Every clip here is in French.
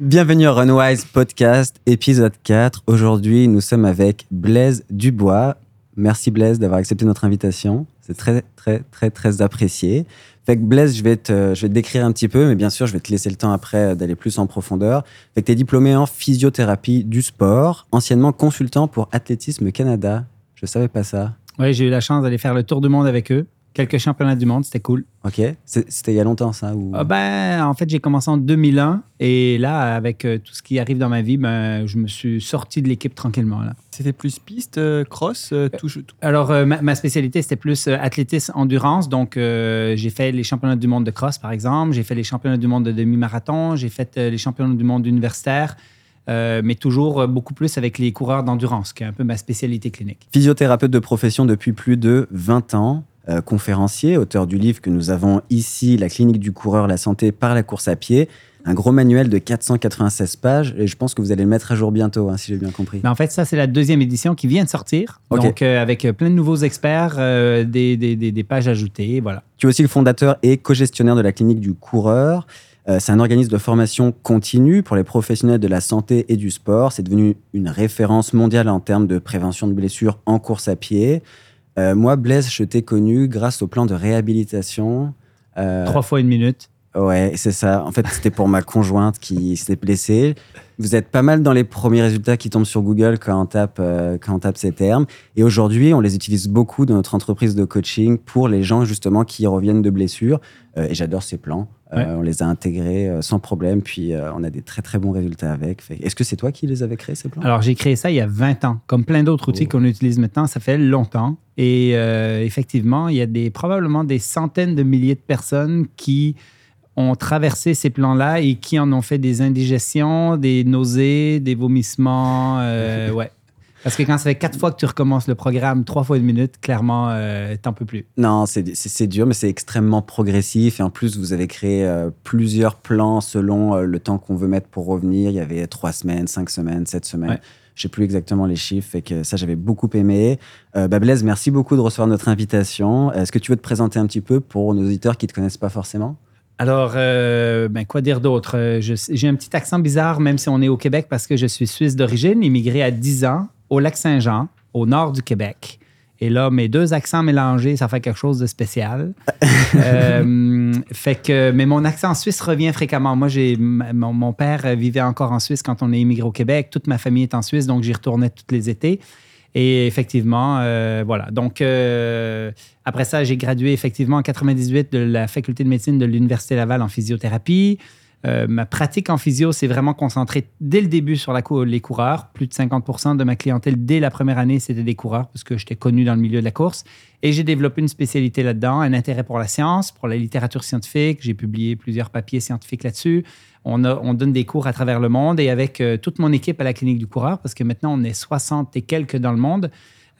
Bienvenue au Runwise Podcast, épisode 4. Aujourd'hui, nous sommes avec Blaise Dubois. Merci Blaise d'avoir accepté notre invitation. C'est très, très, très, très apprécié. Fait que Blaise, je vais, te, décrire un petit peu, mais bien sûr, je vais te laisser le temps après d'aller plus en profondeur. Fait que tu es diplômé en physiothérapie du sport, anciennement consultant pour Athlétisme Canada. Je savais pas ça. Oui, j'ai eu la chance d'aller faire le tour du monde avec eux. Quelques championnats du monde, c'était cool. Ok. C'était il y a longtemps, ça ou... Ah ben, en fait, j'ai commencé en 2001 et là, avec euh, tout ce qui arrive dans ma vie, ben, je me suis sorti de l'équipe tranquillement. Là. C'était plus piste, euh, cross, euh, tout, tout- Alors, euh, ma, ma spécialité, c'était plus euh, athlétisme, endurance. Donc, euh, j'ai fait les championnats du monde de cross, par exemple. J'ai fait les championnats du monde de demi-marathon. J'ai fait euh, les championnats du monde universitaire. Euh, mais toujours euh, beaucoup plus avec les coureurs d'endurance, qui est un peu ma spécialité clinique. Physiothérapeute de profession depuis plus de 20 ans, euh, conférencier, auteur du livre que nous avons ici, La clinique du coureur, la santé par la course à pied. Un gros manuel de 496 pages et je pense que vous allez le mettre à jour bientôt, hein, si j'ai bien compris. Mais en fait, ça, c'est la deuxième édition qui vient de sortir. Donc, euh, avec euh, plein de nouveaux experts, euh, des, des- des- des pages ajoutées. Voilà. Tu es aussi le fondateur et co-gestionnaire de la clinique du coureur. C'est un organisme de formation continue pour les professionnels de la santé et du sport. C'est devenu une référence mondiale en termes de prévention de blessures en course à pied. Euh, moi, Blaise, je t'ai connu grâce au plan de réhabilitation. Euh, Trois fois une minute. Ouais, c'est ça. En fait, c'était pour ma conjointe qui s'était blessée. Vous êtes pas mal dans les premiers résultats qui tombent sur Google quand on tape, euh, quand on tape ces termes. Et aujourd'hui, on les utilise beaucoup dans notre entreprise de coaching pour les gens justement qui reviennent de blessures. Et j'adore ces plans. Euh, Ouais. On les a intégrés euh, sans problème. Puis euh, on a des très très bons résultats avec. Est-ce que c'est toi qui les avais créés ces plans? Alors, j'ai créé ça il y a 20 ans. Comme plein d'autres outils Oh. qu'on utilise maintenant, ça fait longtemps. Et euh, effectivement, il y a des, probablement des centaines de milliers de personnes qui ont traversé ces plans-là et qui en ont fait des indigestions, des nausées, des vomissements. euh, ouais. Parce que quand ça fait quatre fois que tu recommences le programme, trois fois une minute, clairement, euh, t'en peux plus. Non, c'est dur, mais c'est extrêmement progressif. Et en plus, vous avez créé euh, plusieurs plans selon euh, le temps qu'on veut mettre pour revenir. Il y avait trois semaines, cinq semaines, sept semaines. Ouais. Je sais plus exactement les chiffres, fait que ça, j'avais beaucoup aimé. Euh, bah, Blaise, merci beaucoup de recevoir notre invitation. Est-ce que tu veux te présenter un petit peu pour nos auditeurs qui ne te connaissent pas forcément? Alors, euh, ben, quoi dire d'autre? J'ai un petit accent bizarre, même si on est au Québec, parce que je suis suisse d'origine, immigré à 10 ans au lac Saint-Jean, au nord du Québec. Et là, mes deux accents mélangés, ça fait quelque chose de spécial. Euh, fait que, mais mon accent suisse revient fréquemment. Moi, j'ai mon père vivait encore en Suisse quand on est immigré au Québec. Toute ma famille est en Suisse, donc j'y retournais tous les étés. Et effectivement, euh, voilà. Donc, euh, après ça, j'ai gradué effectivement en 98 de la faculté de médecine de l'Université Laval en physiothérapie. Euh, ma pratique en physio s'est vraiment concentrée dès le début sur la les coureurs. Plus de 50 de ma clientèle dès la première année, c'était des coureurs parce que j'étais connu dans le milieu de la course. Et j'ai développé une spécialité là-dedans, un intérêt pour la science, pour la littérature scientifique. J'ai publié plusieurs papiers scientifiques là-dessus. On, donne des cours à travers le monde et avec euh, toute mon équipe à la clinique du coureur, parce que maintenant on est 60 et quelques dans le monde.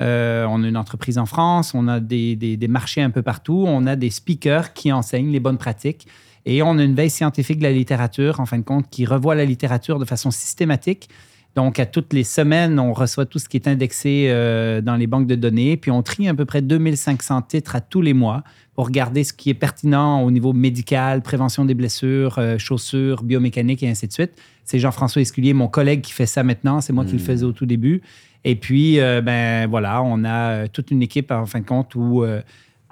Euh, on a une entreprise en France, on a des marchés un peu partout, on a des speakers qui enseignent les bonnes pratiques et on a une veille scientifique de la littérature, en fin de compte, qui revoit la littérature de façon systématique. Donc, à toutes les semaines, on reçoit tout ce qui est indexé euh, dans les banques de données, puis on trie à peu près 2500 titres à tous les mois pour regarder ce qui est pertinent au niveau médical, prévention des blessures, euh, chaussures, biomécanique et ainsi de suite. C'est Jean-François Esculier, mon collègue, qui fait ça maintenant. C'est moi qui le Mm. faisais au tout début. Et puis, euh, ben voilà, on a euh, toute une équipe, en fin de compte, où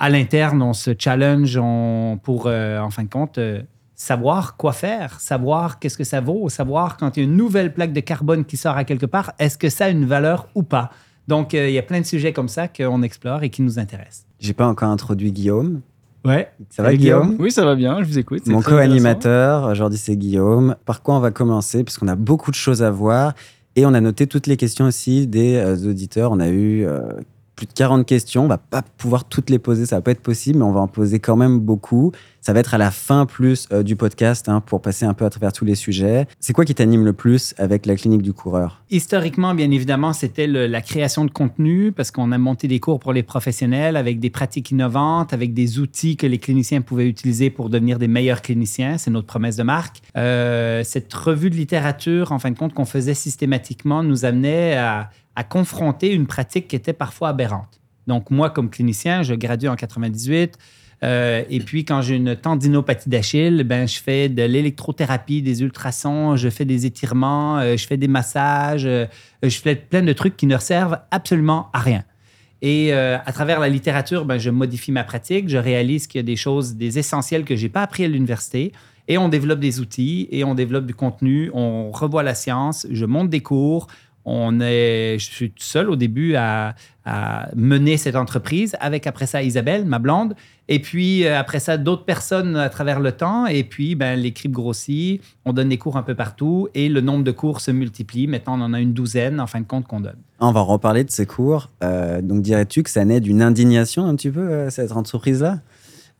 à l'interne, on se challenge on- pour, euh, en fin de compte, euh, savoir quoi faire, savoir qu'est-ce que ça vaut, savoir quand il y a une nouvelle plaque de carbone qui sort à quelque part, est-ce que ça a une valeur ou pas. Donc, euh, il y a plein de sujets comme ça qu'on explore et qui nous intéressent. J'ai pas encore introduit Guillaume. Ouais. Ça va, Guillaume, Guillaume? Oui, ça va bien, je vous écoute. c'est Mon co-animateur, aujourd'hui c'est Guillaume. Par quoi on va commencer? Parce qu'on a beaucoup de choses à voir. Et on a noté toutes les questions aussi des euh, auditeurs. On a eu euh, plus de 40 questions. On va pas pouvoir toutes les poser, ça va pas être possible, mais on va en poser quand même beaucoup. Ça va être à la fin plus euh, du podcast hein, pour passer un peu à travers tous les sujets. C'est quoi qui t'anime le plus avec la clinique du coureur? Historiquement, bien évidemment, c'était la création de contenu parce qu'on a monté des cours pour les professionnels avec des pratiques innovantes, avec des outils que les cliniciens pouvaient utiliser pour devenir des meilleurs cliniciens. C'est notre promesse de marque. Euh, cette revue de littérature, en fin de compte, qu'on faisait systématiquement, nous amenait à, à confronter une pratique qui était parfois aberrante. Donc, moi, comme clinicien, je gradue en 98. Euh, et puis, quand j'ai une tendinopathie d'Achille, ben, je fais de l'électrothérapie, des ultrasons, je fais des étirements, euh, je fais des massages, euh, je fais plein de trucs qui ne servent absolument à rien. Et à travers la littérature, ben, je modifie ma pratique, je réalise qu'il y a des choses, des essentiels que j'ai pas appris à l'université, et on développe des outils, et on développe du contenu, on revoit la science, je monte des cours, on est, je suis tout seul au début à mener cette entreprise, avec après ça Isabelle, ma blonde, et puis euh, après ça d'autres personnes à travers le temps, et puis ben, l'équipe grossit, on donne des cours un peu partout, et le nombre de cours se multiplie. Maintenant, on en a une douzaine, en fin de compte, qu'on donne. On va reparler de ces cours. Euh, donc, dirais-tu que ça naît d'une indignation un petit peu, euh, cette entreprise-là?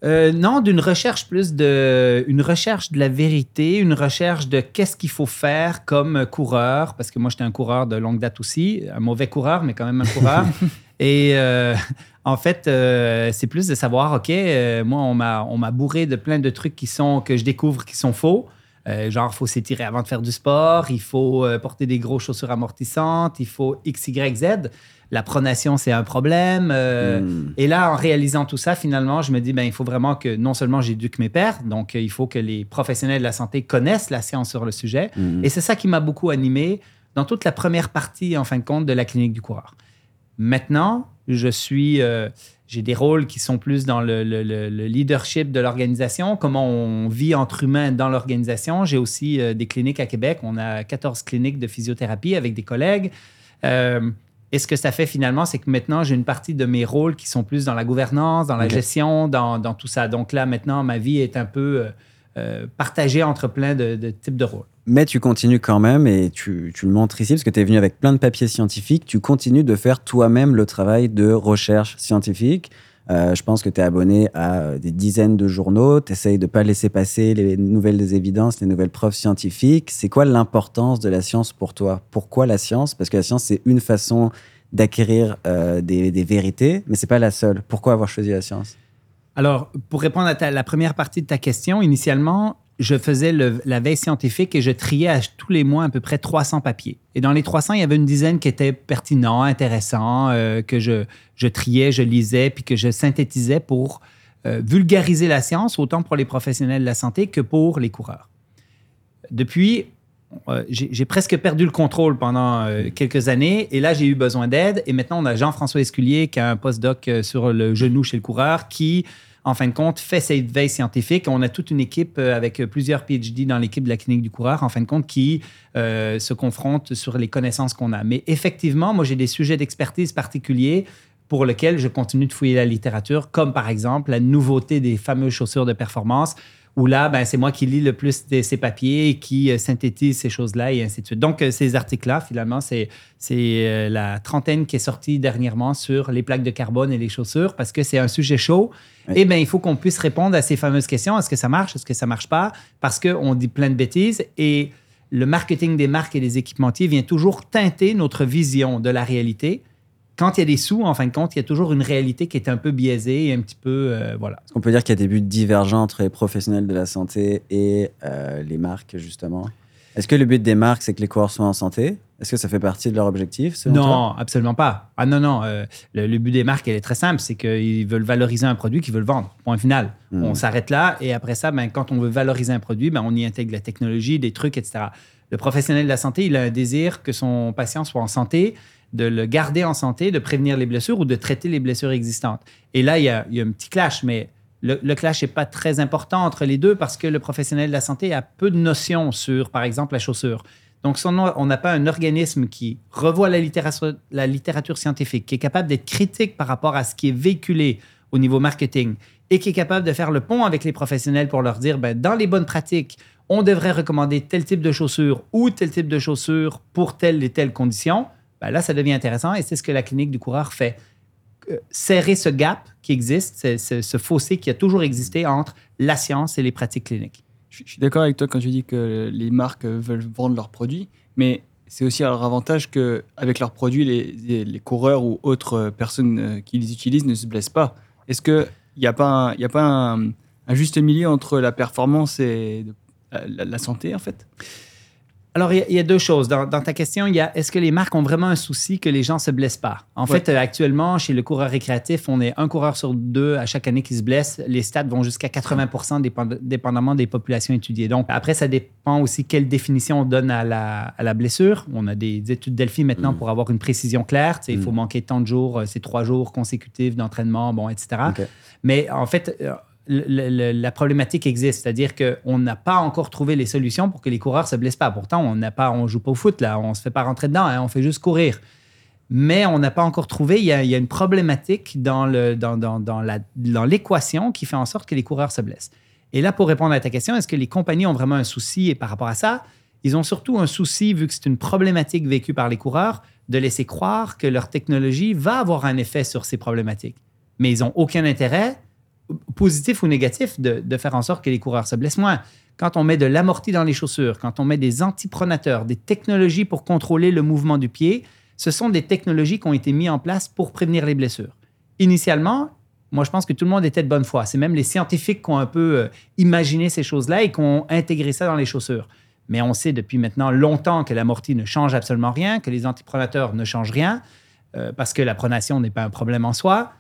Euh, non, d'une recherche plus de, une recherche de la vérité, une recherche de qu'est-ce qu'il faut faire comme coureur, parce que moi j'étais un coureur de longue date aussi, un mauvais coureur, mais quand même un coureur. Et euh, en fait, euh, c'est plus de savoir, ok, euh, moi on m'a, on m'a bourré de plein de trucs qui sont que je découvre qui sont faux. Genre, il faut s'étirer avant de faire du sport, il faut porter des grosses chaussures amortissantes, il faut X, Y, Z. La pronation, c'est un problème. Hmm. et là, en réalisant tout ça, finalement, je me dis, ben, il faut vraiment que non seulement j'éduque mes pairs, donc il faut que les professionnels de la santé connaissent la science sur le sujet. Hmm. Et c'est ça qui m'a beaucoup animé dans toute la première partie, en fin de compte, de la clinique du coureur. Maintenant, je suis, euh, j'ai des rôles qui sont plus dans le, le- le- le leadership de l'organisation, comment on vit entre humains dans l'organisation. J'ai aussi euh, des cliniques à Québec. On a 14 cliniques de physiothérapie avec des collègues. Euh, et ce que ça fait finalement, c'est que maintenant, j'ai une partie de mes rôles qui sont plus dans la gouvernance, dans la gestion, dans, dans tout ça. Donc là, maintenant, ma vie est un peu partagée entre plein de, de types de rôles. Mais tu continues quand même, et tu, tu le montres ici, parce que tu es venu avec plein de papiers scientifiques, tu continues de faire toi-même le travail de recherche scientifique. Euh, je pense que tu es abonné à euh, des dizaines de journaux, tu essayes de ne pas laisser passer les nouvelles évidences, les nouvelles preuves scientifiques. C'est quoi l'importance de la science pour toi? Pourquoi la science? Parce que la science, c'est une façon d'acquérir euh, des, des vérités, mais c'est pas la seule. Pourquoi avoir choisi la science? Alors, pour répondre à ta- la première partie de ta question, initialement, je faisais la veille scientifique et je triais à tous les mois à peu près 300 papiers. Et dans les 300, il y avait une dizaine qui étaient pertinents, intéressants, euh, que je, triais, je lisais, puis que je synthétisais pour euh, vulgariser la science, autant pour les professionnels de la santé que pour les coureurs. Depuis, euh, j'ai presque perdu le contrôle pendant quelques années et là, j'ai eu besoin d'aide. Et maintenant, on a Jean-François Esculier qui a un postdoc sur le genou chez le coureur qui, en fin de compte, fait cette veille scientifique. On a toute une équipe euh, avec euh, plusieurs PhD dans l'équipe de la clinique du coureur, en fin de compte, qui euh, se confrontent sur les connaissances qu'on a. Mais effectivement, moi, j'ai des sujets d'expertise particuliers pour lesquels je continue de fouiller la littérature, comme par exemple la nouveauté des fameuses chaussures de performance, où là, ben, c'est moi qui lis le plus de ces papiers et qui euh, synthétise ces choses-là et ainsi de suite. Donc, euh, ces articles-là, finalement, c'est euh, la trentaine qui est sortie dernièrement sur les plaques de carbone et les chaussures parce que c'est un sujet chaud. Oui. Et bien, il faut qu'on puisse répondre à ces fameuses questions. Est-ce que ça marche? Est-ce que ça marche pas? Parce qu'on dit plein de bêtises et le marketing des marques et des équipementiers vient toujours teinter notre vision de la réalité. Quand il y a des sous, en fin de compte, il y a toujours une réalité qui est un peu biaisée et un petit peu, euh, voilà. Est-ce qu'on peut dire qu'il y a des buts divergents entre les professionnels de la santé et euh, les marques, justement? Est-ce que le but des marques, c'est que les coureurs soient en santé? Est-ce que ça fait partie de leur objectif selon toi? Non, absolument pas. Ah non, non. euh, le, le but des marques, elle est très simple. C'est qu'ils veulent valoriser un produit qu'ils veulent vendre. Point final. Mhm. On s'arrête là. Et après ça, ben, quand on veut valoriser un produit, ben, on y intègre la technologie, des trucs, etc. Le professionnel de la santé, il a un désir que son patient soit en santé, de le garder en santé, de prévenir les blessures ou de traiter les blessures existantes. Et là, il y a, un petit clash, mais le, clash n'est pas très important entre les deux parce que le professionnel de la santé a peu de notions sur, par exemple, la chaussure. Donc, on n'a pas un organisme qui revoit la littérature, la littérature scientifique, qui est capable d'être critique par rapport à ce qui est véhiculé au niveau marketing et qui est capable de faire le pont avec les professionnels pour leur dire, ben, dans les bonnes pratiques, on devrait recommander tel type de chaussures ou tel type de chaussures pour telle et telle condition, ben là, ça devient intéressant et c'est ce que la clinique du coureur fait. Euh, Serrer ce gap qui existe, ce, fossé qui a toujours existé entre la science et les pratiques cliniques. Je suis- d'accord avec toi quand tu dis que les marques veulent vendre leurs produits, mais c'est aussi à leur avantage qu'avec leurs produits, les, coureurs ou autres euh, personnes euh, qui les utilisent ne se blessent pas. Est-ce qu'il n'y a pas, un, juste milieu entre la performance et la santé, en fait? Alors, il y a- il y, a deux choses. Dans, dans ta question, il y a est-ce que les marques ont vraiment un souci que les gens se blessent pas? En Ouais. fait, euh, actuellement, chez le coureur récréatif, on est un coureur sur deux à chaque année qui se blesse. Les stats vont jusqu'à 80 dépend- dépendamment des populations étudiées. Donc, après, ça dépend aussi quelle définition on donne à la, à la blessure. On a des études Delphi maintenant Mm. pour avoir une précision claire. Il Mm. faut manquer tant de jours, euh, c'est trois jours consécutifs d'entraînement, bon, etc. Mais en fait, euh, la problématique existe, c'est-à-dire qu'on n'a pas encore trouvé les solutions pour que les coureurs se blessent pas. Pourtant, on n'a pas, on joue pas au foot là, on se fait pas rentrer dedans, hein, on fait juste courir. Mais on n'a pas encore trouvé. Il y a, une problématique dans l'équation qui fait en sorte que les coureurs se blessent. Et là, pour répondre à ta question, est-ce que les compagnies ont vraiment un souci et par rapport à ça Ils ont surtout un souci, vu que c'est une problématique vécue par les coureurs, de laisser croire que leur technologie va avoir un effet sur ces problématiques. Mais ils n'ont aucun intérêt, positif ou négatif, de, faire en sorte que les coureurs se blessent moins. Quand on met de l'amorti dans les chaussures, quand on met des antipronateurs, des technologies pour contrôler le mouvement du pied, ce sont des technologies qui ont été mises en place pour prévenir les blessures. Initialement, moi, je pense que tout le monde était de bonne foi. C'est même les scientifiques qui ont un peu euh, imaginé ces choses-là et qui ont intégré ça dans les chaussures. Mais on sait depuis maintenant longtemps que l'amorti ne change absolument rien, que les antipronateurs ne changent rien, euh, parce que la pronation n'est pas un problème en soi.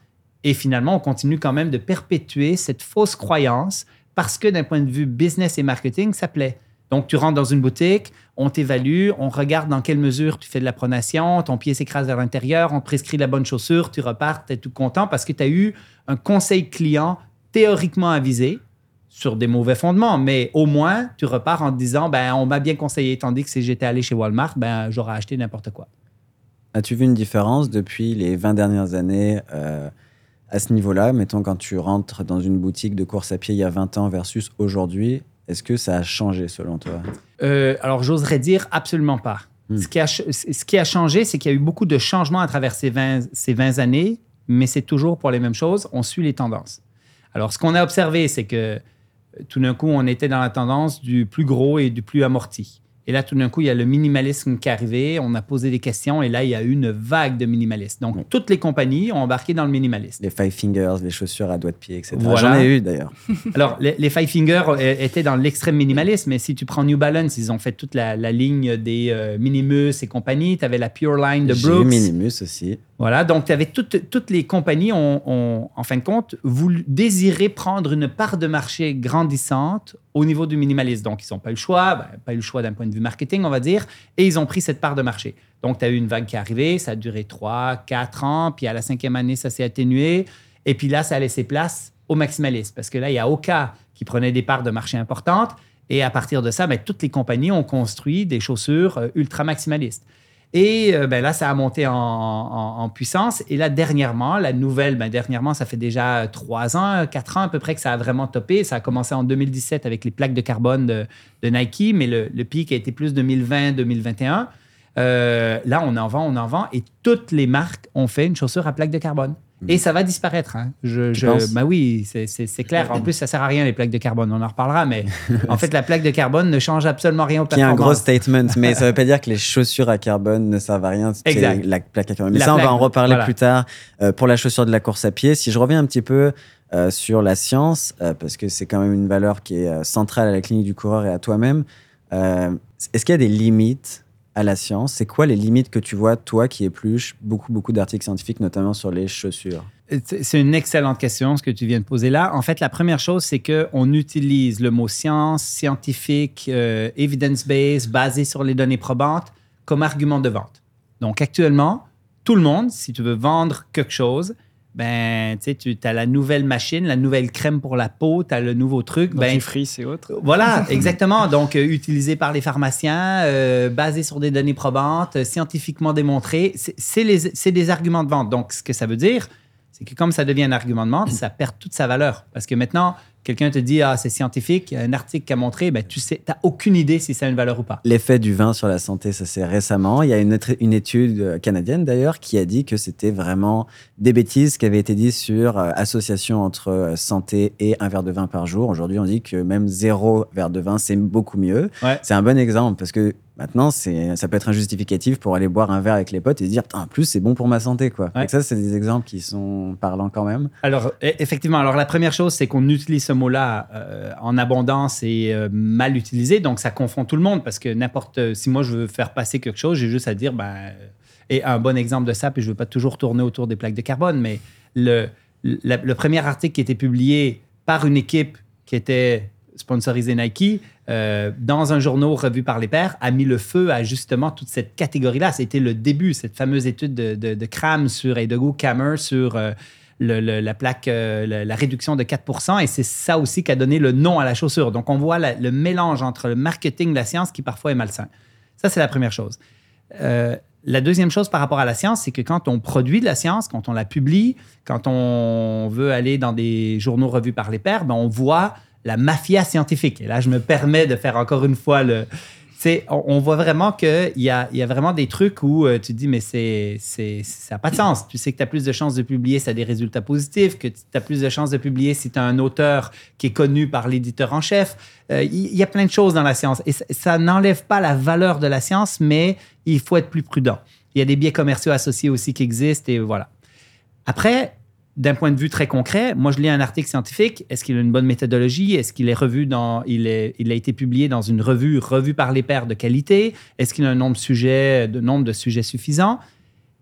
Et finalement, on continue quand même de perpétuer cette fausse croyance parce que d'un point de vue business et marketing, ça plaît. Donc, tu rentres dans une boutique, on t'évalue, on regarde dans quelle mesure tu fais de la pronation, ton pied s'écrase vers l'intérieur, on te prescrit la bonne chaussure, tu repars, tu es tout content parce que tu as eu un conseil client théoriquement avisé sur des mauvais fondements, mais au moins, tu repars en te disant, ben, on m'a bien conseillé, tandis que si j'étais allé chez Walmart, ben, j'aurais acheté n'importe quoi. As-tu vu une différence depuis les 20 dernières années euh, à ce niveau-là Mettons, quand tu rentres dans une boutique de course à pied il y a 20 ans versus aujourd'hui, est-ce que ça a changé selon toi? Euh, alors, j'oserais dire absolument pas. Hmm. Ce, qui a, ch- ce qui a changé, c'est qu'il y a eu beaucoup de changements à travers ces 20, ces 20 années, mais c'est toujours pour les mêmes choses. On suit les tendances. Alors, ce qu'on a observé, c'est que euh, tout d'un coup, on était dans la tendance du plus gros et du plus amorti. Et là, tout d'un coup, il y a le minimalisme qui est arrivé. On a posé des questions et là, il y a eu une vague de minimalistes. Donc, Oui. toutes les compagnies ont embarqué dans le minimalisme. Les five fingers, les chaussures à doigts de pied, etc. Voilà. J'en ai eu d'ailleurs. Alors, les, les Five Fingers euh, étaient dans l'extrême minimalisme, mais si tu prends New Balance, ils ont fait toute la, la ligne des euh, Minimus et compagnie. Tu avais la Pure Line de J'ai eu Brooks. Minimus aussi. Voilà, donc tu avais toutes, les compagnies ont, ont, en fin de compte, voulu désirer prendre une part de marché grandissante au niveau du minimalisme. Donc, ils n'ont pas eu le choix, ben, pas eu le choix d'un point de vue marketing, on va dire, et ils ont pris cette part de marché. Donc, tu as eu une vague qui est arrivée, ça a duré 3, 4 ans, puis à la cinquième année, ça s'est atténué, et puis là, ça a laissé place au maximalisme, parce que là, il y a Oka qui prenait des parts de marché importantes, et à partir de ça, ben, toutes les compagnies ont construit des chaussures euh, ultra maximalistes. Et euh, ben là, ça a monté en, puissance. Et là, dernièrement, la nouvelle, ben dernièrement, ça fait déjà trois ans, quatre ans à peu près que ça a vraiment topé. Ça a commencé en 2017 avec les plaques de carbone de, Nike, mais le, pic a été plus 2020-2021. Euh, là, on en vend, on en vend, et toutes les marques ont fait une chaussure à plaque de carbone. Et ça va disparaître. Hein. Je, ben oui, c'est- c'est c'est clair. En plus, ça sert à rien les plaques de carbone. On en reparlera, mais en fait, la plaque de carbone ne change absolument rien aux Qui est un gros statement, mais ça veut pas dire que les chaussures à carbone ne servent à rien. c'est Exact. La plaque à carbone. Mais La ça, on plaque, va en reparler voilà. plus tard euh, pour la chaussure de la course à pied. Si je reviens un petit peu euh, sur la science, euh, parce que c'est quand même une valeur qui est centrale à la clinique du coureur et à toi-même, est-ce qu'il y a des limites à la science C'est quoi les limites que tu vois, toi qui épluches beaucoup, beaucoup d'articles scientifiques, notamment sur les chaussures? C'est une excellente question, ce que tu viens de poser là. En fait, la première chose, c'est qu'on utilise le mot science, scientifique, euh, evidence-based, basé sur les données probantes, comme argument de vente. Donc, actuellement, tout le monde, si tu veux vendre quelque chose, ben, tu sais, tu as la nouvelle machine, la nouvelle crème pour la peau, tu as le nouveau truc. Ben, dentifrice et autres. voilà, exactement. Donc, euh, utilisé par les pharmaciens, euh, basé sur des données probantes, euh, scientifiquement démontré. C'est- C'est les- c'est des arguments de vente. Donc, ce que ça veut dire, c'est que comme ça devient un argument de vente, ça perd toute sa valeur. Parce que maintenant, quelqu'un te dit, ah, c'est scientifique, un article qui a montré, ben, tu sais, n'as aucune idée si ça a une valeur ou pas. L'effet du vin sur la santé, ça c'est récemment. Il y a une, une étude euh, canadienne d'ailleurs qui a dit que c'était vraiment des bêtises qui avaient été dites sur euh, association entre euh, santé et un verre de vin par jour. Aujourd'hui, on dit que même zéro verre de vin, c'est beaucoup mieux. Ouais. C'est un bon exemple parce que Maintenant, c'est, ça peut être un justificatif pour aller boire un verre avec les potes et se dire, en plus, c'est bon pour ma santé, quoi. Ouais. Donc ça, c'est des exemples qui sont parlants quand même. Alors, e- effectivement, alors la première chose, c'est qu'on utilise ce mot-là euh, en abondance et euh, mal utilisé, donc ça confond tout le monde parce que n'importe, si moi je veux faire passer quelque chose, j'ai juste à dire, ben, euh, et un bon exemple de ça, puis je ne veux pas toujours tourner autour des plaques de carbone, mais le, la- le premier article qui était publié par une équipe qui était sponsorisée Nike, euh, dans un journal revu par les pairs, a mis le feu à justement toute cette catégorie-là. C'était le début, cette fameuse étude de, de, Cram sur, et de Kammer sur euh, le- la plaque, euh, la, réduction de 4 et c'est ça aussi qui a donné le nom à la chaussure. Donc, on voit le mélange entre le marketing et la science qui parfois est malsain. Ça, c'est la première chose. La deuxième chose par rapport à la science, c'est que quand on produit de la science, quand on la publie, quand on veut aller dans des journaux revus par les pairs, ben on voit la mafia scientifique. Et là, je me permets de faire encore une fois le. On, on voit vraiment qu'il y a, y a vraiment des trucs où euh, tu te dis, mais c'est, ça n'a pas de sens. Tu sais que tu as plus de chances de publier si tu as des résultats positifs, que tu as plus de chances de publier si tu as un auteur qui est connu par l'éditeur en chef. Euh, Il il y, a plein de choses dans la science. Et ça, ça n'enlève pas la valeur de la science, mais il faut être plus prudent. Il y a des biais commerciaux associés aussi qui existent et voilà. Après, d'un point de vue très concret, moi je lis un article scientifique. Est-ce qu'il a une bonne méthodologie? Est-ce qu'il est revu dans, il, est, il a été publié dans une revue revue par les pairs de qualité? Est-ce qu'il a un nombre de sujets, de nombre de sujets suffisant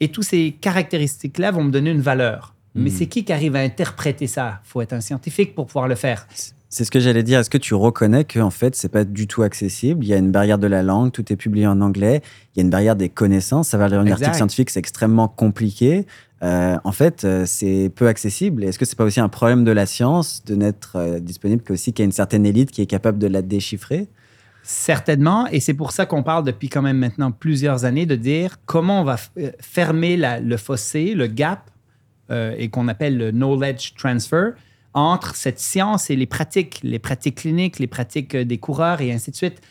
Et toutes ces caractéristiques-là vont me donner une valeur. Mais Mhm. c'est qui qui arrive à interpréter ça? Il faut être un scientifique pour pouvoir le faire. C'est ce que j'allais dire. Est-ce que tu reconnais que en fait, c'est pas du tout accessible? Il y a une barrière de la langue, tout est publié en anglais. Il y a une barrière des connaissances. Ça va lire un Exact. article scientifique, c'est extrêmement compliqué. Euh, en fait, euh, c'est peu accessible. Est-ce que c'est pas aussi un problème de la science de n'être euh, disponible qu'aussi qu'il y a une certaine élite qui est capable de la déchiffrer? Certainement, et c'est pour ça qu'on parle depuis quand même maintenant plusieurs années de dire comment on va fermer le fossé, le gap, et qu'on appelle le knowledge transfer, entre cette science et les pratiques, les pratiques cliniques, les pratiques des coureurs et ainsi de suite.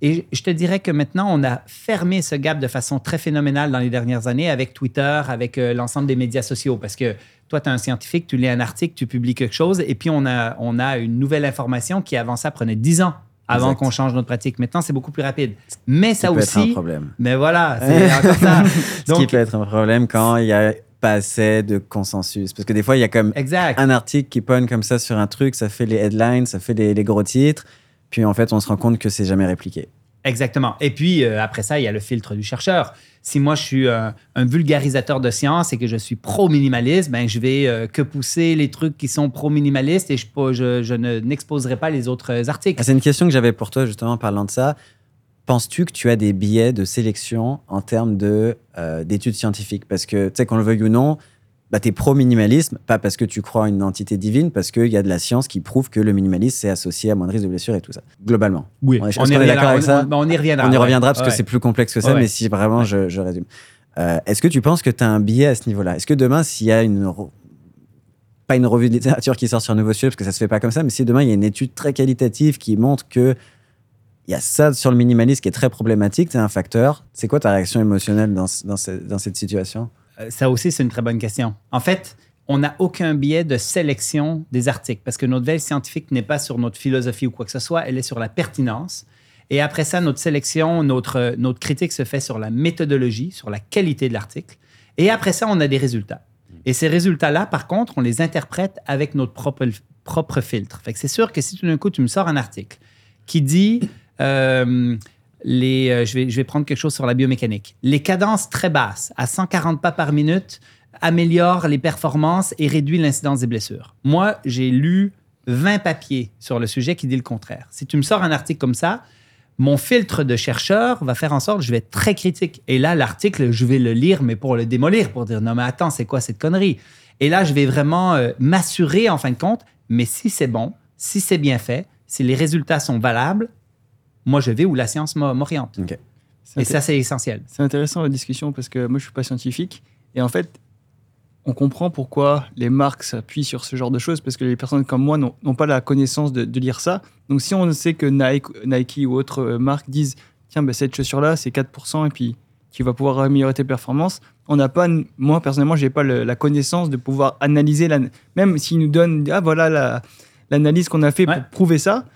Et je te dirais que maintenant, on a fermé ce gap de façon très phénoménale dans les dernières années avec Twitter, avec euh, l'ensemble des médias sociaux. Parce que toi, tu es un scientifique, tu lis un article, tu publies quelque chose, et puis on a, on a une nouvelle information qui, avant ça, prenait 10 ans avant qu'on change notre pratique. Maintenant, c'est beaucoup plus rapide. Mais ça, Ça peut être un aussi. problème. Mais voilà, c'est encore ça. Ce qui Donc, peut être un problème quand il y a pas assez de consensus. Parce que des fois, il y a comme exact. un article qui pogne comme ça sur un truc, ça fait les headlines, ça fait les, les gros titres. Puis en fait, on se rend compte que c'est jamais répliqué. Exactement. Et puis, euh, après ça, il y a le filtre du chercheur. Si moi, je suis euh, un vulgarisateur de science et que je suis pro-minimaliste, ben, je vais euh, que pousser les trucs qui sont pro-minimalistes et je, je, je ne- n'exposerai pas les autres articles. Ah, C'est une question que j'avais pour toi, justement, en parlant de ça. Penses-tu que tu as des biais de sélection en termes de, d'études scientifiques? Parce que, tu sais, qu'on le veuille ou non, bah, tu es pro-minimalisme, pas parce que tu crois à une entité divine, parce qu'il y a de la science qui prouve que le minimalisme, c'est associé à moins de risque de blessure et tout ça, globalement. Oui, On est- on, d'accord avec on- ça on- on y reviendra. On y ouais. reviendra parce que c'est plus complexe que ça, Ouais. mais si vraiment je, je résume. Euh, Est-ce que tu penses que tu as un biais à ce niveau-là? Est-ce que demain, s'il y a une. Pas une revue de littérature qui sort sur un nouveau sujet, parce que ça se fait pas comme ça, mais si demain il y a une étude très qualitative qui montre que il y a ça sur le minimalisme qui est très problématique, c'est un facteur. C'est quoi ta réaction émotionnelle dans, dans, ce- dans cette situation? Ça aussi, c'est une très bonne question. En fait, on n'a aucun biais de sélection des articles parce que notre veille scientifique n'est pas sur notre philosophie ou quoi que ce soit, elle est sur la pertinence. Et après ça, notre sélection, notre, notre critique se fait sur la méthodologie, sur la qualité de l'article. Et après ça, on a des résultats. Et ces résultats-là, par contre, on les interprète avec notre propre, propre filtre. C'est sûr que si tout d'un coup, tu me sors un article qui dit euh, euh, je, vais, prendre quelque chose sur la biomécanique. Les cadences très basses, à 140 pas par minute, améliorent les performances et réduit l'incidence des blessures. Moi, j'ai lu 20 papiers sur le sujet qui dit le contraire. Si tu me sors un article comme ça, mon filtre de chercheur va faire en sorte que je vais être très critique. Et là, l'article, je vais le lire, mais pour le démolir, pour dire non, mais attends, c'est quoi cette connerie? Et là, je vais vraiment euh, m'assurer, en fin de compte, mais si c'est bon, si c'est bien fait, si les résultats sont valables, moi, je vais où la science m'oriente. Et ça, c'est essentiel. c'est intéressant la discussion parce que moi je suis pas scientifique et en fait on comprend pourquoi les marques s'appuient sur ce genre de choses parce que les personnes comme moi n'ont pas la connaissance de, de lire ça. Donc si on sait que Nike, Nike ou autres euh, marques disent tiens ben, cette chaussure là c'est 4% et puis tu vas pouvoir améliorer tes performances, on n'a pas moi personnellement j'ai pas le- la connaissance de pouvoir analyser la, même s'ils nous donnent ah voilà la- l'analyse qu'on a fait Ouais. pour prouver ça.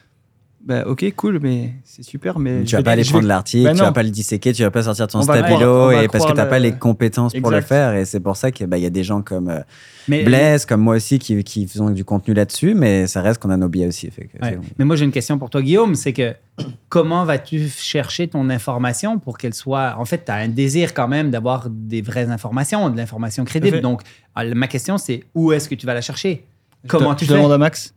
Bah, ok, cool, mais c'est super, mais tu je vas pas aller je prendre l'article, Bah tu vas pas le disséquer, tu vas pas sortir ton On stabilo va et parce que t'as pas le- les compétences pour le faire et c'est pour ça qu'il y a des gens comme euh, Mais, Blaise, comme moi aussi qui, qui faisons du contenu là-dessus, mais ça reste qu'on a nos biais aussi. Fait que, Ouais. tu sais, Mais moi, j'ai une question pour toi, Guillaume. C'est que comment vas-tu chercher ton information pour qu'elle soit. En fait, tu as un désir quand même d'avoir des vraies informations, de l'information crédible. Donc, euh, ma question, c'est où est-ce que tu vas la chercher? Je Comment te- tu je fais? demande à Max.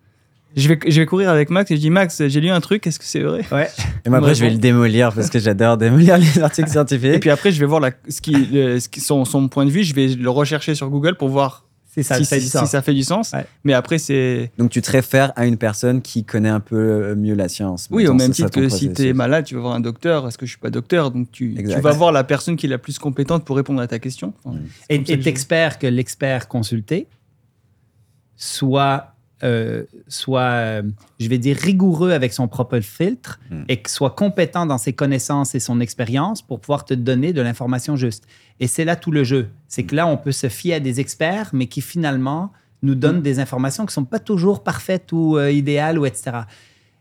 Je vais, je vais courir avec Max et je dis Max, j'ai lu un truc, est-ce que c'est vrai? Ouais. Et moi, après, je vais le démolir parce que j'adore démolir les articles Et scientifiques. puis après, je vais voir la, ce qui, le- ce qui- son, son point de vue, je vais le rechercher sur Google pour voir ça, si, ça fait du si- sens. si ça fait du sens. Ouais. Mais après, c'est. Donc, tu te réfères à une personne qui connaît un peu mieux la science. Oui, au même titre que si tu es malade, tu vas voir un docteur. Est-ce que je suis pas docteur? Donc tu, tu vas voir la personne qui est la plus compétente pour répondre à ta question. Enfin, Mm. c'est Et et t'expères que l'expert consulté soit, euh, soit euh, je vais dire, rigoureux avec son propre filtre Mm. et que soit compétent dans ses connaissances et son expérience pour pouvoir te donner de l'information juste. Et c'est là tout le jeu. C'est que là, on peut se fier à des experts, mais qui finalement nous donnent des informations qui ne sont pas toujours parfaites ou euh, idéales, ou etc.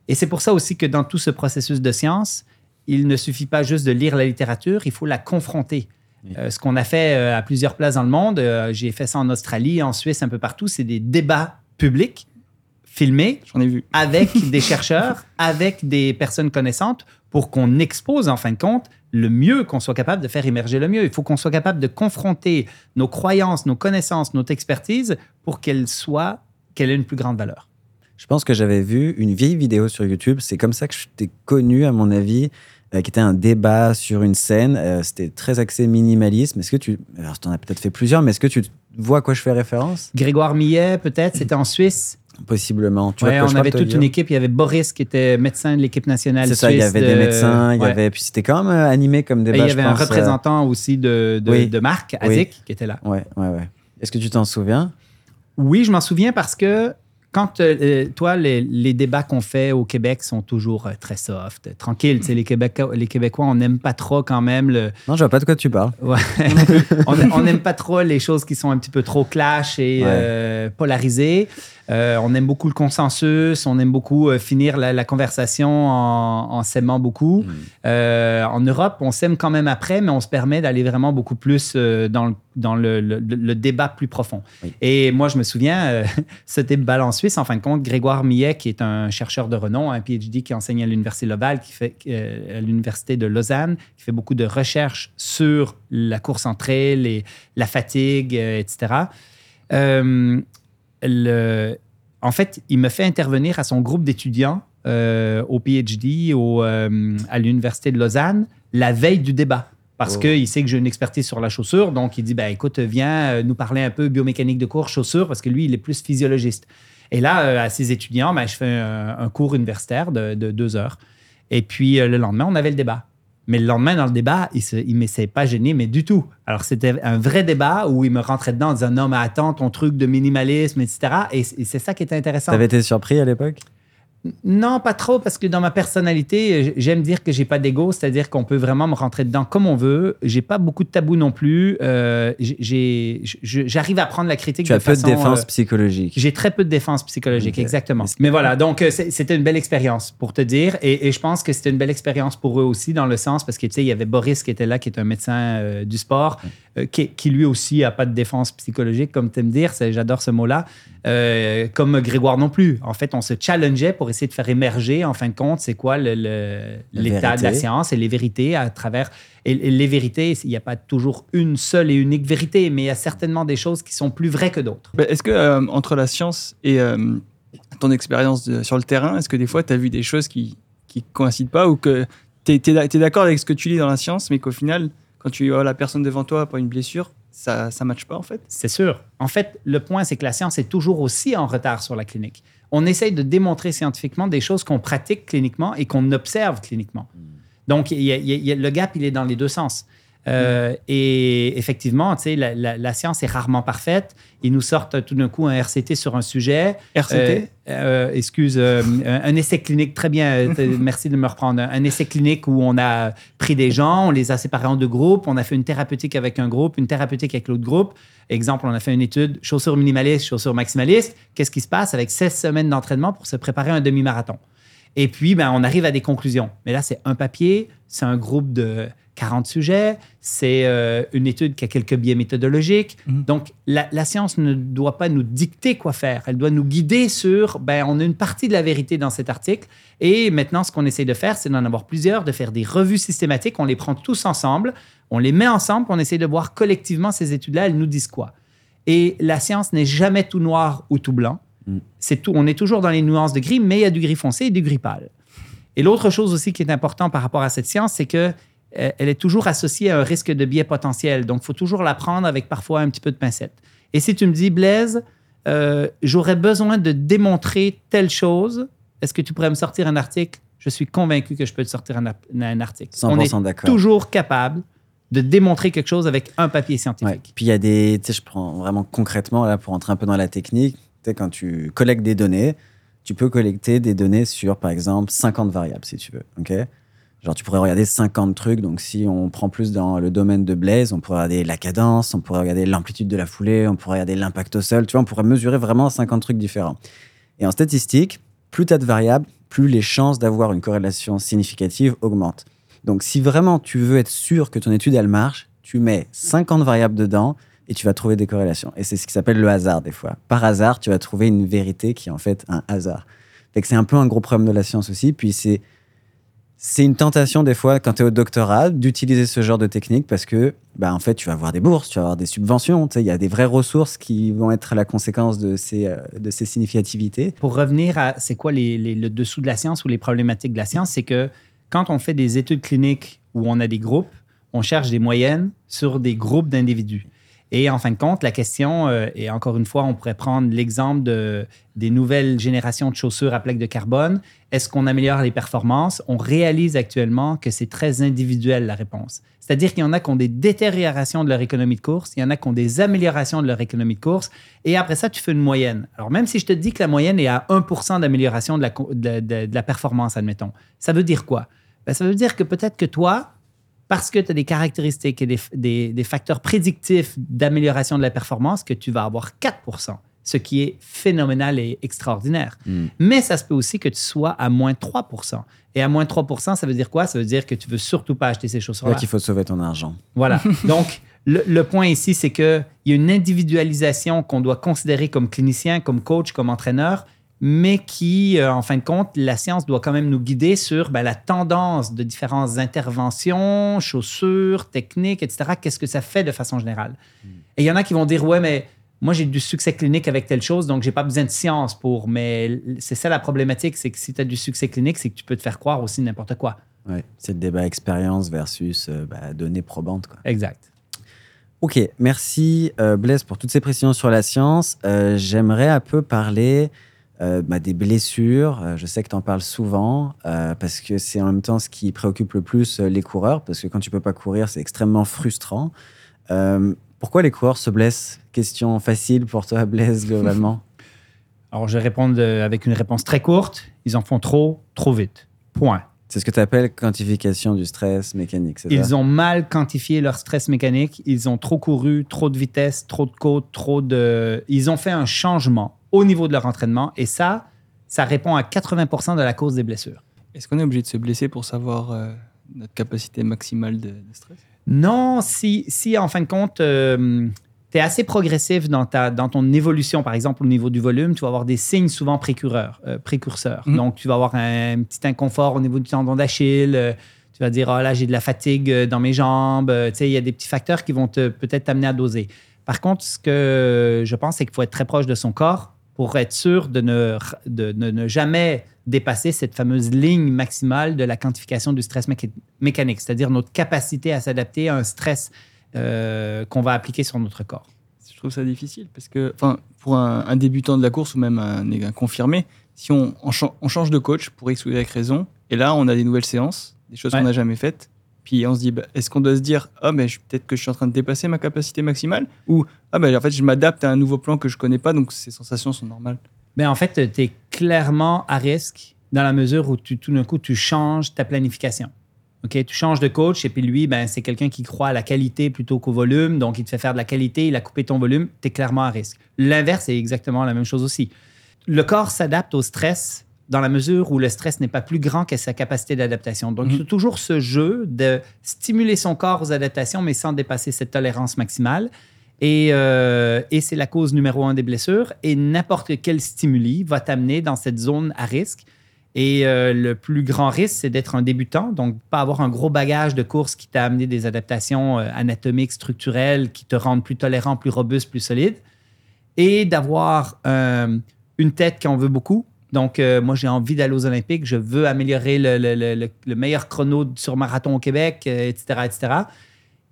Et c'est pour ça aussi que dans tout ce processus de science, il ne suffit pas juste de lire la littérature, il faut la confronter. Euh, ce qu'on a fait euh, à plusieurs places dans le monde, euh, j'ai fait ça en Australie, en Suisse, un peu partout, c'est des débats publics filmés J'en ai vu. avec des chercheurs, avec des personnes connaissantes, pour qu'on expose en fin de compte le mieux qu'on soit capable de faire émerger le mieux. Il faut qu'on soit capable de confronter nos croyances, nos connaissances, notre expertise pour qu'elle soit, qu'elle ait une plus grande valeur. Je pense que j'avais vu une vieille vidéo sur YouTube. C'est comme ça que je t'ai connu, à mon avis, euh, qui était un débat sur une scène. Euh, C'était très axé minimalisme. Est-ce que tu. Alors, tu en as peut-être fait plusieurs, mais est-ce que tu vois à quoi je fais référence? Grégoire Millet, peut-être, c'était en Suisse. Possiblement. Tu Ouais, on avait toute une équipe. Il y avait Boris qui était médecin de l'équipe nationale C'est ça, il y avait des de- médecins, il y avait. Puis c'était quand même euh, animé comme Et débat. il y je avait un euh, représentant aussi de, de, oui. de marque, Oui. Azik, qui était là. Ouais, ouais, ouais. Est-ce que tu t'en souviens? Oui, je m'en souviens parce que quand, euh, toi, les, les débats qu'on fait au Québec sont toujours euh, très soft, sais, les, Québécois, les Québécois, on n'aime pas trop quand même le. Non, je vois pas de quoi tu parles. Ouais. on on n'aime pas trop les choses qui sont un petit peu trop clash et Ouais. euh, polarisées. Euh, on aime beaucoup le consensus, on aime beaucoup euh, finir la, la conversation en, en s'aimant beaucoup. Mm. Euh, en Europe, on s'aime quand même après, mais on se permet d'aller vraiment beaucoup plus dans, le, dans le, le- le débat plus profond. Oui. Et moi, je me souviens, ce débat en Suisse, en fin de compte, Grégoire Millet, qui est un chercheur de renom, un PhD qui enseigne à l'Université Laval, qui fait à l'Université de Lausanne, qui fait beaucoup de recherches sur la course en trail, et la fatigue, etc. Euh, le- en fait, il me fait intervenir à son groupe d'étudiants euh, au PhD au, euh, à l'Université de Lausanne la veille du débat. Parce Oh. qu'il sait que j'ai une expertise sur la chaussure. Donc, il dit ben, écoute, viens euh, nous parler un peu biomécanique de course, chaussure, parce que lui, il est plus physiologiste. Et là, euh, à ses étudiants, ben, je fais un, un cours universitaire de, de deux heures. Et puis, le lendemain, on avait le débat. Mais le lendemain, dans le débat, il ne s'est pas gêné, mais du tout. Alors, c'était un vrai débat où il me rentrait dedans en disant Non, mais attends, ton truc de minimalisme, etc. Et, c'est ça qui est intéressant. T'avais été surpris à l'époque? Non, pas trop, parce que dans ma personnalité, j'aime dire que j'ai pas d'ego, c'est-à-dire qu'on peut vraiment me rentrer dedans comme on veut. J'ai pas beaucoup de tabous non plus. Euh, J'arrive à prendre la critique Tu as de peu de façon, défense euh, psychologique. j'ai très peu de défense psychologique, exactement. Mais voilà, donc euh, c'était une belle expérience pour te dire. Et, et je pense que c'était une belle expérience pour eux aussi, dans le sens, parce que tu sais, il y avait Boris qui était là, qui est un médecin euh, du sport, euh, qui, qui lui aussi a pas de défense psychologique, comme tu aimes dire. J'adore ce mot-là. Euh, comme Grégoire non plus. En fait, on se challengeait pour essayer de faire émerger, en fin de compte, c'est quoi l'état de la science et les vérités à travers. Et, et les vérités, il n'y a pas toujours une seule et unique vérité, mais il y a certainement des choses qui sont plus vraies que d'autres. Est-ce que euh, entre la science et euh, ton expérience de- sur le terrain, est-ce que des fois tu as vu des choses qui qui coïncident pas ou que tu es, d'accord avec ce que tu lis dans la science, mais qu'au final, quand tu vois la personne devant toi pas une blessure, ça ça matche pas en fait? C'est sûr. En fait, le point, c'est que la science est toujours aussi en retard sur la clinique. On essaye de démontrer scientifiquement des choses qu'on pratique cliniquement et qu'on observe cliniquement. Donc, il y a- y a- y a- le gap, il est dans les deux sens. Euh, Et effectivement, tu sais, la, la- la science est rarement parfaite. Ils nous sortent tout d'un coup un RCT sur un sujet. RCT Euh, euh, excuse, euh, un, un essai clinique, très bien, merci de me reprendre. Un, un essai clinique où on a pris des gens, on les a séparés en deux groupes, on a fait une thérapeutique avec un groupe, une thérapeutique avec l'autre groupe. Exemple, on a fait une étude chaussures minimalistes, chaussures maximalistes. Qu'est-ce qui se passe avec 16 semaines d'entraînement pour se préparer à un demi-marathon? Et puis, ben, on arrive à des conclusions. Mais là, c'est un papier, c'est un groupe de 40 sujets, c'est euh, une étude qui a quelques biais méthodologiques. Mhm. Donc, la, la science ne doit pas nous dicter quoi faire. Elle doit nous guider sur, ben, on a une partie de la vérité dans cet article. Et maintenant, ce qu'on essaie de faire, c'est d'en avoir plusieurs, de faire des revues systématiques. On les prend tous ensemble, on les met ensemble, on essaie de voir collectivement ces études-là, elles nous disent quoi. Et la science n'est jamais tout noir ou tout blanc. Mm. C'est tout. On est toujours dans les nuances de gris, mais il y a du gris foncé et du gris pâle. Et l'autre chose aussi qui est important par rapport à cette science, c'est que euh, elle est toujours associée à un risque de biais potentiel. Donc, il faut toujours la prendre avec parfois un petit peu de pincette. Et si tu me dis, Blaise, euh, j'aurais besoin de démontrer telle chose, est-ce que tu pourrais me sortir un article? Je suis convaincu que je peux te sortir un, article. On est 100% toujours capable de démontrer quelque chose avec un papier Ouais. scientifique. Puis il y a des, tu sais, je prends vraiment concrètement là pour entrer un peu dans la technique. Quand tu collectes des données, tu peux collecter des données sur, par exemple, 50 variables si tu veux. Ok? Genre, tu pourrais regarder 50 trucs. Donc, si on prend plus dans le domaine de Blaze, on pourrait regarder la cadence, on pourrait regarder l'amplitude de la foulée, on pourrait regarder l'impact au sol. Tu vois, on pourrait mesurer vraiment 50 trucs différents. Et en statistique, plus tu as de variables, plus les chances d'avoir une corrélation significative augmentent. Donc, si vraiment tu veux être sûr que ton étude, elle marche, tu mets 50 variables dedans et tu vas trouver des corrélations. Et c'est ce qui s'appelle le hasard, des fois. Par hasard, tu vas trouver une vérité qui est en fait un hasard. Fait que c'est un peu un gros problème de la science aussi. Puis c'est. C'est une tentation des fois quand tu es au doctorat d'utiliser ce genre de technique parce que bah, en fait tu vas avoir des bourses, tu vas avoir des subventions, il y a des vraies ressources qui vont être la conséquence de ces, euh, de ces significativités. Pour revenir à c'est quoi le dessous de la science ou les problématiques de la science, c'est que quand on fait des études cliniques où on a des groupes, on cherche des moyennes sur des groupes d'individus. Et en fin de compte, la question, euh, et encore une fois, on pourrait prendre l'exemple de, des nouvelles générations de chaussures à plaque de carbone. Est-ce qu'on améliore les performances? On réalise actuellement que c'est très individuel la réponse. C'est-à-dire qu'il y en a qui ont des détériorations de leur économie de course, il y en a qui ont des améliorations de leur économie de course, et après ça, tu fais une moyenne. Alors, même si je te dis que la moyenne est à 1% d'amélioration de la, de la performance, admettons, ça veut dire quoi? Ben, ça veut dire que peut-être que toi, parce que tu as des caractéristiques et des, des- des facteurs prédictifs d'amélioration de la performance, que tu vas avoir 4% ce qui est phénoménal et extraordinaire. Mm. Mais ça se peut aussi que tu sois à moins 3% Et à moins 3% ça veut dire quoi? Ça veut dire que tu veux surtout pas acheter ces chaussures-là. là qu'il faut sauver ton argent. Voilà. Donc, le, le point ici, c'est qu'il y a une individualisation qu'on doit considérer comme clinicien, comme coach, comme entraîneur, mais qui, euh, en fin de compte, la science doit quand même nous guider sur ben, la tendance de différentes interventions, chaussures, techniques, etc. Qu'est-ce que ça fait de façon générale? Et il y en a qui vont dire, ouais, mais moi, j'ai du succès clinique avec telle chose, donc j'ai pas besoin de science pour. Mais c'est ça la problématique, c'est que si tu as du succès clinique, c'est que tu peux te faire croire aussi n'importe quoi. Ouais. C'est le débat expérience versus euh, bah, données probantes. Quoi. Exact. Ok, merci euh, Blaise pour toutes ces précisions sur la science. Euh, J'aimerais un peu parler euh, bah, des blessures. Euh, je sais que tu en parles souvent euh, parce que c'est en même temps ce qui préoccupe le plus les coureurs parce que quand tu peux pas courir, c'est extrêmement frustrant. Pourquoi les coureurs se blessent? Question facile pour toi, Blaise, globalement. Alors, je vais répondre avec une réponse très courte. Ils en font trop, trop vite. Point. c'est ce que tu appelles quantification du stress mécanique, c'est ça? Ils ont mal quantifié leur stress mécanique. Ils ont trop couru, trop de vitesse, trop de côtes, trop de. Ils ont fait un changement au niveau de leur entraînement et ça, ça répond à 80% de la cause des blessures. Est-ce qu'on est obligé de se blesser pour savoir euh, notre capacité maximale de, de stress? Non, si, si en fin de compte, tu es assez progressif dans, ta, dans ton évolution, par exemple au niveau du volume, tu vas avoir des signes souvent précurseurs. euh, précurseurs. Mhm. Donc, tu vas avoir un, petit inconfort au niveau du tendon d'Achille. euh, tu vas dire, ah là, j'ai de la fatigue euh, dans mes jambes. Euh, tu sais, il y a des petits facteurs qui vont peut-être t'amener à doser. Par contre, ce que je pense, c'est qu'il faut être très proche de son corps pour être sûr de ne, de, de ne jamais dépasser cette fameuse ligne maximale de la quantification du stress méca- mécanique, c'est-à-dire notre capacité à s'adapter à un stress euh, qu'on va appliquer sur notre corps. Je trouve ça difficile parce que, enfin, pour un, un débutant de la course ou même un, un confirmé, si on, on, chan- on change de coach pour X ou Y raison, et là on a des nouvelles séances, des choses Ouais. qu'on n'a jamais faites, puis on se dit, bah, est-ce qu'on doit se dire, ah mais peut-être que je suis en train de dépasser ma capacité maximale, ou ah ben en fait je m'adapte à un nouveau plan que je connais pas, donc ces sensations sont normales. Mais en fait, tu es clairement à risque dans la mesure où tu, tout d'un coup, tu changes ta planification. OK? Tu changes de coach et puis lui, ben, c'est quelqu'un qui croit à la qualité plutôt qu'au volume. Donc, il te fait faire de la qualité, il a coupé ton volume, tu es clairement à risque. L'inverse est exactement la même chose aussi. Le corps s'adapte au stress dans la mesure où le stress n'est pas plus grand que sa capacité d'adaptation. Donc, y a toujours ce jeu de stimuler son corps aux adaptations, mais sans dépasser cette tolérance maximale. Et, euh, et c'est la cause numéro un des blessures. Et n'importe quel stimuli va t'amener dans cette zone à risque. Et euh, le plus grand risque, c'est d'être un débutant, donc pas avoir un gros bagage de course qui t'a amené des adaptations euh, anatomiques, structurelles, qui te rendent plus tolérant, plus robuste, plus solide. Et d'avoir une tête qui en veut beaucoup. Donc, euh, moi, j'ai envie d'aller aux Olympiques. Je veux améliorer le, le- le- le- le meilleur chrono sur marathon au Québec, euh, etc., etc.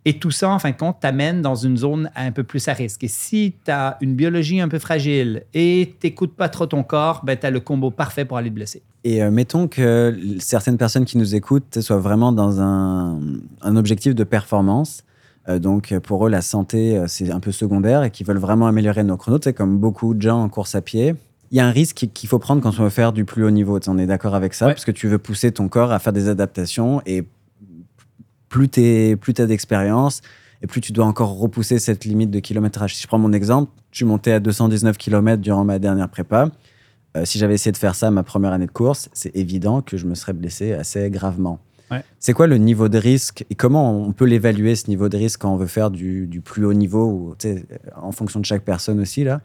Et tout ça, en fin de compte, t'amène dans une zone un peu plus à risque. Et si tu as une biologie un peu fragile et t'écoutes pas trop ton corps, ben, tu as le combo parfait pour aller te blesser. Et euh, mettons que certaines personnes qui nous écoutent soient vraiment dans un, objectif de performance. Donc, pour eux, la santé, c'est un peu secondaire et qui veulent vraiment améliorer nos chronos. C'est comme beaucoup de gens en course à pied. Il y a un risque qu'il faut prendre quand on veut faire du plus haut niveau. On est d'accord avec ça Ouais. parce que tu veux pousser ton corps à faire des adaptations et plus tu plus as d'expérience et plus tu dois encore repousser cette limite de kilométrage. Si je prends mon exemple, je suis monté à 219 km durant ma dernière prépa. Euh, si j'avais essayé de faire ça ma première année de course, c'est évident que je me serais blessé assez gravement. Ouais. C'est quoi le niveau de risque et comment on peut l'évaluer ce niveau de risque quand on veut faire du, du plus haut niveau ou, en fonction de chaque personne aussi là?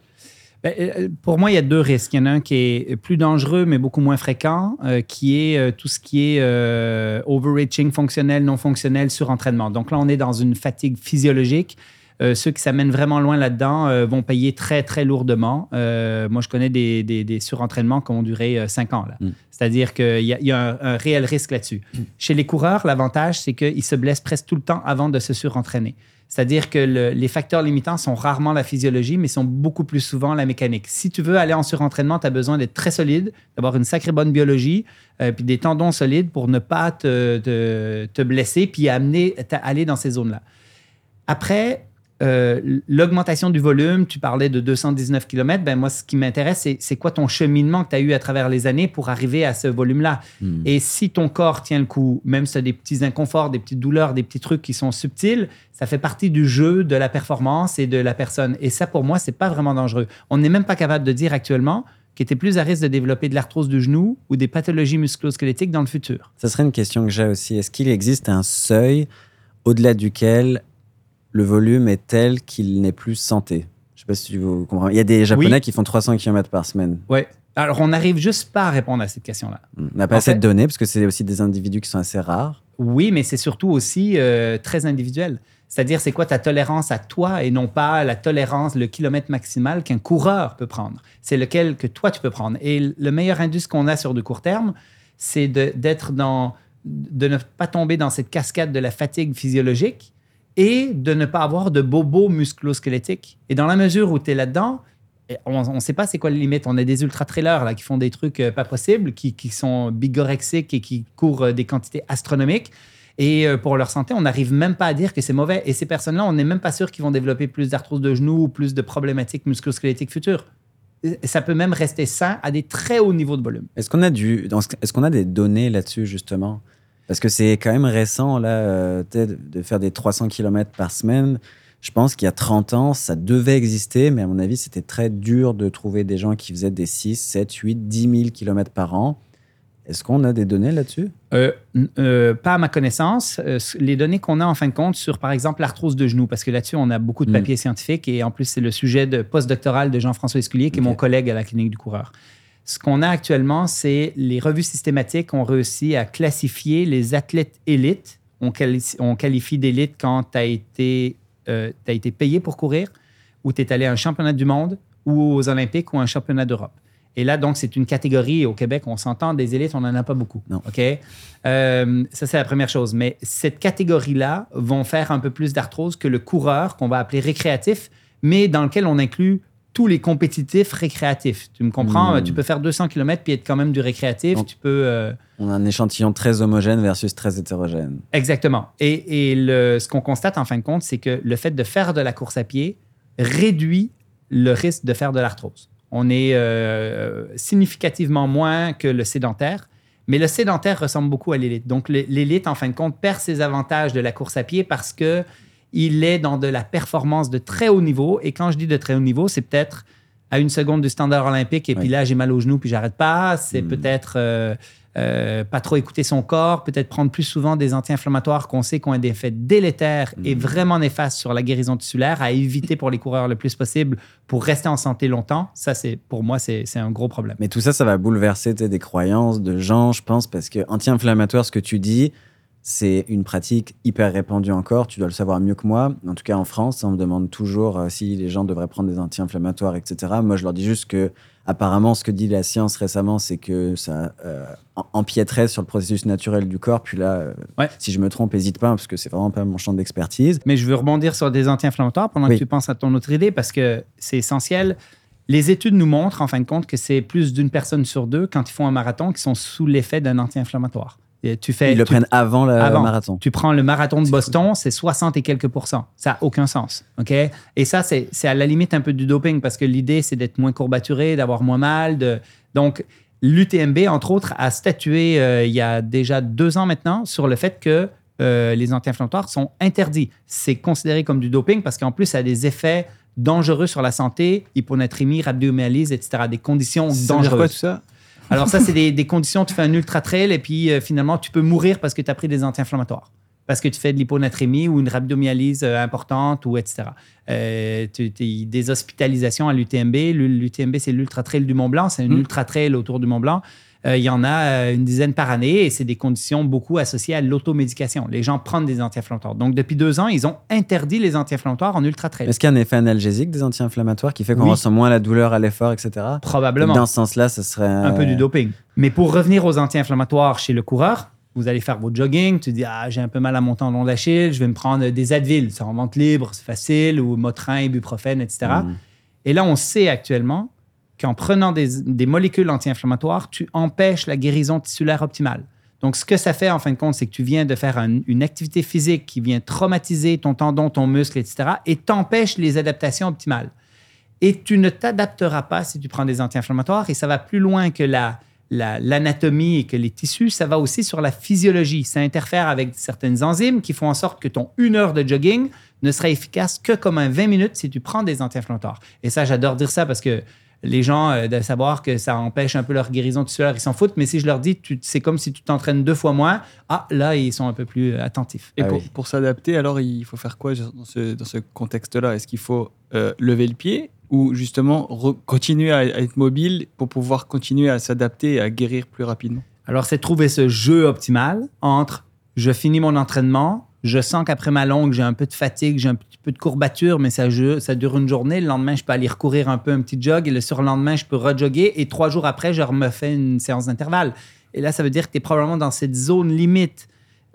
Ben, euh, pour moi, il y a deux risques. Il y en a un qui est plus dangereux, mais beaucoup moins fréquent, euh, qui est euh, tout ce qui est euh, overreaching fonctionnel, non fonctionnel, surentraînement. Donc là, on est dans une fatigue physiologique. Euh, ceux qui s'amènent vraiment loin là-dedans euh, vont payer très, très lourdement. Euh, moi, je connais des, des, des surentraînements qui ont duré euh, cinq ans. là. Mm. C'est-à-dire qu'il y a, il y a un, un réel risque là-dessus. Chez les coureurs, l'avantage, c'est qu'ils se blessent presque tout le temps avant de se surentraîner. C'est-à-dire que le- les facteurs limitants sont rarement la physiologie, mais sont beaucoup plus souvent la mécanique. Si tu veux aller en surentraînement, tu as besoin d'être très solide, d'avoir une sacrée bonne biologie, euh, puis des tendons solides pour ne pas te, te- te blesser, puis amener, aller dans ces zones-là. Après, euh, l'augmentation du volume, tu parlais de 219 km, ben moi, ce qui m'intéresse, c'est, quoi ton cheminement que tu as eu à travers les années pour arriver à ce volume-là? Hmm. Et si ton corps tient le coup, même si tu as des petits inconforts, des petites douleurs, des petits trucs qui sont subtils, ça fait partie du jeu, de la performance et de la personne. Et ça, pour moi, c'est pas vraiment dangereux. On n'est même pas capable de dire actuellement qu'il était plus à risque de développer de l'arthrose du genou ou des pathologies musculosquelettiques dans le futur. Ça serait une question que j'ai aussi. Est-ce qu'il existe un seuil au-delà duquel le volume est tel qu'il n'est plus santé Je sais pas si vous comprenez. Il y a des Japonais Oui. qui font 300 km par semaine. Ouais. Alors, on n'arrive juste pas à répondre à cette question-là. On n'a pas En assez fait- de données parce que c'est aussi des individus qui sont assez rares. Oui, mais c'est surtout aussi euh, très individuel. C'est-à-dire, c'est quoi ta tolérance à toi et non pas la tolérance, le kilomètre maximal qu'un coureur peut prendre? C'est lequel que toi, tu peux prendre. Et le meilleur indice qu'on a sur du court terme, c'est d'être dans, de ne pas tomber dans cette cascade de la fatigue physiologique et de ne pas avoir de bobos musculo-squelettiques. Et dans la mesure où tu es là-dedans, on ne sait pas c'est quoi les limites. On a des ultra-trailers là, qui font des trucs euh, pas possibles, qui, sont bigorexiques et qui courent euh, des quantités astronomiques. Et euh, pour leur santé, on n'arrive même pas à dire que c'est mauvais. Et ces personnes-là, on n'est même pas sûr qu'ils vont développer plus d'arthrose de genoux ou plus de problématiques musculosquelettiques futures. Ça peut même rester sain à des très hauts niveaux de volume. Est-ce qu'on a des données là-dessus, justement? Parce que c'est quand même récent, là, euh, de, faire des 300 km par semaine. Je pense qu'il y a 30 ans, ça devait exister, mais à mon avis, c'était très dur de trouver des gens qui faisaient des 6, 7, 8, 10 000 km par an. Est-ce qu'on a des données là-dessus? Euh, euh, pas à ma connaissance. Euh, les données qu'on a en fin de compte sur, par exemple, l'arthrose de genou, parce que là-dessus, on a beaucoup de Mm. papiers scientifiques et en plus, c'est le sujet de postdoctoral de Jean-François Esculier, qui est mon collègue à la clinique du coureur. Ce qu'on a actuellement, c'est les revues systématiques ont réussi à classifier les athlètes élites. On, quali- on qualifie d'élite quand tu as été, euh, t'as été payé pour courir, ou tu es allé à un championnat du monde, ou aux Olympiques, ou un championnat d'Europe. Et là, donc, c'est une catégorie. Au Québec, on s'entend des élites, on n'en a pas beaucoup. Non. OK? Euh, ça, c'est la première chose. Mais cette catégorie-là vont faire un peu plus d'arthrose que le coureur, qu'on va appeler récréatif, mais dans lequel on inclut tous les compétitifs récréatifs. Tu me comprends? Hmm. Tu peux faire 200 km puis être quand même du récréatif. Donc- tu peux. euh, On a un échantillon très homogène versus très hétérogène. Exactement. Et, et le- ce qu'on constate en fin de compte, c'est que le fait de faire de la course à pied réduit le risque de faire de l'arthrose. On est euh, significativement moins que le sédentaire, mais le sédentaire ressemble beaucoup à l'élite. Donc l'é- l'élite, en fin de compte, perd ses avantages de la course à pied parce que il est dans de la performance de très haut niveau. Et quand je dis de très haut niveau, c'est peut-être à une seconde du standard olympique et puis là, j'ai mal au genou puis j'arrête pas. C'est Mm. peut-être euh, euh, pas trop écouter son corps, peut-être prendre plus souvent des anti-inflammatoires qu'on sait qui ont des effets délétères et Mm. vraiment néfastes sur la guérison tissulaire à éviter pour les coureurs le plus possible pour rester en santé longtemps. Ça, c'est pour moi, c'est un gros problème. Mais tout ça, ça va bouleverser des croyances de gens, je pense, parce que anti-inflammatoire, ce que tu dis, c'est une pratique hyper répandue encore. Tu dois le savoir mieux que moi. En tout cas, en France, on me demande toujours euh, si les gens devraient prendre des anti-inflammatoires, etc. Moi, je leur dis juste que, apparemment, ce que dit la science récemment, c'est que ça euh, em- empiéterait sur le processus naturel du corps. Puis là, euh, Ouais. si je me trompe, hésite pas, parce que c'est vraiment pas mon champ d'expertise. Mais je veux rebondir sur des anti-inflammatoires pendant Oui. que tu penses à ton autre idée parce que c'est essentiel. Les études nous montrent, en fin de compte, que c'est plus d'une personne sur deux, quand ils font un marathon, qui sont sous l'effet d'un anti-inflammatoire. Et Tu fais, Ils le tu- prennent avant le Avant. marathon. Tu prends le marathon de Boston, c'est 60 et quelques pourcents. Ça n'a aucun sens. OK? Et ça, c'est à la limite un peu du doping parce que l'idée, c'est d'être moins courbaturé, d'avoir moins mal. De... Donc, l'UTMB, entre autres, a statué euh, il y a déjà deux ans maintenant sur le fait que euh, les anti-inflammatoires sont interdits. C'est considéré comme du doping parce qu'en plus, ça a des effets dangereux sur la santé, hyponatrémie, rhabdomyolyse, etc. Des conditions Ça veut dire dangereuses. quoi tout ça? Alors ça, c'est des, des conditions, tu fais un ultra trail et puis euh, finalement, tu peux mourir parce que tu as pris des anti-inflammatoires. Parce que tu fais de l'hyponatrémie ou une rhabdomyolyse euh, importante ou etc. Euh, tu, des hospitalisations à l'UTMB. L'UTMB, c'est l'ultra trail du Mont Blanc. C'est un Mm. ultra trail autour du Mont Blanc. Euh, Il y en a euh, une dizaine par année et c'est des conditions beaucoup associées à l'automédication. Les gens prennent des anti-inflammatoires. Donc, depuis deux ans, ils ont interdit les anti-inflammatoires en ultra trail. Est-ce qu'il y a un effet analgésique des anti-inflammatoires qui fait qu'on Oui. ressent moins la douleur à l'effort, etc. Probablement. Dans ce sens-là, ce serait un peu du doping. Mais pour revenir aux anti-inflammatoires chez le coureur, vous allez faire votre jogging, tu dis ah j'ai un peu mal à mon tendon d'Achille, je vais me prendre des Advil, c'est en vente libre, c'est facile, ou Motrin, ibuprofène, etc. Mhm. Et là, on sait actuellement qu'en prenant des, molécules anti-inflammatoires, tu empêches la guérison tissulaire optimale. Donc, ce que ça fait, en fin de compte, c'est que tu viens de faire un- une activité physique qui vient traumatiser ton tendon, ton muscle, etc., et t'empêche les adaptations optimales. Et tu ne t'adapteras pas si tu prends des anti-inflammatoires, et ça va plus loin que la la- l'anatomie et que les tissus, ça va aussi sur la physiologie. Ça interfère avec certaines enzymes qui font en sorte que ton une heure de jogging ne sera efficace que comme un 20 minutes si tu prends des anti-inflammatoires. Et ça, j'adore dire ça parce que les gens, euh, de savoir que ça empêche un peu leur guérison tissulaire, ils s'en foutent. Mais si je leur dis, tu- c'est comme si tu t'entraînes deux fois moins, ah, là, ils sont un peu plus euh, attentifs. Et Ah pour, oui. pour s'adapter, alors il faut faire quoi dans ce, dans ce contexte-là? Est-ce qu'il faut euh, lever le pied ou justement re- continuer à, à être mobile pour pouvoir continuer à s'adapter et à guérir plus rapidement? Alors, c'est trouver ce jeu optimal entre je finis mon entraînement, je sens qu'après ma longue, j'ai un peu de fatigue, j'ai un petit peu de courbature, mais ça, dure une journée. Le lendemain, je peux aller recourir un peu un petit jog et le surlendemain, je peux rejogger et trois jours après, je me fais une séance d'intervalle. Et là, ça veut dire que tu es probablement dans cette zone limite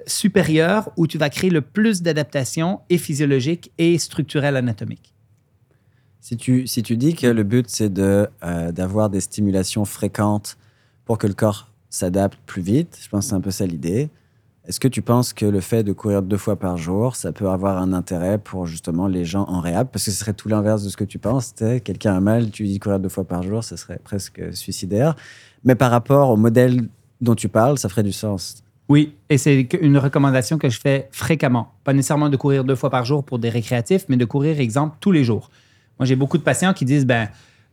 supérieure où tu vas créer le plus d'adaptation et physiologique et structurelle anatomique. Si tu, si tu dis que le but, c'est de, euh, d'avoir des stimulations fréquentes pour que le corps s'adapte plus vite, je pense que c'est un peu ça l'idée. Est-ce que tu penses que le fait de courir deux fois par jour, ça peut avoir un intérêt pour justement les gens en réhab? Parce que ce serait tout l'inverse de ce que tu penses. Quelqu'un a mal, tu dis courir deux fois par jour, ce serait presque suicidaire. Mais par rapport au modèle dont tu parles, ça ferait du sens. Oui, et c'est une recommandation que je fais fréquemment. Pas nécessairement de courir deux fois par jour pour des récréatifs, mais de courir, exemple, tous les jours. Moi, j'ai beaucoup de patients qui disent, ben,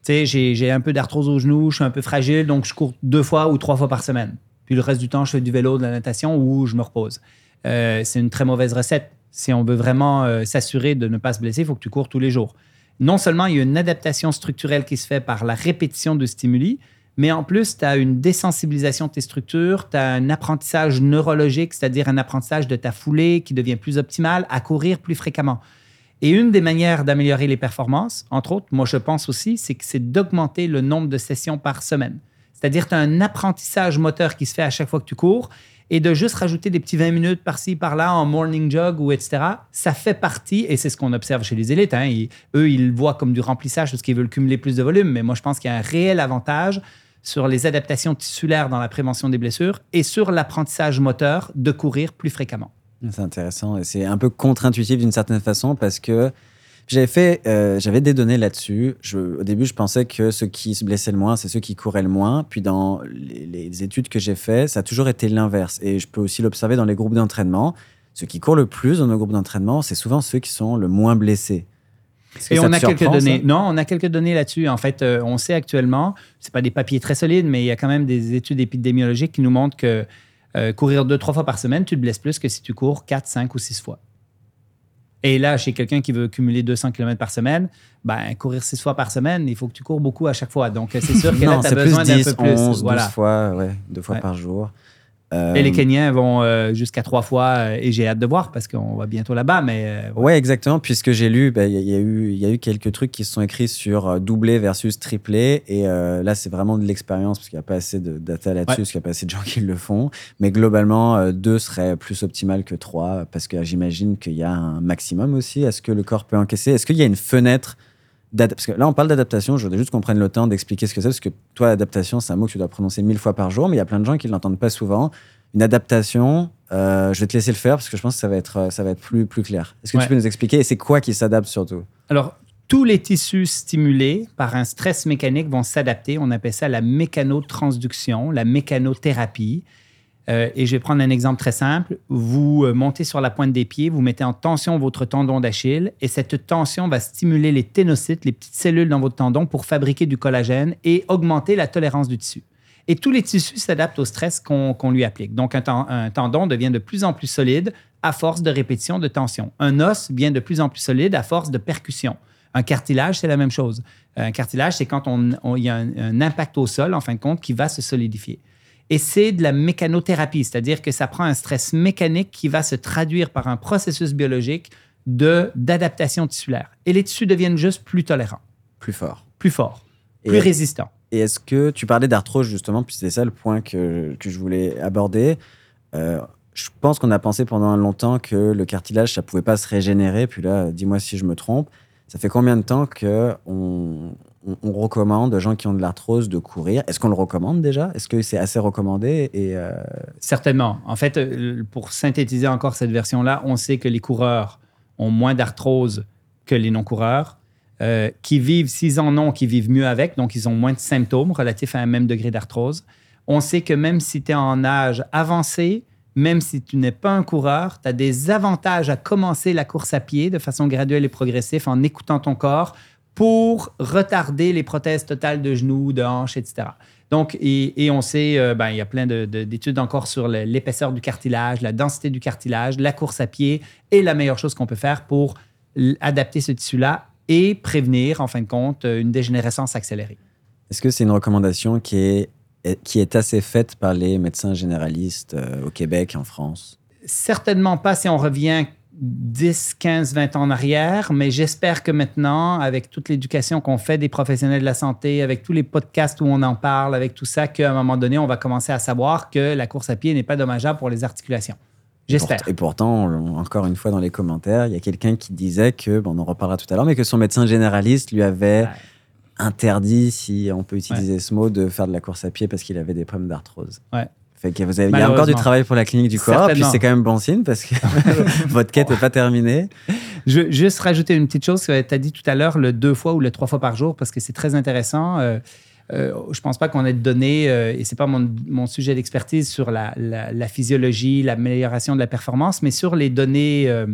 tu sais, j'ai un peu d'arthrose au genou, je suis un peu fragile, donc je cours deux fois ou trois fois par semaine. Puis le reste du temps, je fais du vélo, de la natation ou je me repose. Euh, c'est une très mauvaise recette. Si on veut vraiment euh, s'assurer de ne pas se blesser, il faut que tu cours tous les jours. Non seulement il y a une adaptation structurelle qui se fait par la répétition de stimuli, mais en plus, tu as une désensibilisation de tes structures, tu as un apprentissage neurologique, c'est-à-dire un apprentissage de ta foulée qui devient plus optimal à courir plus fréquemment. Et une des manières d'améliorer les performances, entre autres, moi je pense aussi, c'est que c'est d'augmenter le nombre de sessions par semaine. C'est-à-dire tu as un apprentissage moteur qui se fait à chaque fois que tu cours et de juste rajouter des petits 20 minutes par-ci, par-là en morning jog ou etc. Ça fait partie, et c'est ce qu'on observe chez les élites. hein, eux, ils le voient comme du remplissage parce qu'ils veulent cumuler plus de volume. Mais moi, je pense qu'il y a un réel avantage sur les adaptations tissulaires dans la prévention des blessures et sur l'apprentissage moteur de courir plus fréquemment. C'est intéressant et c'est un peu contre-intuitif d'une certaine façon parce que j'avais fait, euh, j'avais des données là-dessus. Au début, je pensais que ceux qui se blessaient le moins, c'est ceux qui couraient le moins. Puis dans les, les études que j'ai faites, ça a toujours été l'inverse. Et je peux aussi l'observer dans les groupes d'entraînement. Ceux qui courent le plus dans nos groupes d'entraînement, c'est souvent ceux qui sont le moins blessés. Et on a quelques données. Non, on a quelques données là-dessus. En fait, euh, on sait actuellement, c'est pas des papiers très solides, mais il y a quand même des études épidémiologiques qui nous montrent que euh, courir deux, trois fois par semaine, tu te blesses plus que si tu cours quatre, cinq ou six fois. Et là, chez quelqu'un qui veut cumuler 200 km par semaine, ben, courir six fois par semaine, il faut que tu cours beaucoup à chaque fois. Donc, euh, c'est sûr que là, tu as besoin d'un 10, peu plus. 11, 12 voilà. fois, ouais, deux fois Ouais. par jour. Et Euh, les Kenyans vont euh, jusqu'à trois fois, euh, et j'ai hâte de voir parce qu'on va bientôt là-bas. Mais euh, Ouais, exactement. Puisque j'ai lu, bah, il y, a eu, y a eu quelques trucs qui se sont écrits sur doublé versus triplé. Et euh, là, c'est vraiment de l'expérience parce qu'il n'y a pas assez de data là-dessus, Ouais. parce qu'il n'y a pas assez de gens qui le font. Mais globalement, deux serait plus optimal que trois parce que j'imagine qu'il y a un maximum aussi. Est-ce que le corps peut encaisser Est-ce qu'il y a une fenêtre Parce que là, on parle d'adaptation. Je voudrais juste qu'on prenne le temps d'expliquer ce que c'est. Parce que toi, adaptation, c'est un mot que tu dois prononcer mille fois par jour. Mais il y a plein de gens qui ne l'entendent pas souvent. Une adaptation, euh, je vais te laisser le faire parce que je pense que ça va être, euh, ça va être plus, plus clair. Est-ce que Ouais. tu peux nous expliquer Et c'est quoi qui s'adapte surtout? Alors, tous les tissus stimulés par un stress mécanique vont s'adapter. On appelle ça la mécanotransduction, la mécanothérapie. Euh, et je vais prendre un exemple très simple. Vous euh, montez sur la pointe des pieds, vous mettez en tension votre tendon d'Achille et cette tension va stimuler les ténocytes, les petites cellules dans votre tendon pour fabriquer du collagène et augmenter la tolérance du tissu. Et tous les tissus s'adaptent au stress qu'on lui applique. Donc, un, ten- un tendon devient de plus en plus solide à force de répétition de tension. Un os devient de plus en plus solide à force de percussion. Un cartilage, c'est la même chose. Un cartilage, c'est quand il y a un, un impact au sol, en fin de compte, qui va se solidifier. Et c'est de la mécanothérapie, c'est-à-dire que ça prend un stress mécanique qui va se traduire par un processus biologique de- d'adaptation tissulaire. Et les tissus deviennent juste plus tolérants, Plus fort. plus forts, Et- plus résistants. Et est-ce que tu parlais d'arthrose justement, puis c'est ça le point que, que je voulais aborder. Euh, je pense qu'on a pensé pendant longtemps que le cartilage, ça pouvait pas se régénérer. Puis là, dis-moi si je me trompe. Ça fait combien de temps que on, on- recommande aux gens qui ont de l'arthrose de courir Est-ce qu'on le recommande déjà? Est-ce que c'est assez recommandé? Et euh, Certainement. En fait, euh, pour synthétiser encore cette version-là, on sait que les coureurs ont moins d'arthrose que les non-coureurs, euh, qui vivent, s'ils en ont, qui vivent mieux avec, donc ils ont moins de symptômes relatifs à un même degré d'arthrose. On sait que même si tu es en âge avancé, même si tu n'es pas un coureur, tu as des avantages à commencer la course à pied de façon graduelle et progressive en écoutant ton corps pour retarder les prothèses totales de genoux, de hanches, etc. Donc, et, et on sait, euh, ben, il y a plein de- de- d'études encore sur l'épaisseur du cartilage, la densité du cartilage, la course à pied est la meilleure chose qu'on peut faire pour adapter ce tissu-là et prévenir, en fin de compte, euh, une dégénérescence accélérée. est-ce que c'est une recommandation qui est, qui est assez faite par les médecins généralistes euh, au Québec, en France? Certainement pas si on revient 10, 15, 20 ans en arrière, mais j'espère que maintenant, avec toute l'éducation qu'on fait des professionnels de la santé, avec tous les podcasts où on en parle, avec tout ça, qu'à un moment donné, on va commencer à savoir que la course à pied n'est pas dommageable pour les articulations. J'espère. Et pourtant, encore une fois dans les commentaires, il y a quelqu'un qui disait que, bon, on en reparlera tout à l'heure, mais que son médecin généraliste lui avait Ouais. interdit, si on peut utiliser ce mot, de faire de la course à pied parce qu'il avait des problèmes d'arthrose. Ouais. Fait que vous avez, il y a encore du travail pour la clinique du corps, puis c'est quand même bon signe parce que votre quête n'est pas terminée. Je veux juste rajouter une petite chose que tu as dit tout à l'heure, le deux fois ou le trois fois par jour, parce que c'est très intéressant. Euh, euh, je pense pas qu'on ait de données, euh, et c'est pas mon, mon sujet d'expertise sur la, la- la physiologie, l'amélioration de la performance, mais sur les données, euh,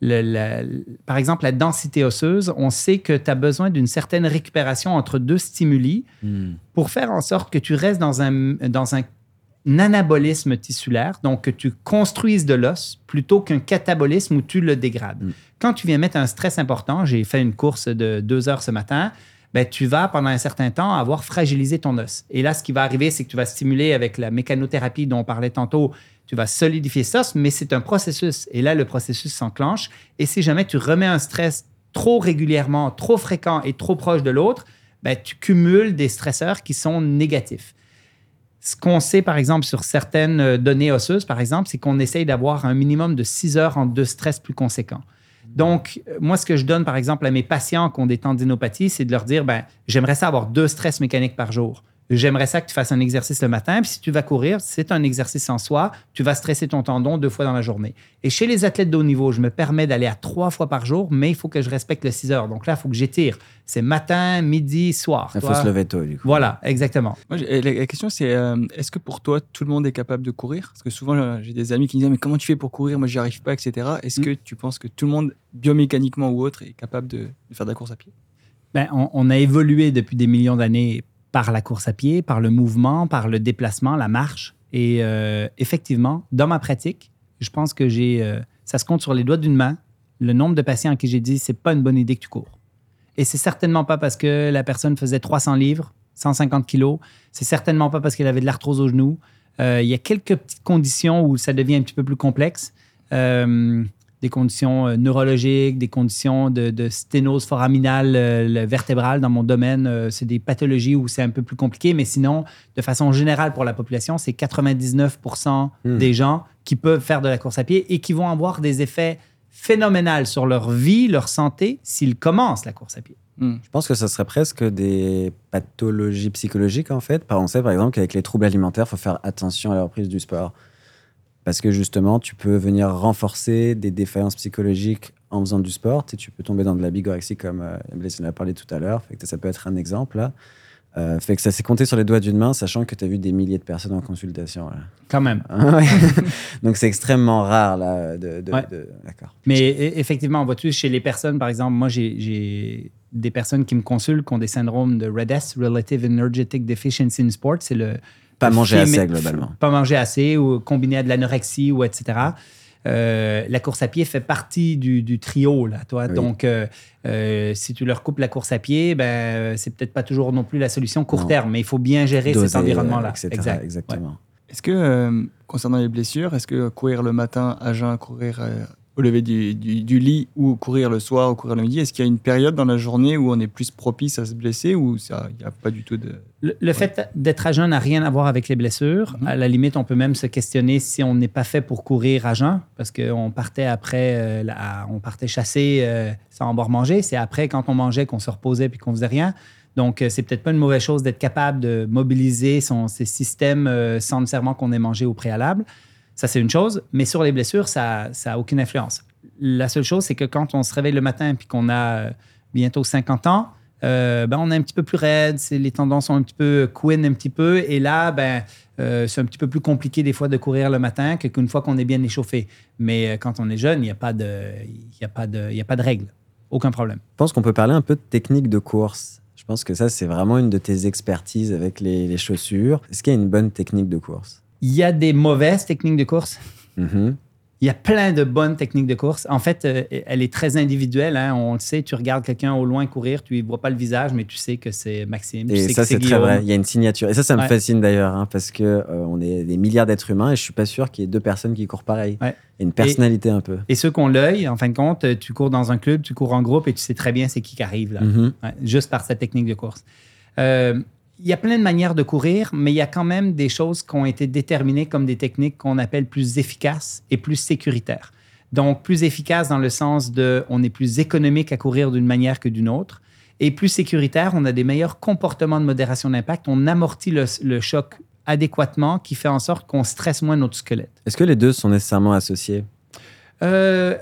le- la- par exemple, la densité osseuse, on sait que tu as besoin d'une certaine récupération entre deux stimuli pour faire en sorte que tu restes dans un, dans un anabolisme tissulaire, donc que tu construises de l'os plutôt qu'un catabolisme où tu le dégrades. Mm. Quand tu viens mettre un stress important, j'ai fait une course de deux heures ce matin, ben, tu vas pendant un certain temps avoir fragilisé ton os. Et là, ce qui va arriver, c'est que tu vas stimuler avec la mécanothérapie dont on parlait tantôt, tu vas solidifier cet os, mais c'est un processus. Et là, le processus s'enclenche. Et si jamais tu remets un stress trop régulièrement, trop fréquent et trop proche de l'autre, ben, tu cumules des stresseurs qui sont négatifs. Ce qu'on sait, par exemple, sur certaines euh, données osseuses, par exemple, c'est qu'on essaye d'avoir un minimum de 6 heures entre deux stress plus conséquents. Donc, euh, moi, ce que je donne, par exemple, à mes patients qui ont des tendinopathies, c'est de leur dire, ben, j'aimerais ça avoir deux stress mécaniques par jour. J'aimerais ça que tu fasses un exercice le matin. Puis si tu vas courir, c'est un exercice en soi. Tu vas stresser ton tendon deux fois dans la journée. Et chez les athlètes de haut niveau, je me permets d'aller à trois fois par jour, mais il faut que je respecte le 6 heures. Donc là, il faut que j'étire. C'est matin, midi, soir. Il faut se lever tôt, du coup. Voilà, exactement. Moi, la, question, c'est euh, est-ce que pour toi, tout le monde est capable de courir? Parce que souvent, euh, j'ai des amis qui me disent Mais comment tu fais pour courir? Moi, j'y arrive pas, etc. Est-ce Mm. que tu penses que tout le monde, biomécaniquement ou autre, est capable de, de faire de la course à pied? Ben, on, on a évolué depuis des millions d'années par la course à pied, par le mouvement, par le déplacement, la marche. Et euh, effectivement, dans ma pratique, je pense que j'ai, euh, ça se compte sur les doigts d'une main, le nombre de patients à qui j'ai dit c'est pas une bonne idée que tu cours. Et c'est certainement pas parce que la personne faisait 300 livres, 150 kilos. C'est certainement pas parce qu'elle avait de l'arthrose au genou. Euh, il y a quelques petites conditions où ça devient un petit peu plus complexe. Des conditions euh, neurologiques, des conditions de, de sténose foraminale euh, le- vertébrale dans mon domaine. euh, c'est des pathologies où c'est un peu plus compliqué, mais sinon, de façon générale pour la population, c'est 99 Hmm. des gens qui peuvent faire de la course à pied et qui vont avoir des effets phénoménaux sur leur vie, leur santé, s'ils commencent la course à pied. Hmm. Je pense que ce serait presque des pathologies psychologiques, en fait. Par- On sait, par exemple, qu'avec les troubles alimentaires, il faut faire attention à la reprise du sport. Parce que justement, tu peux venir renforcer des défaillances psychologiques en faisant du sport. Sais, tu peux tomber dans de la bigorexie, comme euh, Blaise en a parlé tout à l'heure. Fait que ça peut être un exemple, là. Euh, fait que ça s'est compté sur les doigts d'une main, sachant que tu as vu des milliers de personnes en consultation. là. Quand même. Ah. Donc, c'est extrêmement rare, là. De, de- Ouais. de- D'accord. Mais e- effectivement, vois-tu, chez les personnes, par exemple, moi, j'ai- j'ai des personnes qui me consultent qui ont des syndromes de REDS, Relative Energetic Deficiency in Sport. C'est le. Pas manger assez, globalement. Pas manger assez ou combiné à de l'anorexie ou etc. Euh, la course à pied fait partie du, du trio, là, toi. Oui. Donc, euh, euh, si tu leur coupes la course à pied, ben, c'est peut-être pas toujours non plus la solution court Non. terme, mais il faut bien gérer Doser, cet environnement-là. etc. Exact. Exactement. Est-ce que, euh, concernant les blessures, est-ce que courir le matin à jeun, courir euh, au lever du, du- du lit ou courir le soir ou courir le midi, est-ce qu'il y a une période dans la journée où on est plus propice à se blesser ou ça, il n'y a pas du tout de... Le, le fait d'être à jeun n'a rien à voir avec les blessures. Mhm. À la limite, on peut même se questionner si on n'est pas fait pour courir à jeun, parce qu'on partait après, euh, la- on partait chasser euh, sans avoir mangé. C'est après, quand on mangeait, qu'on se reposait puis qu'on faisait rien. Donc, euh, c'est peut-être pas une mauvaise chose d'être capable de mobiliser son, ses systèmes euh, sans nécessairement qu'on ait mangé au préalable. Ça, c'est une chose. Mais sur les blessures, ça n'a aucune influence. La seule chose, c'est que quand on se réveille le matin puis qu'on a euh, bientôt 50 ans, euh, ben, on est un petit peu plus raide, les tendances sont un petit peu queen un petit peu, et là, ben, euh, c'est un petit peu plus compliqué des fois de courir le matin qu'une fois qu'on est bien échauffé. Mais quand on est jeune, il n'y a pas de, y a pas de, a pas de règle, aucun problème. Je pense qu'on peut parler un peu de technique de course. Je pense que ça, c'est vraiment une de tes expertises avec les, les chaussures. Est-ce qu'il y a une bonne technique de course? Il y a des mauvaises techniques de course. Mhm. Il y a plein de bonnes techniques de course. En fait, euh, elle est très individuelle. hein. On le sait, tu regardes quelqu'un au loin courir, tu ne vois pas le visage, mais tu sais que c'est Maxime. tu Et sais ça, c'est très vrai. Il y a une signature. Et ça, ça me Ouais. fascine d'ailleurs, hein, parce que euh, on est des milliards d'êtres humains et je suis pas sûr qu'il y ait deux personnes qui courent pareil. Ouais. Il y a une personnalité un peu. Et ceux qui ont l'œil, en fin de compte, euh, tu cours dans un club, tu cours en groupe et tu sais très bien c'est qui qui arrive là, Mhm. Ouais, juste par cette technique de course. Euh, il y a plein de manières de courir, mais il y a quand même des choses qui ont été déterminées comme des techniques qu'on appelle plus efficaces et plus sécuritaires. Donc, plus efficace dans le sens de on est plus économique à courir d'une manière que d'une autre. Et plus sécuritaire, on a des meilleurs comportements de modération d'impact. On amortit le, le choc adéquatement qui fait en sorte qu'on stresse moins notre squelette. Est-ce que les deux sont nécessairement associés? Euh,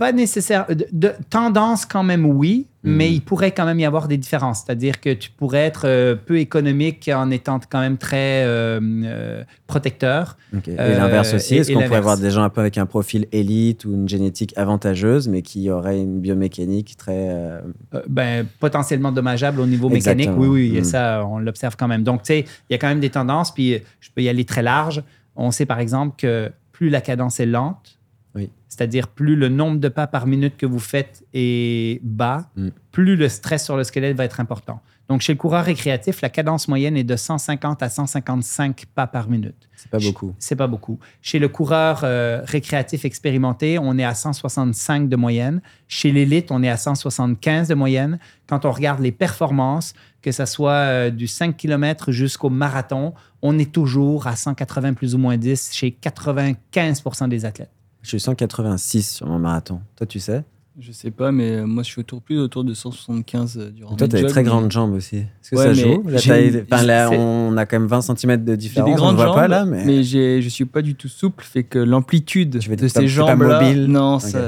pas nécessaire. De, de- tendance, quand même, oui, Mhm. mais il pourrait quand même y avoir des différences. C'est-à-dire que tu pourrais être euh, peu économique en étant quand même très euh, euh, protecteur. Et l'inverse aussi et- Est-ce et qu'on pourrait avoir des gens un peu avec un profil élite ou une génétique avantageuse, mais qui auraient une biomécanique très. ben, potentiellement dommageable au niveau mécanique. Oui, oui, Mhm. ça, on l'observe quand même. Donc, tu sais, il y a quand même des tendances, puis je peux y aller très large. On sait par exemple que plus la cadence est lente, Oui. c'est-à-dire plus le nombre de pas par minute que vous faites est bas, Mm. plus le stress sur le squelette va être important. Donc, chez le coureur récréatif, la cadence moyenne est de 150 à 155 pas par minute. C'est pas beaucoup. C'est pas beaucoup. Chez le coureur euh, récréatif expérimenté, on est à 165 de moyenne. Chez l'élite, on est à 175 de moyenne. Quand on regarde les performances, que ce soit euh, du 5 km jusqu'au marathon, on est toujours à 180 plus ou moins 10 chez 95% des athlètes. Je suis 186 sur mon marathon. Toi, tu sais? Je sais pas, mais euh, moi je suis autour, plus autour de 175 euh, durant Toi, tu as des très mais- grandes jambes aussi. Est-ce que Ouais, ça joue? la j'ai taille- une- enfin, là, c'est- On a quand même 20 cm de J'ai différence. des on ne voit jambes, pas là, mais. mais j'ai- je suis pas du tout souple, fait que l'amplitude de ces pas- t'es pas jambes-là, mobile non, Ok. ça,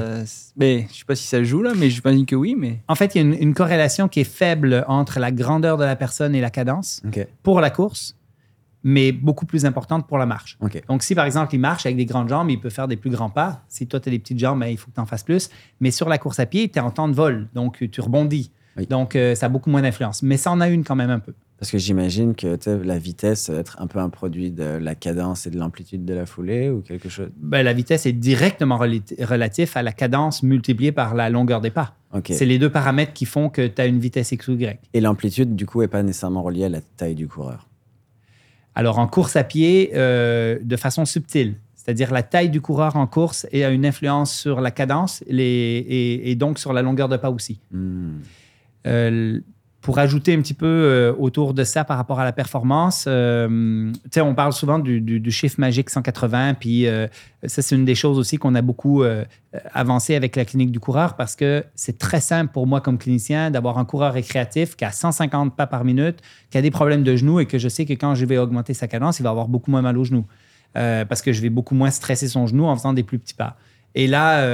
mais je sais pas si ça joue là, mais j'imagine que oui, mais En fait, il y a une, une corrélation qui est faible entre la grandeur de la personne et la cadence pour la course, mais beaucoup plus importante pour la marche. Donc, si par exemple, il marche avec des grandes jambes, il peut faire des plus grands pas. Si toi, tu as des petites jambes, ben, il faut que tu en fasses plus. Mais sur la course à pied, tu es en temps de vol, donc tu rebondis. Oui. Donc, euh, ça a beaucoup moins d'influence. Mais ça en a une quand même un peu. Parce que j'imagine que la vitesse va être un peu un produit de la cadence et de l'amplitude de la foulée ou quelque chose? Ben, la vitesse est directement relati- relatif à la cadence multipliée par la longueur des pas. C'est les deux paramètres qui font que tu as une vitesse X ou Y. Et l'amplitude, du coup, est pas nécessairement reliée à la taille du coureur? Alors, en course à pied, euh, de façon subtile, c'est-à-dire la taille du coureur en course et a une influence sur la cadence les- et, et donc sur la longueur de pas aussi. Hmm. Euh, pour ajouter un petit peu euh, autour de ça par rapport à la performance, euh, on parle souvent du, chiffre magique 180, puis euh, ça, c'est une des choses aussi qu'on a beaucoup avancé avec la clinique du coureur parce que c'est très simple pour moi comme clinicien d'avoir un coureur récréatif qui a 150 pas par minute, qui a des problèmes de genoux et que je sais que quand je vais augmenter sa cadence, il va avoir beaucoup moins mal aux genoux parce que je vais beaucoup moins stresser son genou en faisant des plus petits pas. Et là,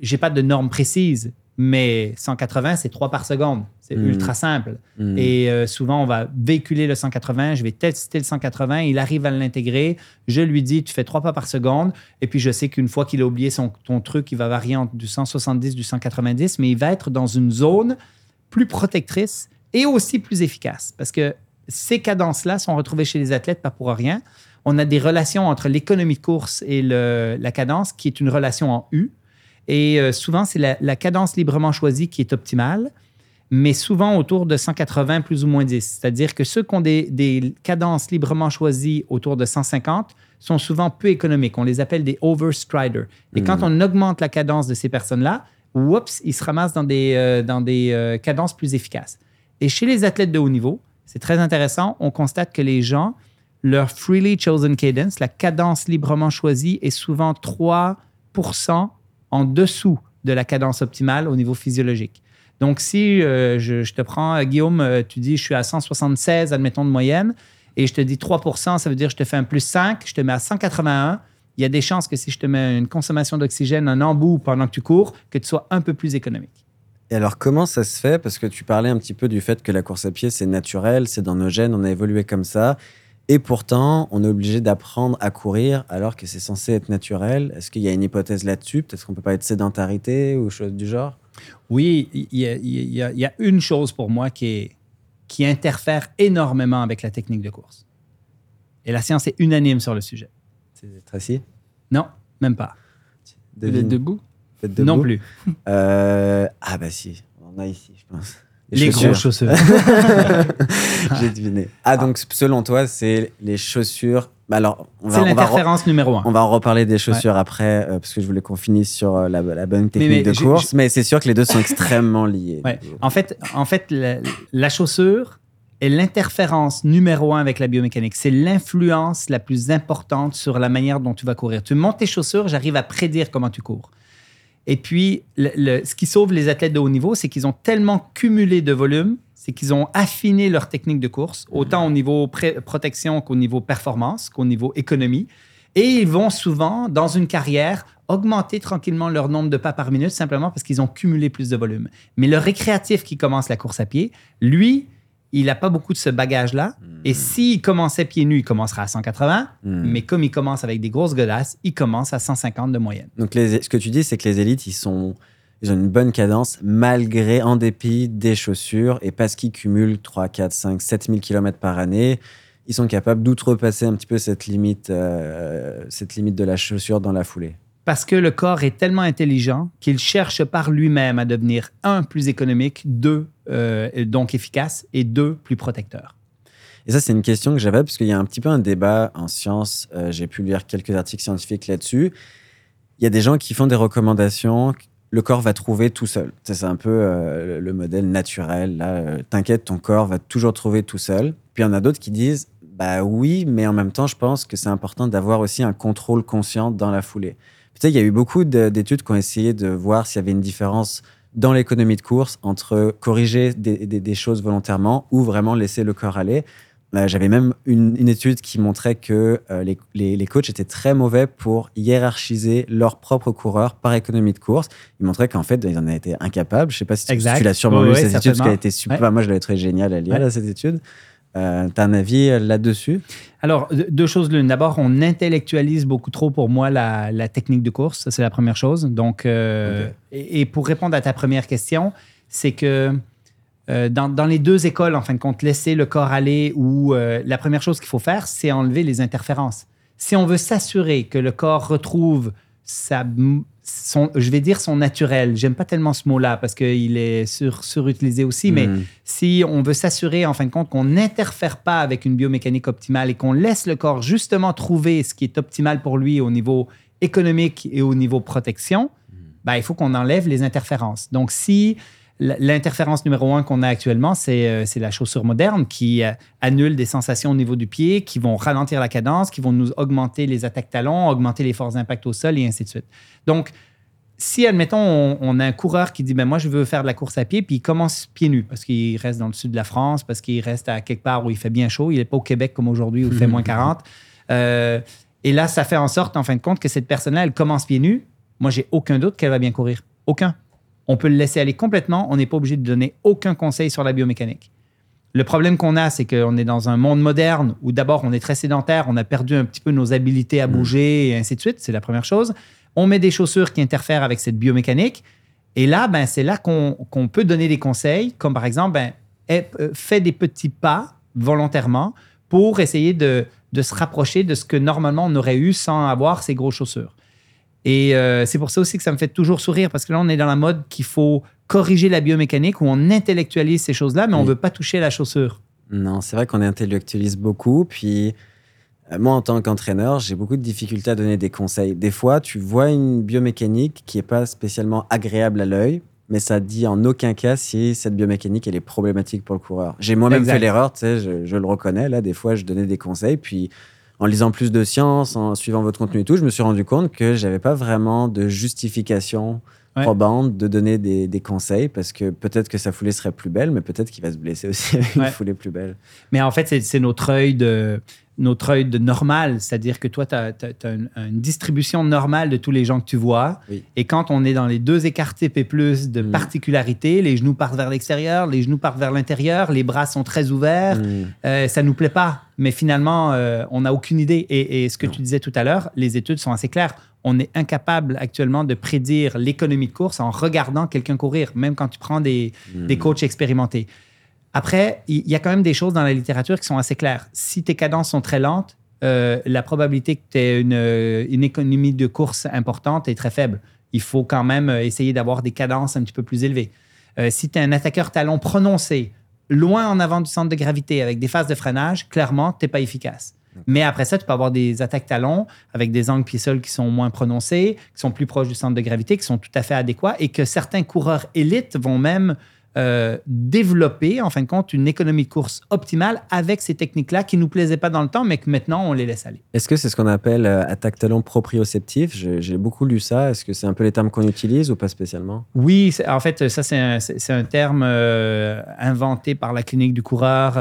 j'ai pas de norme précise, mais 180, c'est 3 par seconde. C'est Mm. ultra simple. Hmm. Et euh, souvent, on va véhiculer le 180. Je vais tester le 180. Il arrive à l'intégrer. Je lui dis, tu fais 3 pas par seconde. Et puis, je sais qu'une fois qu'il a oublié son, ton truc, il va varier entre du 170, du 190, mais il va être dans une zone plus protectrice et aussi plus efficace. Parce que ces cadences-là sont retrouvées chez les athlètes, pas pour rien. On a des relations entre l'économie de course et le- la cadence, qui est une relation en U. Et euh, souvent, c'est la, la cadence librement choisie qui est optimale, mais souvent autour de 180 plus ou moins 10. C'est-à-dire que ceux qui ont des, des cadences librement choisies autour de 150 sont souvent peu économiques. On les appelle des overstriders. Et quand on augmente la cadence de ces personnes-là, oups, ils se ramassent dans des, euh, dans des euh, cadences plus efficaces. Et chez les athlètes de haut niveau, c'est très intéressant, on constate que les gens, leur freely chosen cadence, la cadence librement choisie, est souvent 3 en dessous de la cadence optimale au niveau physiologique. Donc, si euh, je, te prends, Guillaume, euh, tu dis je suis à 176, admettons, de moyenne, et je te dis 3% ça veut dire je te fais un plus 5, je te mets à 181. Il y a des chances que si je te mets une consommation d'oxygène, un embout pendant que tu cours, que tu sois un peu plus économique. Et alors, comment ça se fait? Parce que tu parlais un petit peu du fait que la course à pied, c'est naturel, c'est dans nos gènes, on a évolué comme ça. Et pourtant, on est obligé d'apprendre à courir alors que c'est censé être naturel. Est-ce qu'il y a une hypothèse là-dessus? Peut-être qu'on peut pas être sédentarité ou chose du genre? Oui, il y, a- y y une chose pour moi qui, est, qui interfère énormément avec la technique de course. Et la science est unanime sur le sujet. C'est Tracy? Non, même pas. Vous êtes Devine. debout? Peut-être Non debout? Plus. Euh, Ah bah si, on en a ici, je pense. Les chaussures. grosses chaussures. J'ai deviné. Ah, donc selon toi, c'est les chaussures. Bah alors, on C'est l'interférence numéro un. on va en reparler des chaussures après, euh, parce que je voulais qu'on finisse sur euh, la, la bonne technique mais de je- course. Mais c'est sûr que les deux sont extrêmement liés. Ouais. En fait, en fait la, la chaussure est l'interférence numéro un avec la biomécanique. C'est l'influence la plus importante sur la manière dont tu vas courir. Tu montes tes chaussures, j'arrive à prédire comment tu cours. Et puis, le- le- ce qui sauve les athlètes de haut niveau, c'est qu'ils ont tellement cumulé de volume, c'est qu'ils ont affiné leur technique de course, autant au niveau protection qu'au niveau performance, qu'au niveau économie. Et ils vont souvent, dans une carrière, augmenter tranquillement leur nombre de pas par minute simplement parce qu'ils ont cumulé plus de volume. Mais le récréatif qui commence la course à pied, lui, il n'a pas beaucoup de ce bagage-là. Et s'il commençait pieds nus, il commencera à 180. Hmm. Mais comme il commence avec des grosses godasses, il commence à 150 de moyenne. Donc, les- ce que tu dis, c'est que les élites, ils, sont, ils ont une bonne cadence malgré, en dépit des chaussures et parce qu'ils cumulent 3, 4, 5, 7 000 km par année. Ils sont capables d'outrepasser un petit peu cette limite, euh, cette limite de la chaussure dans la foulée. Parce que le corps est tellement intelligent qu'il cherche par lui-même à devenir, un, plus économique, deux, euh, donc efficace, et deux, plus protecteur. Et ça, c'est une question que j'avais parce qu'il y a un petit peu un débat en sciences. euh, J'ai pu lire quelques articles scientifiques là-dessus. Il y a des gens qui font des recommandations le corps va trouver tout seul. C'est un peu euh, le- le modèle naturel. Là, t'inquiète, ton corps va toujours trouver tout seul. Puis il y en a d'autres qui disent, bah oui, mais en même temps, je pense que c'est important d'avoir aussi un contrôle conscient dans la foulée. Tu sais, il y a eu beaucoup de- d'études qui ont essayé de voir s'il y avait une différence dans l'économie de course entre corriger des, des- des choses volontairement ou vraiment laisser le corps aller. Euh, J'avais même une, une étude qui montrait que euh, les, les- les coachs étaient très mauvais pour hiérarchiser leurs propres coureurs par économie de course. Ils montraient qu'en fait, ils en étaient incapables. Je sais pas si tu, tu l'as sûrement Oui, lu, oui, cette étude, parce qu'elle était super. Ouais. Moi, je l'avais trouvé géniale à lire, Ouais. là, cette étude. Euh, T'as un avis euh, là-dessus? Alors, de- deux choses l'une. D'abord, on intellectualise beaucoup trop pour moi la, la technique de course. Ça, c'est la première chose. Donc, euh, et, et pour répondre à ta première question, c'est que euh, dans, dans les deux écoles, en fin de compte, laisser le corps aller ou la première chose qu'il faut faire, c'est enlever les interférences. Si on veut s'assurer que le corps retrouve sa, son, je vais dire son naturel, j'aime pas tellement ce mot-là parce qu'il est sur, surutilisé aussi, mais Hmm. si on veut s'assurer en fin de compte qu'on n'interfère pas avec une biomécanique optimale et qu'on laisse le corps justement trouver ce qui est optimal pour lui au niveau économique et au niveau protection, ben, il faut qu'on enlève les interférences. Donc, si l'interférence numéro un qu'on a actuellement, c'est euh, la chaussure moderne qui euh, annule des sensations au niveau du pied, qui vont ralentir la cadence, qui vont nous augmenter les attaques talons, augmenter les forces d'impact au sol et ainsi de suite. Donc, si, admettons, on, on a un coureur qui dit, ben moi, je veux faire de la course à pied, puis il commence pieds nus, parce qu'il reste dans le sud de la France, parce qu'il reste à quelque part où il fait bien chaud, il n'est pas au Québec comme aujourd'hui où il fait moins 40. Euh, et là, ça fait en sorte, en fin de compte, que cette personne-là, elle commence pieds nus. Moi, j'ai aucun doute qu'elle va bien courir. Aucun. On peut le laisser aller complètement. On n'est pas obligé de donner aucun conseil sur la biomécanique. Le problème qu'on a, c'est qu'on est dans un monde moderne où d'abord on est très sédentaire, on a perdu un petit peu nos habilités à bouger et ainsi de suite. C'est la première chose. On met des chaussures qui interfèrent avec cette biomécanique. Et là, ben, c'est là qu'on qu'on peut donner des conseils, comme par exemple, ben, eh, euh, fais des petits pas volontairement pour essayer de, de se rapprocher de ce que normalement on aurait eu sans avoir ces grosses chaussures. Et euh, c'est pour ça aussi que ça me fait toujours sourire, parce que là, on est dans la mode qu'il faut corriger la biomécanique, où on intellectualise ces choses-là, mais on ne veut pas toucher à la chaussure. Non, c'est vrai qu'on intellectualise beaucoup. Puis, euh, moi, en tant qu'entraîneur, j'ai beaucoup de difficultés à donner des conseils. Des fois, tu vois une biomécanique qui n'est pas spécialement agréable à l'œil, mais ça dit en aucun cas si cette biomécanique, elle est problématique pour le coureur. J'ai moi-même fait l'erreur, tu sais, je, je le reconnais. Là, des fois, je donnais des conseils. Puis, en lisant plus de sciences, en suivant votre contenu et tout, je me suis rendu compte que j'avais pas vraiment de justification Ouais. probante de donner des, des conseils parce que peut-être que sa foulée serait plus belle, mais peut-être qu'il va se blesser aussi avec une foulée plus belle. Mais en fait, c'est- notre œil de notre œil de normal, c'est-à-dire que toi, tu as, une, une distribution normale de tous les gens que tu vois. Oui. Et quand on est dans les deux écarts TP+, de Mm. particularité, les genoux partent vers l'extérieur, les genoux partent vers l'intérieur, les bras sont très ouverts, Hmm. euh, ça nous plaît pas. Mais finalement, euh, on n'a aucune idée. Et, et ce que Non. tu disais tout à l'heure, les études sont assez claires. On est incapable actuellement de prédire l'économie de course en regardant quelqu'un courir, même quand tu prends des, Hmm. des coachs expérimentés. Après, il y a quand même des choses dans la littérature qui sont assez claires. Si tes cadences sont très lentes, euh, la probabilité que tu aies une, euh, une économie de course importante est très faible. Il faut quand même euh, essayer d'avoir des cadences un petit peu plus élevées. Euh, si tu es un attaqueur talon prononcé, loin en avant du centre de gravité, avec des phases de freinage, clairement, tu n'es pas efficace. Mais après ça, tu peux avoir des attaques talons avec des angles pied-sol qui sont moins prononcés, qui sont plus proches du centre de gravité, qui sont tout à fait adéquats et que certains coureurs élites vont même euh, développer, en fin de compte, une économie de course optimale avec ces techniques-là qui ne nous plaisaient pas dans le temps, mais que maintenant, on les laisse aller. Est-ce que c'est ce qu'on appelle euh, attaque talon proprioceptif? J'ai beaucoup lu ça. Est-ce que c'est un peu les termes qu'on utilise ou pas spécialement? Oui, en fait, ça, c'est un, terme euh, inventé par la clinique du coureur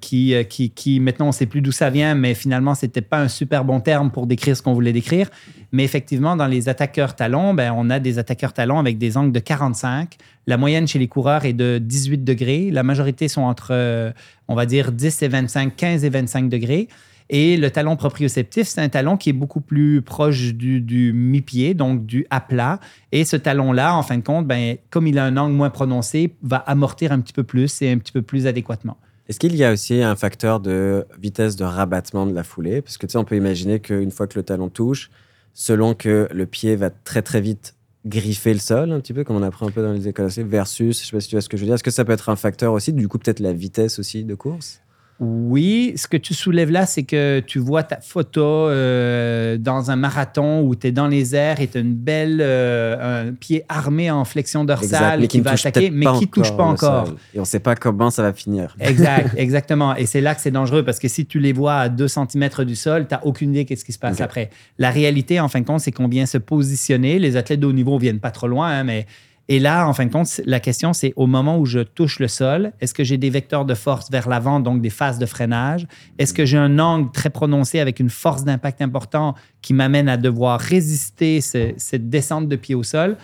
qui, euh, qui, qui, maintenant, on ne sait plus d'où ça vient, mais finalement, ce n'était pas un super bon terme pour décrire ce qu'on voulait décrire. Mais effectivement, dans les attaqueurs talons, ben, on a des attaqueurs talons avec des angles de 45. La moyenne chez les coureurs est de 18 degrés. La majorité sont entre, euh, on va dire, 10 et 25, 15 et 25 degrés. Et le talon proprioceptif, c'est un talon qui est beaucoup plus proche du, du mi-pied, donc du à plat. Et ce talon-là, en fin de compte, ben, comme il a un angle moins prononcé, va amortir un petit peu plus et un petit peu plus adéquatement. Est-ce qu'il y a aussi un facteur de vitesse de rabattement de la foulée? Parce que tu sais, on peut imaginer qu'une fois que le talon touche, selon que le pied va très très vite griffer le sol, un petit peu comme on apprend un peu dans les écoles, versus, je sais pas si tu vois ce que je veux dire, est-ce que ça peut être un facteur aussi, du coup peut-être la vitesse aussi de course? Oui, ce que tu soulèves là, c'est que tu vois ta photo euh, dans un marathon où tu es dans les airs et tu as une belle, euh, un pied armé en flexion dorsale qui, ne va attaquer, mais qui ne touche pas encore. sol. Et on ne sait pas comment ça va finir. Exact, exactement. Et c'est là que c'est dangereux parce que si tu les vois à 2 cm du sol, tu n'as aucune idée qu'est-ce qui se passe après. La réalité, en fin de compte, c'est qu'on vient se positionner. Les athlètes de haut niveau viennent pas trop loin, hein, mais. Et là, en fin de compte, la question, c'est au moment où je touche le sol, est-ce que j'ai des vecteurs de force vers l'avant, donc des phases de freinage? Est-ce que j'ai un angle très prononcé avec une force d'impact important qui m'amène à devoir résister ce- cette descente de pied au sol?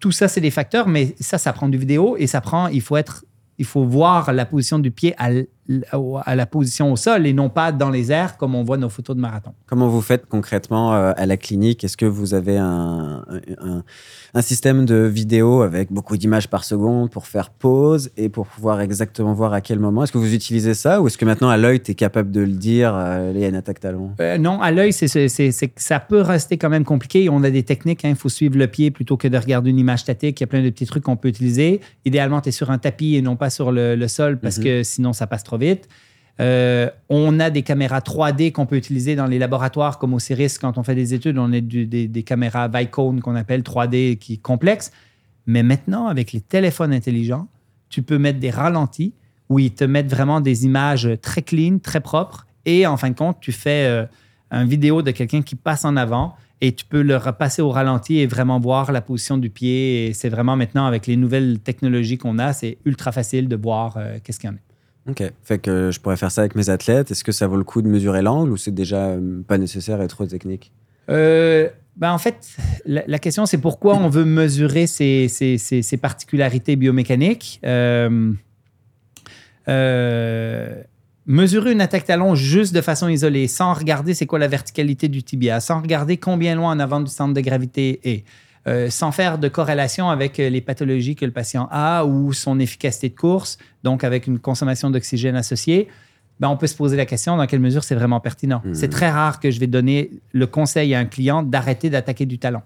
Tout ça, c'est des facteurs, mais ça, ça prend du vidéo et ça prend, il faut être, il faut voir la position du pied à, à la position au sol et non pas dans les airs comme on voit nos photos de marathon. Comment vous faites concrètement euh, à la clinique? Est-ce que vous avez un, un, un système de vidéo avec beaucoup d'images par seconde pour faire pause et pour pouvoir exactement voir à quel moment? Est-ce que vous utilisez ça ou est-ce que maintenant à l'œil, tu es capable de le dire euh, Il y a une attaque talon Euh, non, à l'œil, c'est, ça peut rester quand même compliqué. On a des techniques. hein. Il faut suivre le pied plutôt que de regarder une image statique. Il y a plein de petits trucs qu'on peut utiliser. Idéalement, tu es sur un tapis et non pas sur le, le sol parce Mhm. que sinon, ça passe trop vite. Euh, on a des caméras 3D qu'on peut utiliser dans les laboratoires comme au CIRIS quand on fait des études. On a des, caméras Vicone qu'on appelle 3D qui complexes. Mais maintenant, avec les téléphones intelligents, tu peux mettre des ralentis où ils te mettent vraiment des images très clean, très propres. Et en fin de compte, tu fais euh, une vidéo de quelqu'un qui passe en avant et tu peux le repasser au ralenti et vraiment voir la position du pied. Et c'est vraiment maintenant, avec les nouvelles technologies qu'on a, c'est ultra facile de voir euh, qu'est-ce qu'il y en a. Ok. Fait que je pourrais faire ça avec mes athlètes. Est-ce que ça vaut le coup de mesurer l'angle ou c'est déjà euh, pas nécessaire et trop technique? Euh, ben en fait, la, question, c'est pourquoi on veut mesurer ces, ces- ces- particularités biomécaniques? Euh, mesurer une attaque talon juste de façon isolée, sans regarder c'est quoi la verticalité du tibia, sans regarder combien loin en avant du centre de gravité est, euh, sans faire de corrélation avec euh, les pathologies que le patient a ou son efficacité de course, donc avec une consommation d'oxygène associée, ben, on peut se poser la question dans quelle mesure c'est vraiment pertinent. Mhm. C'est très rare que je vais donner le conseil à un client d'arrêter d'attaquer du talon.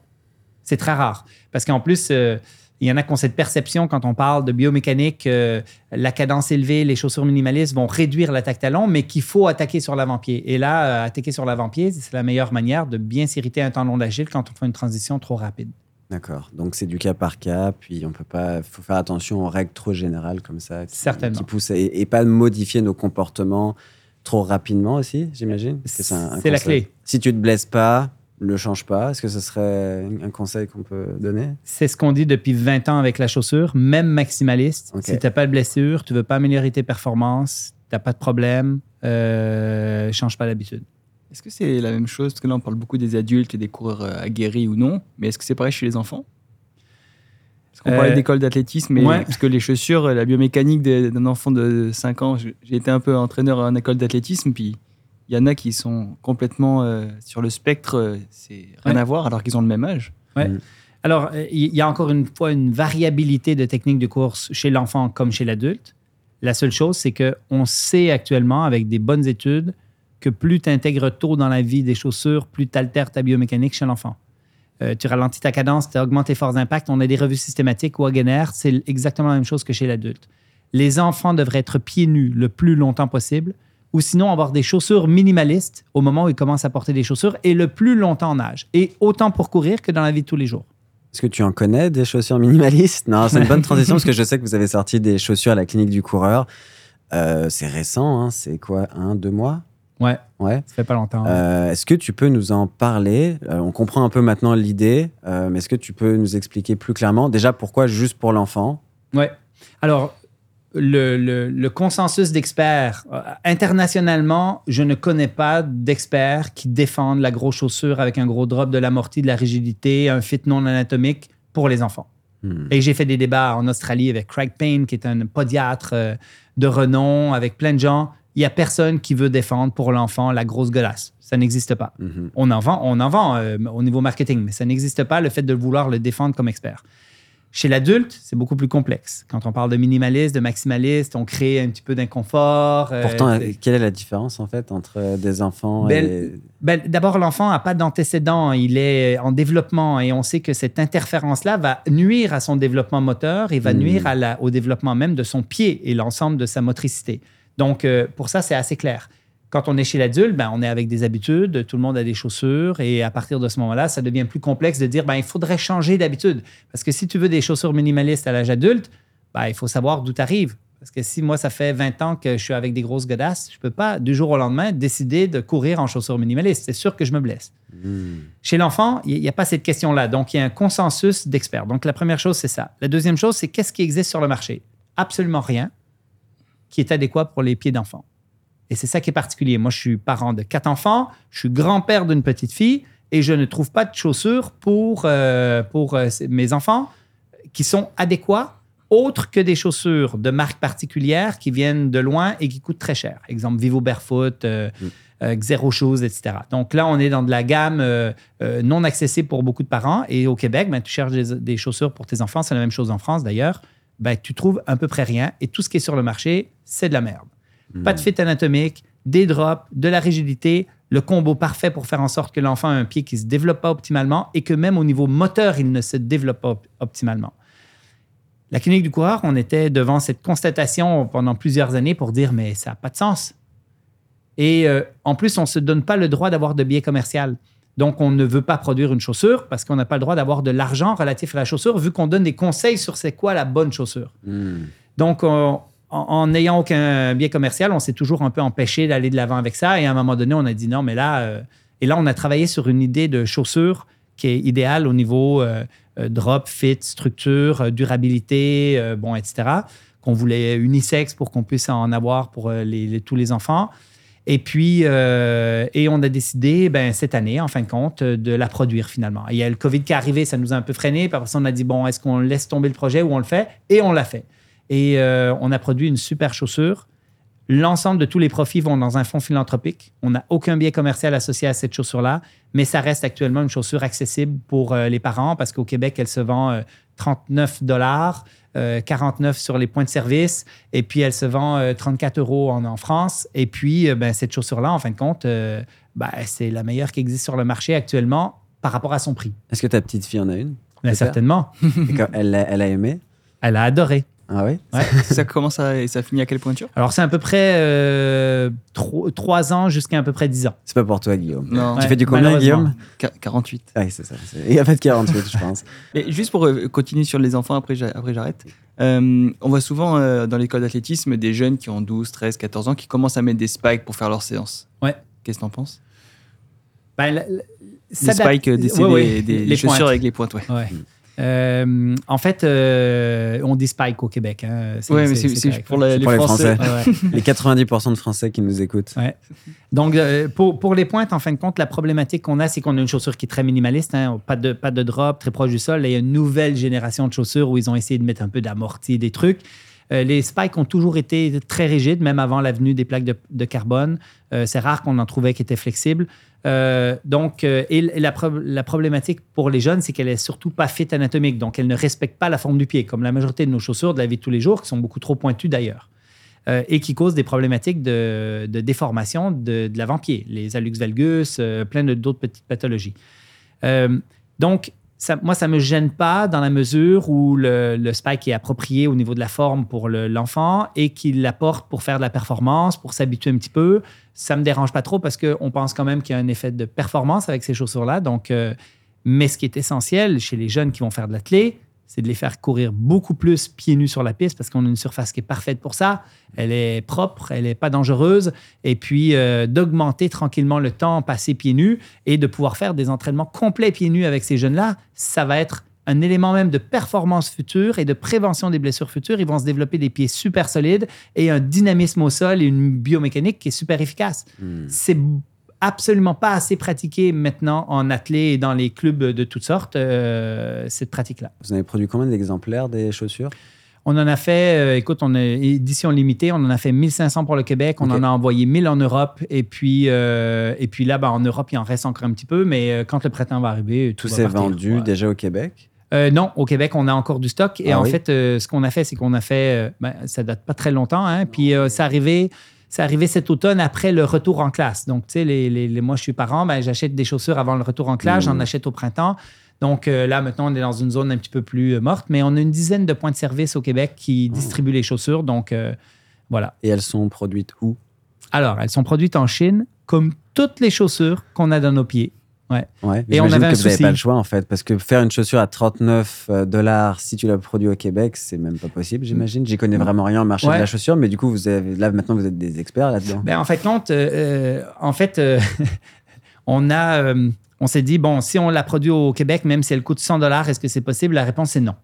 C'est très rare. Parce qu'en plus, euh, il y en a qui ont cette perception quand on parle de biomécanique, euh, la cadence élevée, les chaussures minimalistes vont réduire l'attaque talon, mais qu'il faut attaquer sur l'avant-pied. Et là, euh, attaquer sur l'avant-pied, c'est la meilleure manière de bien s'irriter un tendon d'agile quand on fait une transition trop rapide. D'accord. Donc c'est du cas par cas, puis on peut pas. faut faire attention aux règles trop générales comme ça. Qui, Certainement. Qui poussent et, et pas modifier nos comportements trop rapidement aussi, j'imagine. C'est la clé. Si tu te blesses pas, le change pas. Est-ce que ce serait un conseil qu'on peut donner? C'est ce qu'on dit depuis 20 ans avec la chaussure, même maximaliste. Si tu n'as pas de blessure, tu veux pas améliorer tes performances, tu n'as pas de problème, euh, change pas d'habitude. Est-ce que c'est la même chose? Parce que là, on parle beaucoup des adultes et des coureurs euh, aguerris ou non. Mais est-ce que c'est pareil chez les enfants? Parce qu'on Euh, parlait d'école d'athlétisme, mais ouais. parce que les chaussures, la biomécanique d'un enfant de 5 ans, j'ai été un peu entraîneur en école d'athlétisme, puis il y en a qui sont complètement euh, sur le spectre, euh, c'est rien Ouais. à voir, alors qu'ils ont le même âge. Ouais. Mm. Alors, euh, il y a encore une fois une variabilité de techniques de course chez l'enfant comme chez l'adulte. La seule chose, c'est qu'on sait actuellement, avec des bonnes études, que plus tu intègres tôt dans la vie des chaussures, plus tu altères ta biomécanique chez l'enfant. Euh, tu ralentis ta cadence, tu augmentes tes forces d'impact. On a des revues systématiques, Wagener, c'est exactement la même chose que chez l'adulte. Les enfants devraient être pieds nus le plus longtemps possible, ou sinon avoir des chaussures minimalistes au moment où ils commencent à porter des chaussures et le plus longtemps en âge. Et autant pour courir que dans la vie de tous les jours. Est-ce que tu en connais des chaussures minimalistes? Non, c'est une bonne transition parce que je sais que vous avez sorti des chaussures à la clinique du coureur. Euh, c'est récent, hein, c'est quoi, un, deux mois? Ouais, Ouais. ça fait pas longtemps. Euh, est-ce que tu peux nous en parler? Euh, On comprend un peu maintenant l'idée, euh, mais est-ce que tu peux nous expliquer plus clairement? Déjà pourquoi juste pour l'enfant? Ouais. Alors, le, le- le consensus d'experts, internationalement, je ne connais pas d'experts qui défendent la grosse chaussure avec un gros drop de l'amorti, de la rigidité, un fit non anatomique pour les enfants. Hmm. Et j'ai fait des débats en Australie avec Craig Payne, qui est un podiatre de renom, avec plein de gens. Il n'y a personne qui veut défendre pour l'enfant la grosse golasse. Ça n'existe pas. Mhm. On en vend, on en vend euh, au niveau marketing, mais ça n'existe pas le fait de vouloir le défendre comme expert. Chez l'adulte, c'est beaucoup plus complexe. Quand on parle de minimaliste, de maximaliste, on crée un petit peu d'inconfort. euh, Pourtant, c'est- quelle est la différence en fait entre des enfants Ben, et ben, D'abord, l'enfant n'a pas d'antécédent, il est en développement et on sait que cette interférence-là va nuire à son développement moteur et va Hmm. nuire à la- au développement même de son pied et l'ensemble de sa motricité. Donc, euh, pour ça, c'est assez clair. Quand on est chez l'adulte, ben, on est avec des habitudes, tout le monde a des chaussures, et à partir de ce moment-là, ça devient plus complexe de dire, ben, il faudrait changer d'habitude. Parce que si tu veux des chaussures minimalistes à l'âge adulte, ben, il faut savoir d'où tu arrives. Parce que si moi, ça fait 20 ans que je suis avec des grosses godasses, je ne peux pas, du jour au lendemain, décider de courir en chaussures minimalistes. C'est sûr que je me blesse. Chez l'enfant, il n'y a pas cette question-là. Donc, il y a un consensus d'experts. Donc, la première chose, c'est ça. La deuxième chose, c'est qu'est-ce qui existe sur le marché? Absolument rien qui est adéquat pour les pieds d'enfant. Et c'est ça qui est particulier. Moi, je suis parent de quatre enfants, je suis grand-père d'une petite fille et je ne trouve pas de chaussures pour, euh, pour euh, mes enfants qui sont adéquats autres que des chaussures de marque particulière qui viennent de loin et qui coûtent très cher. Exemple, Vivo Barefoot, euh, euh, Xero Shoes, etc. Donc là, on est dans de la gamme non accessible pour beaucoup de parents. Et au Québec, ben, tu cherches des, des chaussures pour tes enfants. C'est la même chose en France d'ailleurs. Ben, tu trouves à peu près rien. Et tout ce qui est sur le marché, c'est de la merde. Pas de fit anatomique, des drops, de la rigidité, le combo parfait pour faire en sorte que l'enfant a un pied qui ne se développe pas optimalement et que même au niveau moteur, il ne se développe pas op- optimalement. La clinique du coureur, on était devant cette constatation pendant plusieurs années pour dire mais ça n'a pas de sens. Et euh, en plus, on ne se donne pas le droit d'avoir de biais commercial. Donc, on ne veut pas produire une chaussure parce qu'on n'a pas le droit d'avoir de l'argent relatif à la chaussure, vu qu'on donne des conseils sur c'est quoi la bonne chaussure. Hmm. Donc, on- en n'ayant aucun biais commercial, on s'est toujours un peu empêché d'aller de l'avant avec ça. Et à un moment donné, on a dit non, mais là, euh, et là, on a travaillé sur une idée de chaussure qui est idéale au niveau euh, euh, drop, fit, structure, durabilité, euh, bon, etc. Qu'on voulait unisexe pour qu'on puisse en avoir pour les- les- tous les enfants. Et puis, euh, et on a décidé, ben, cette année, en fin de compte, de la produire finalement. Il y a le COVID qui est arrivé, ça nous a un peu freiné. Après ça, on a dit, bon, est-ce qu'on laisse tomber le projet ou on le fait? Et on l'a fait. Et euh, on a produit une super chaussure. L'ensemble de tous les profits vont dans un fonds philanthropique. On n'a aucun biais commercial associé à cette chaussure-là, mais ça reste actuellement une chaussure accessible pour euh, les parents parce qu'au Québec, elle se vend euh, 39 dollars, 49 sur les points de service, et puis elle se vend euh, 34 euros en, en France. Et puis, euh, ben, cette chaussure-là, en fin de compte, euh, ben, c'est la meilleure qui existe sur le marché actuellement par rapport à son prix. Est-ce que ta petite fille en a une? Ben, certainement. Elle, elle a aimé? Elle a adoré. Ah oui ça commence à, et ça finit à quelle pointure? Alors, c'est à peu près euh, tro- trois ans jusqu'à à peu près 10 ans. C'est pas pour toi, Guillaume. Non. Tu Ouais, fais du combien. Guillaume? Qu- 48. Ah Oui, c'est ça. a pas de 48, je pense. Et juste pour euh, continuer sur les enfants, après j'a- après j'arrête. Euh, on voit souvent euh, dans l'école d'athlétisme des jeunes qui ont 12, 13, 14 ans qui commencent à mettre des spikes pour faire leur séance. Ouais. Qu'est-ce que t'en penses? Ben, la- la- Des spikes, des, Ouais, ouais, des, des les chaussures pointes. avec les pointes, ouais. Euh, en fait, euh, on dit spike au Québec. Hein. Ouais, mais c'est pour, les pour Français. Français. Ouais, ouais. Les 90% de Français qui nous écoutent. Ouais. Donc, euh, pour, pour les pointes, en fin de compte, la problématique qu'on a, c'est qu'on a une chaussure qui est très minimaliste, hein, pas, de, pas de drop, très proche du sol. Il y a une nouvelle génération de chaussures où ils ont essayé de mettre un peu d'amorti, des trucs. Euh, les spikes ont toujours été très rigides, même avant la venue des plaques de, carbone. Euh, c'est rare qu'on en trouvait qui étaient flexibles. Euh, donc, la, prob- la problématique pour les jeunes, c'est qu'elle est surtout pas fit anatomique. Donc, elle ne respecte pas la forme du pied, comme la majorité de nos chaussures de la vie de tous les jours, qui sont beaucoup trop pointues d'ailleurs et qui causent des problématiques de, déformation de, l'avant-pied, les hallux valgus, euh, plein d'autres petites pathologies. Donc, ça, moi, ça ne me gêne pas dans la mesure où le, le spike est approprié au niveau de la forme pour le- l'enfant et qu'il l'apporte pour faire de la performance, pour s'habituer un petit peu. Ça ne me dérange pas trop parce qu'on pense quand même qu'il y a un effet de performance avec ces chaussures-là. Euh, mais ce qui est essentiel chez les jeunes qui vont faire de l'athlé, c'est de les faire courir beaucoup plus pieds nus sur la piste parce qu'on a une surface qui est parfaite pour ça. Elle est propre, elle n'est pas dangereuse. Et puis, euh, d'augmenter tranquillement le temps passé pieds nus et de pouvoir faire des entraînements complets pieds nus avec ces jeunes-là, ça va être un élément même de performance future et de prévention des blessures futures. Ils vont se développer des pieds super solides et un dynamisme au sol et une biomécanique qui est super efficace. Hmm. C'est absolument pas assez pratiqué maintenant en athlé et dans les clubs de toutes sortes, euh, cette pratique-là. Vous en avez produit combien d'exemplaires des chaussures? On en a fait, euh, écoute, on a édition limitée, on en a fait 1500 pour le Québec, on Ok. en a envoyé 1000 en Europe, et puis, euh, et puis là, ben, en Europe, il en reste encore un petit peu, mais euh, quand le printemps va arriver, tout Tout s'est vendu Ouais. déjà au Québec? Euh, non, au Québec, on a encore du stock. Et Ah en oui? fait, euh, ce qu'on a fait, c'est qu'on a fait, euh, ben, ça date pas très longtemps, hein, puis euh, c'est arrivé. C'est arrivé cet automne après le retour en classe. Donc, tu sais, les, les- les- moi, je suis parent, ben, j'achète des chaussures avant le retour en classe, j'en achète au printemps. Donc euh, là, maintenant, on est dans une zone un petit peu plus euh, morte, mais on a une dizaine de points de service au Québec qui Ah. distribuent les chaussures. Donc, euh, Voilà. Et elles sont produites où? Alors, elles sont produites en Chine, comme toutes les chaussures qu'on a dans nos pieds. Ouais. Ouais. Et on avait un que vous n'avez pas le choix en fait, parce que faire une chaussure à 39 dollars si tu la produis au Québec, c'est même pas possible, j'imagine. J'y connais vraiment rien au marché Ouais. de la chaussure, mais du coup, vous avez là maintenant vous êtes des experts là-dedans. Ben, en fait, compte, euh, euh, en fait, euh, on a, euh, on s'est dit bon, si on la produit au Québec, même si elle coûte 100 dollars, est-ce que c'est possible? La réponse est non.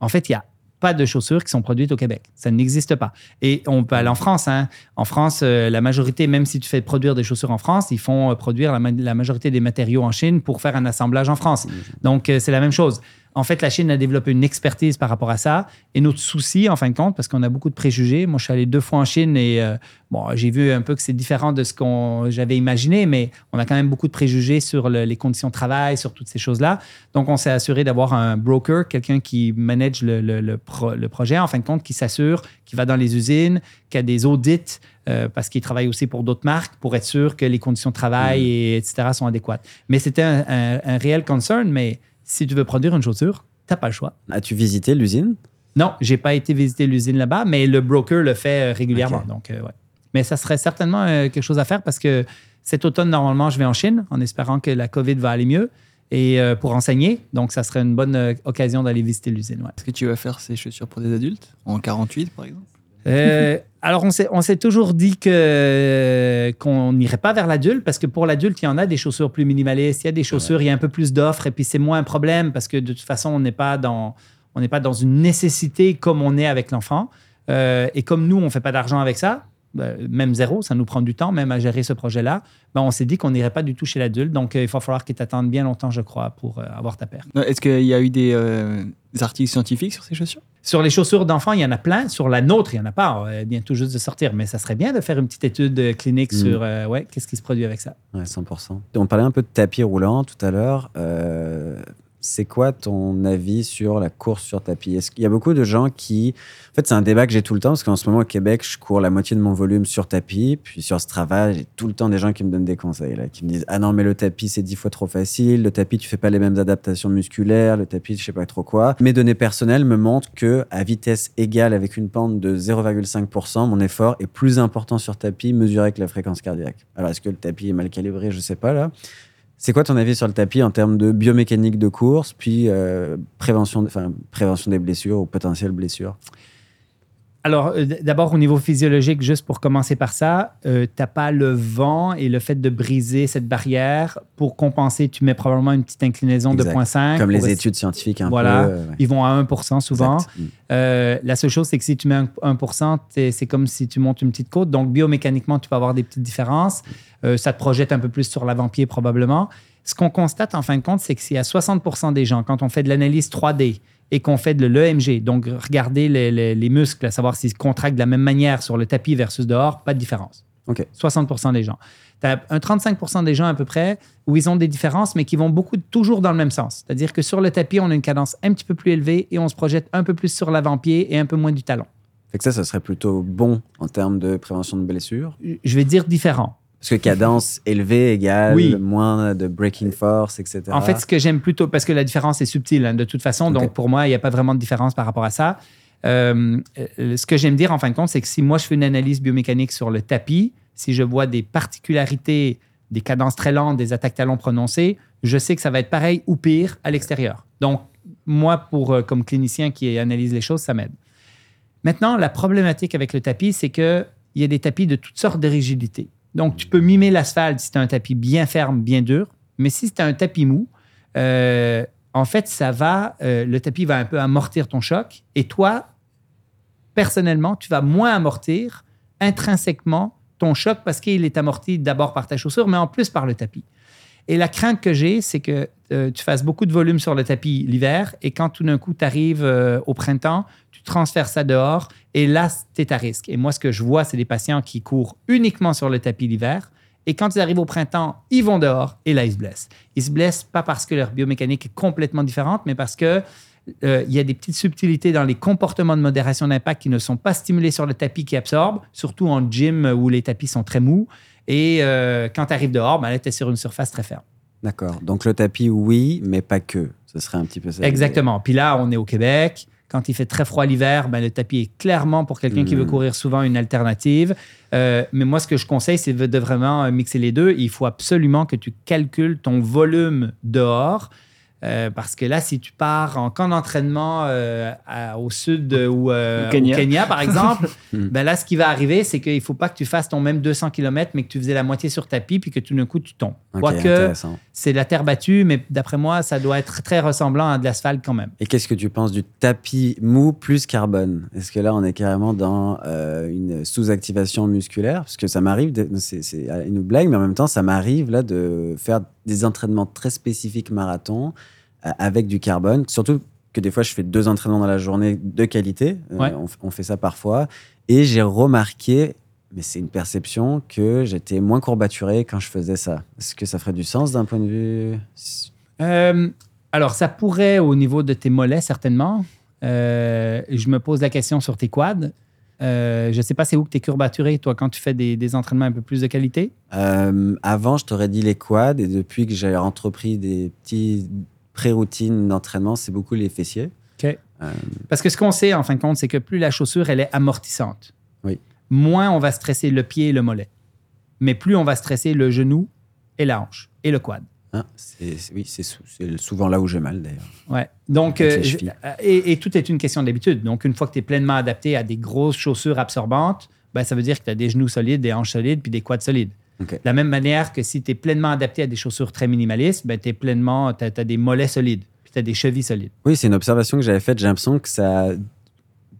En fait, il y a pas de chaussures qui sont produites au Québec. Ça n'existe pas. Et on peut aller en France. hein. En France, euh, la majorité, même si tu fais produire des chaussures en France, ils font euh, produire la, ma- la majorité des matériaux en Chine pour faire un assemblage en France. Donc, euh, c'est la même chose. En fait, la Chine a développé une expertise par rapport à ça. Et notre souci, en fin de compte, parce qu'on a beaucoup de préjugés, moi, je suis allé deux fois en Chine et euh, bon, j'ai vu un peu que c'est différent de ce qu'on j'avais imaginé, mais on a quand même beaucoup de préjugés sur le- les conditions de travail, sur toutes ces choses-là. Donc, on s'est assuré d'avoir un broker, quelqu'un qui manage le, le- le pro- le projet, en fin de compte, qui s'assure, qui va dans les usines, qui a des audits, euh, parce qu'il travaille aussi pour d'autres marques, pour être sûr que les conditions de travail, et, etc., sont adéquates. Mais c'était un, un- un réel concern, mais si tu veux produire une chaussure, tu n'as pas le choix. As-tu visité l'usine? Non, j'ai pas été visiter l'usine là-bas, mais le broker le fait euh, régulièrement. Donc, euh, ouais. Mais ça serait certainement euh, quelque chose à faire parce que cet automne, normalement, je vais en Chine en espérant que la COVID va aller mieux et euh, pour enseigner. Donc, ça serait une bonne occasion d'aller visiter l'usine. ouais. Est-ce que tu vas faire ces chaussures pour des adultes? En 48, par exemple? Euh, alors, on s'est, toujours dit que, qu'on n'irait pas vers l'adulte parce que pour l'adulte, il y en a des chaussures plus minimalistes, il y a des chaussures, il y a un peu plus d'offres et puis c'est moins un problème parce que de toute façon, on n'est pas dans, on n'est pas dans une nécessité comme on est avec l'enfant. Euh, et comme nous, on ne fait pas d'argent avec ça, même zéro, ça nous prend du temps même à gérer ce projet-là, ben, on s'est dit qu'on n'irait pas du tout chez l'adulte. Donc, euh, il va falloir qu'il t'attende bien longtemps, je crois, pour euh, avoir ta paire. Non, Est-ce qu'il y a eu des, euh, des articles scientifiques sur ces chaussures? Sur les chaussures d'enfants, il y en a plein. Sur la nôtre, il n'y en a pas. Elle vient tout juste de sortir. Mais ça serait bien de faire une petite étude euh, clinique Mm. sur euh, ouais, qu'est-ce qui se produit avec ça. Ouais, 100%. On parlait un peu de tapis roulant tout à l'heure. Euh, c'est quoi ton avis sur la course sur tapis? Est-ce qu'il y a beaucoup de gens qui... En fait, c'est un débat que j'ai tout le temps, parce qu'en ce moment, au Québec, je cours la moitié de mon volume sur tapis. Puis sur Strava, j'ai tout le temps des gens qui me donnent des conseils, là, qui me disent « Ah non, mais le tapis, c'est dix fois trop facile. Le tapis, tu fais pas les mêmes adaptations musculaires. Le tapis, je sais pas trop quoi. » Mes données personnelles me montrent que à vitesse égale avec une pente de 0,5%, mon effort est plus important sur tapis mesuré avec la fréquence cardiaque. Alors, est-ce que le tapis est mal calibré? Je sais pas, là. C'est quoi ton avis sur le tapis en termes de biomécanique de course, puis euh, prévention, enfin, prévention des blessures ou potentielles blessures? Alors, euh, d'abord, au niveau physiologique, juste pour commencer par ça, euh, tu n'as pas le vent et le fait de briser cette barrière. Pour compenser, tu mets probablement une petite inclinaison de 0.5. Comme les études scientifiques un Voilà. peu. euh. Ils vont à 1 souvent. Mm. Euh, la seule chose, c'est que si tu mets un, 1 t'es- c'est comme si tu montes une petite côte. Donc, biomécaniquement, tu peux avoir des petites différences. Euh, ça te projette un peu plus sur l'avant-pied, probablement. Ce qu'on constate, en fin de compte, c'est que s'il y a 60% des gens, quand on fait de l'analyse 3D et qu'on fait de l'EMG, donc regarder les, les- les muscles, à savoir s'ils se contractent de la même manière sur le tapis versus dehors, pas de différence. Ok. 60% des gens. Tu as un 35% des gens à peu près où ils ont des différences, mais qui vont beaucoup toujours dans le même sens. C'est-à-dire que sur le tapis, on a une cadence un petit peu plus élevée et on se projette un peu plus sur l'avant-pied et un peu moins du talon. Fait que ça, ça serait plutôt bon en termes de prévention de blessures? Je vais dire différent. Parce que cadence élevée égale Oui. moins de breaking force, etc. En fait, ce que j'aime plutôt, parce que la différence est subtile hein, de toute façon, donc pour moi, il n'y a pas vraiment de différence par rapport à ça. Euh, euh, ce que j'aime dire en fin de compte, c'est que si moi je fais une analyse biomécanique sur le tapis, si je vois des particularités, des cadences très lentes, des attaques talons prononcées, je sais que ça va être pareil ou pire à l'extérieur. Donc, moi, pour, euh, comme clinicien qui analyse les choses, ça m'aide. Maintenant, la problématique avec le tapis, c'est qu'il y a des tapis de toutes sortes de rigidités. Donc, tu peux mimer l'asphalte si tu as un tapis bien ferme, bien dur, mais si tu as un tapis mou, euh, en fait, ça va, euh, le tapis va un peu amortir ton choc et toi, personnellement, tu vas moins amortir intrinsèquement ton choc parce qu'il est amorti d'abord par ta chaussure, mais en plus par le tapis. Et la crainte que j'ai, c'est que euh, tu fasses beaucoup de volume sur le tapis l'hiver et quand tout d'un coup tu arrives au printemps, tu transfères ça dehors et là, tu es à risque. Et moi, ce que je vois, c'est des patients qui courent uniquement sur le tapis l'hiver et quand ils arrivent au printemps, ils vont dehors et là, ils se blessent. Ils se blessent pas parce que leur biomécanique est complètement différente, mais parce que euh, il y a des petites subtilités dans les comportements de modération d'impact qui ne sont pas stimulés sur le tapis qui absorbent, surtout en gym où les tapis sont très mous. Et euh, quand tu arrives dehors, ben là, tu es sur une surface très ferme. D'accord. Donc le tapis, oui, mais pas que. Ce serait un petit peu ça. Exactement. Puis là, on est au Québec. Quand il fait très froid l'hiver, ben, le tapis est clairement pour quelqu'un qui veut courir souvent une alternative. Euh, mais moi, ce que je conseille, c'est de vraiment mixer les deux. Il faut absolument que tu calcules ton volume dehors. Euh, parce que là, si tu pars en camp d'entraînement euh, à- au sud euh, ou euh, Au Kenya. au Kenya, par exemple, Hmm. ben là, ce qui va arriver, c'est qu'il ne faut pas que tu fasses ton même 200 km, mais que tu faisais la moitié sur tapis, puis que tout d'un coup, tu tombes. Quoique. C'est de la terre battue, mais d'après moi, ça doit être très ressemblant à de l'asphalte quand même. Et qu'est-ce que tu penses du tapis mou plus carbone? Est-ce que là, on est carrément dans euh, une sous-activation musculaire? Parce que ça m'arrive, de- c'est une blague, mais en même temps, ça m'arrive là de faire des entraînements très spécifiques marathon euh, avec du carbone. Surtout que des fois, je fais deux entraînements dans la journée de qualité. Euh, Ouais. on, f- on fait ça parfois. Et j'ai remarqué, mais c'est une perception, que j'étais moins courbaturé quand je faisais ça. Est-ce que ça ferait du sens d'un point de vue Euh, alors, ça pourrait au niveau de tes mollets, certainement. Euh, je me pose la question sur tes quads. Euh, je ne sais pas c'est où que tu es courbaturé, toi, quand tu fais des, des entraînements un peu plus de qualité? Avant, je t'aurais dit les quads, et depuis que j'ai entrepris des petits pré-routines d'entraînement, c'est beaucoup les fessiers. OK. Parce que ce qu'on sait, en fin de compte, c'est que plus la chaussure, elle est amortissante. Moins on va stresser le pied et le mollet. Mais plus on va stresser le genou et la hanche et le quad. Hein, c'est, c'est- oui, c'est, sou- c'est souvent là où j'ai mal d'ailleurs. Ouais. Donc, euh, je- euh, et, et tout est une question d'habitude. Donc, une fois que tu es pleinement adapté à des grosses chaussures absorbantes, ben, ça veut dire que tu as des genoux solides, des hanches solides, puis des quads solides. De la même manière que si tu es pleinement adapté à des chaussures très minimalistes, ben, tu es pleinement, tu as, des mollets solides, puis tu as des chevilles solides. Oui, c'est une observation que j'avais faite. J'ai l'impression que ça,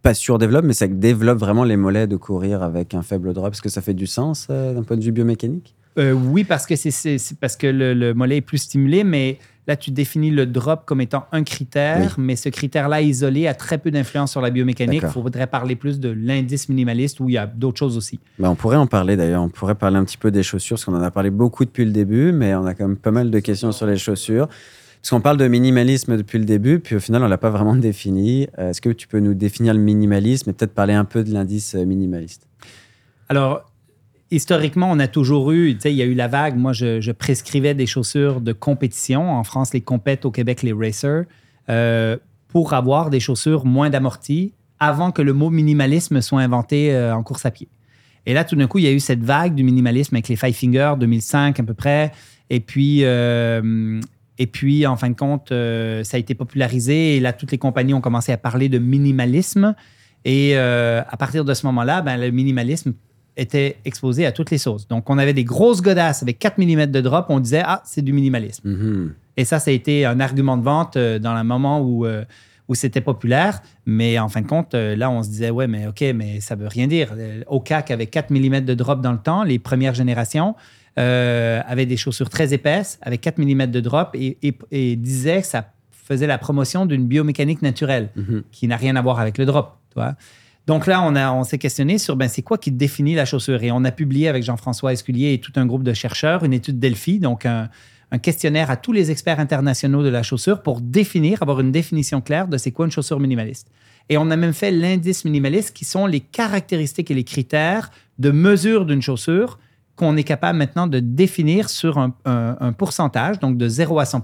pas surdéveloppe, mais ça développe vraiment les mollets de courir avec un faible drop. Est-ce que ça fait du sens euh, d'un point de vue biomécanique? Euh, oui, parce que c'est parce que le, le mollet est plus stimulé, mais là, tu définis le drop comme étant un critère, mais ce critère-là isolé a très peu d'influence sur la biomécanique. Il faudrait parler plus de l'indice minimaliste où il y a d'autres choses aussi. Bah, On pourrait en parler d'ailleurs. On pourrait parler un petit peu des chaussures, parce qu'on en a parlé beaucoup depuis le début, mais on a quand même pas mal de questions sur les chaussures. Parce qu'on parle de minimalisme depuis le début, puis au final, on l'a pas vraiment défini. Euh, Est-ce que tu peux nous définir le minimalisme et peut-être parler un peu de l'indice euh, minimaliste? Alors, historiquement, on a toujours eu, tu sais, il y a eu la vague. Moi, je, prescrivais des chaussures de compétition. En France, les compètes, au Québec, les racers, euh, pour avoir des chaussures moins d'amorti avant que le mot minimalisme soit inventé en course à pied. Et là, tout d'un coup, il y a eu cette vague du minimalisme avec les Five Fingers, 2005 à peu près. Et puis, et puis en fin de compte, euh, ça a été popularisé. Et là, toutes les compagnies ont commencé à parler de minimalisme. Et euh, à partir de ce moment-là, ben, le minimalisme était exposé à toutes les sauces. Donc, on avait des grosses godasses avec 4 mm de drop. On disait, ah, c'est du minimalisme. Mhm. Et ça, ça a été un argument de vente euh, dans le moment où, où c'était populaire. Mais en fin de compte, là, on se disait, ouais, mais OK, mais ça veut rien dire. Euh, Ocac avait 4 mm de drop dans le temps, les premières générations, euh, avaient des chaussures très épaisses, avec 4 mm de drop et, et, et disait que ça faisait la promotion d'une biomécanique naturelle Mhm. qui n'a rien à voir avec le drop. Tu vois? Donc là, on, a- on s'est questionné sur ben, c'est quoi qui définit la chaussure? Et on a publié avec Jean-François Esculier et tout un groupe de chercheurs une étude Delphi, donc un, un questionnaire à tous les experts internationaux de la chaussure pour définir, avoir une définition claire de c'est quoi une chaussure minimaliste. Et on a même fait l'indice minimaliste qui sont les caractéristiques et les critères de mesure d'une chaussure qu'on est capable maintenant de définir sur un, un- un pourcentage, donc de 0 à 100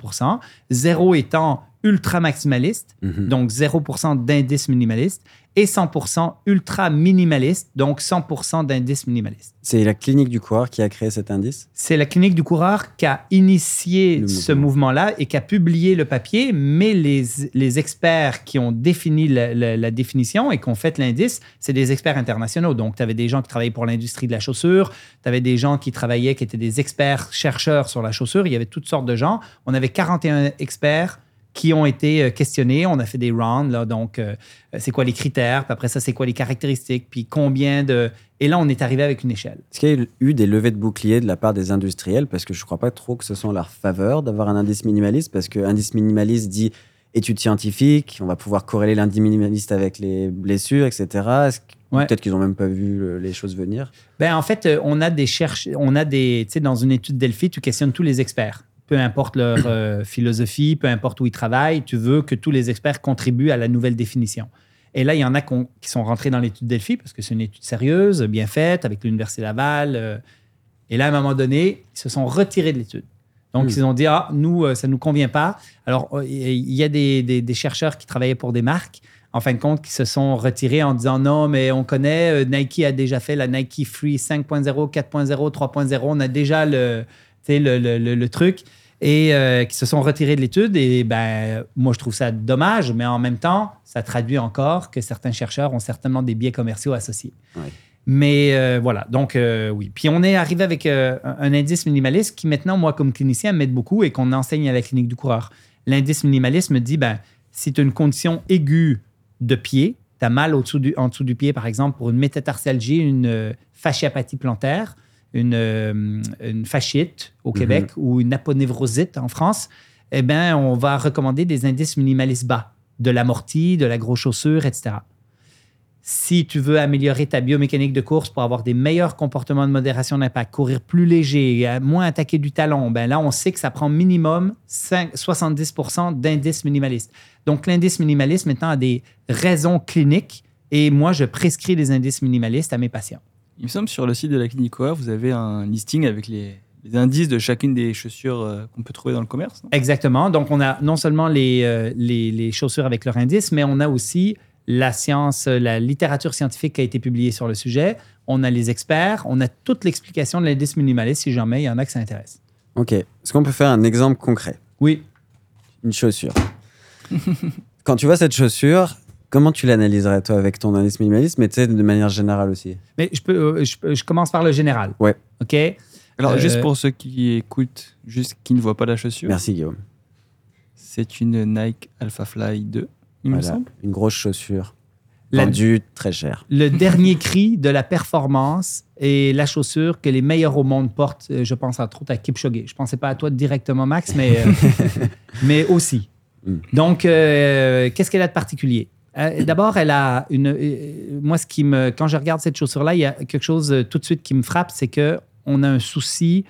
0 étant ultra maximaliste, Mhm. donc 0 d'indice minimaliste, et 100% ultra minimaliste, donc 100 d'indice minimaliste. C'est la clinique du coureur qui a créé cet indice? C'est la clinique du coureur qui a initié Le ce mouvement. mouvement-là et qui a publié le papier, mais les, les experts qui ont défini la, la- la définition et qui ont fait l'indice, c'est des experts internationaux. Donc, tu avais des gens qui travaillaient pour l'industrie de la chaussure, tu avais des gens qui travaillaient, qui étaient des experts chercheurs sur la chaussure, il y avait toutes sortes de gens. On avait 41 experts qui ont été euh, questionnés. On a fait des rounds, là, donc euh, c'est quoi les critères, puis après ça, c'est quoi les caractéristiques, puis combien de... Et là, on est arrivé avec une échelle. Est-ce qu'il y a eu des levées de boucliers de la part des industriels? Parce que je ne crois pas trop que ce soit en leur faveur d'avoir un indice minimaliste, parce que indice minimaliste dit étude scientifique, on va pouvoir corréler l'indice minimaliste avec les blessures, etc. Ouais. Peut-être qu'ils n'ont même pas vu euh, les choses venir? Ben, en fait, euh, on a des cherches, on a des, tu sais, dans une étude Delphi, tu questionnes tous les experts. Peu importe leur euh, philosophie, peu importe où ils travaillent, tu veux que tous les experts contribuent à la nouvelle définition. Et là, il y en a qui sont rentrés dans l'étude Delphi parce que c'est une étude sérieuse, bien faite, avec l'Université Laval. euh, et là, à un moment donné, ils se sont retirés de l'étude. Donc, Hmm. ils ont dit, ah, nous, euh, ça ne nous convient pas. Alors, il y a des, des- des chercheurs qui travaillaient pour des marques en fin de compte, qui se sont retirés en disant non, mais on connaît, Nike a déjà fait la Nike Free 5.0, 4.0, 3.0, on a déjà le, le- le- le truc, et euh, qui se sont retirés de l'étude. Et ben, moi, je trouve ça dommage, mais en même temps, ça traduit encore que certains chercheurs ont certainement des biais commerciaux associés. Mais euh, voilà, donc euh, oui. Puis on est arrivé avec un indice minimaliste qui maintenant, moi, comme clinicien, m'aide beaucoup et qu'on enseigne à la clinique du coureur. L'indice minimaliste me dit, ben, si tu as une condition aiguë de pied, tu as mal au-dessous du, en dessous du pied, par exemple, pour une métatarsalgie, une fasciapathie plantaire, une, euh, une fasciite au Québec ou une aponevrosite en France, eh bien, on va recommander des indices minimalistes bas, de l'amorti, de la grosse chaussure, etc. Si tu veux améliorer ta biomécanique de course pour avoir des meilleurs comportements de modération d'impact, courir plus léger, euh, moins attaquer du talon, ben là, on sait que ça prend minimum 5 70 d'indice minimaliste. Donc, l'indice minimaliste, maintenant, a des raisons cliniques et moi, je prescris des indices minimalistes à mes patients. Il me semble sur le site de la clinique Coeur, vous avez un listing avec les, les indices de chacune des chaussures euh, qu'on peut trouver dans le commerce. non? Exactement. Donc, on a non seulement les, euh, les, les chaussures avec leur indice, mais on a aussi la science, euh, la littérature scientifique qui a été publiée sur le sujet. On a les experts. On a toute l'explication de l'indice minimaliste si jamais il y en a que ça intéresse. Ok. Est-ce qu'on peut faire un exemple concret? Oui. Une chaussure. Quand tu vois cette chaussure, comment tu l'analyserais, toi, avec ton indice minimaliste, mais tu sais, de manière générale aussi? Mais je, peux, euh, je, commence par le général. Ouais. OK? Alors, Euh, juste pour ceux qui écoutent, juste qui ne voient pas la chaussure, Merci, Guillaume. c'est une Nike Alpha Fly 2, il me semble. Une grosse chaussure. La- Vendue très cher. le dernier cri de la performance et la chaussure que les meilleurs au monde portent. Euh, Je pense entre autres à Kipchoge. Je pensais pas à toi directement, Max, mais, euh, mais aussi. Mm. Donc, euh, qu'est-ce qu'elle a de particulier? Euh, D'abord, elle a une. euh, moi, ce qui me, quand je regarde cette chaussure-là, il y a quelque chose euh, tout de suite qui me frappe, c'est que on a un souci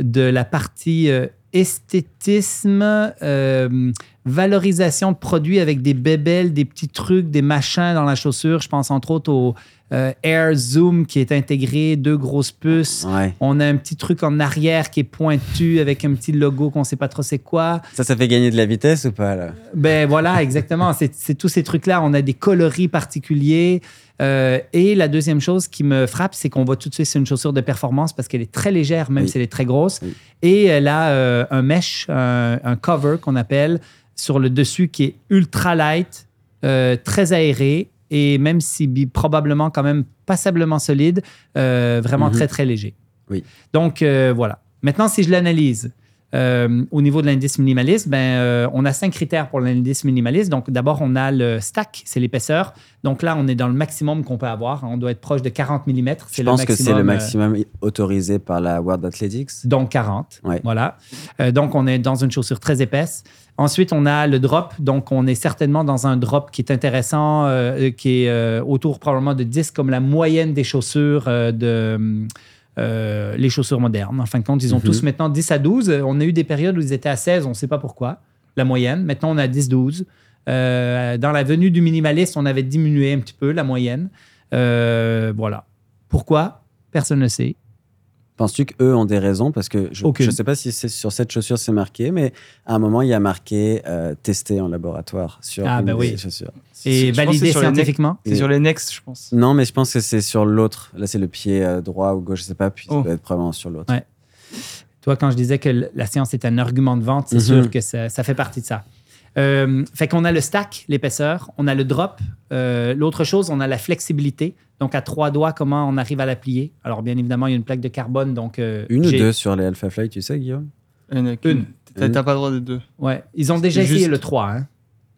de la partie esthétisme, euh, valorisation de produits avec des bébelles, des petits trucs, des machins dans la chaussure. Je pense entre autres au euh, Air Zoom qui est intégré, deux grosses puces. Ouais. On a un petit truc en arrière qui est pointu avec un petit logo qu'on sait pas trop c'est quoi. Ça, ça fait gagner de la vitesse ou pas, là? Ben voilà, exactement. C'est tous ces trucs-là. On a des coloris particuliers. Euh, et la deuxième chose qui me frappe, c'est qu'on voit tout de suite c'est une chaussure de performance parce qu'elle est très légère, même Oui. si elle est très grosse. Oui. Et elle a euh, un mesh, un, un cover qu'on appelle sur le dessus qui est ultra light, euh, très aéré et même si probablement quand même passablement solide, vraiment Mhm. très très léger. Oui. Donc voilà. Maintenant, si je l'analyse, euh, au niveau de l'indice minimaliste, ben, euh, on a cinq critères pour l'indice minimaliste. Donc, d'abord, on a le stack, c'est l'épaisseur. Donc là, on est dans le maximum qu'on peut avoir. On doit être proche de 40 mm. Je pense que c'est le maximum autorisé par la World Athletics. donc 40. Ouais. Voilà. Euh, donc, on est dans une chaussure très épaisse. Ensuite, on a le drop. Donc, on est certainement dans un drop qui est intéressant, euh, qui est euh, autour probablement de 10, comme la moyenne des chaussures euh, de. Euh, les chaussures modernes. En fin de compte, ils ont Mhm. tous maintenant 10 à 12. On a eu des périodes où ils étaient à 16, on ne sait pas pourquoi, la moyenne. Maintenant, on a 10-12. Euh, dans la venue du minimaliste, on avait diminué un petit peu la moyenne. Euh, voilà. Pourquoi? Personne ne sait. Penses-tu qu'eux ont des raisons? Parce que je ne sais pas si c'est sur cette chaussure c'est marqué, mais à un moment, il y a marqué euh, testé en laboratoire sur Ah, une ben des oui. chaussures. Et Je validé scientifiquement? C'est sur les Next, je pense. Non, mais je pense que c'est sur l'autre. Là, c'est le pied euh, droit ou gauche, je sais pas, puis ça Oh. doit être probablement sur l'autre. Ouais. Toi, quand je disais que la science est un argument de vente, c'est Mhm. sûr que ça, ça fait partie de ça. Euh, fait qu'on a le stack, l'épaisseur, on a le drop. Euh, L'autre chose, on a la flexibilité. Donc, à trois doigts, comment on arrive à la plier? Alors, bien évidemment, il y a une plaque de carbone. Donc, euh, Une ou deux sur les Alpha Fly, tu sais, Guillaume? Il. Une. T'as Une. t'as pas le droit de deux. Ouais. Ils ont déjà essayé juste- le 3. Hein.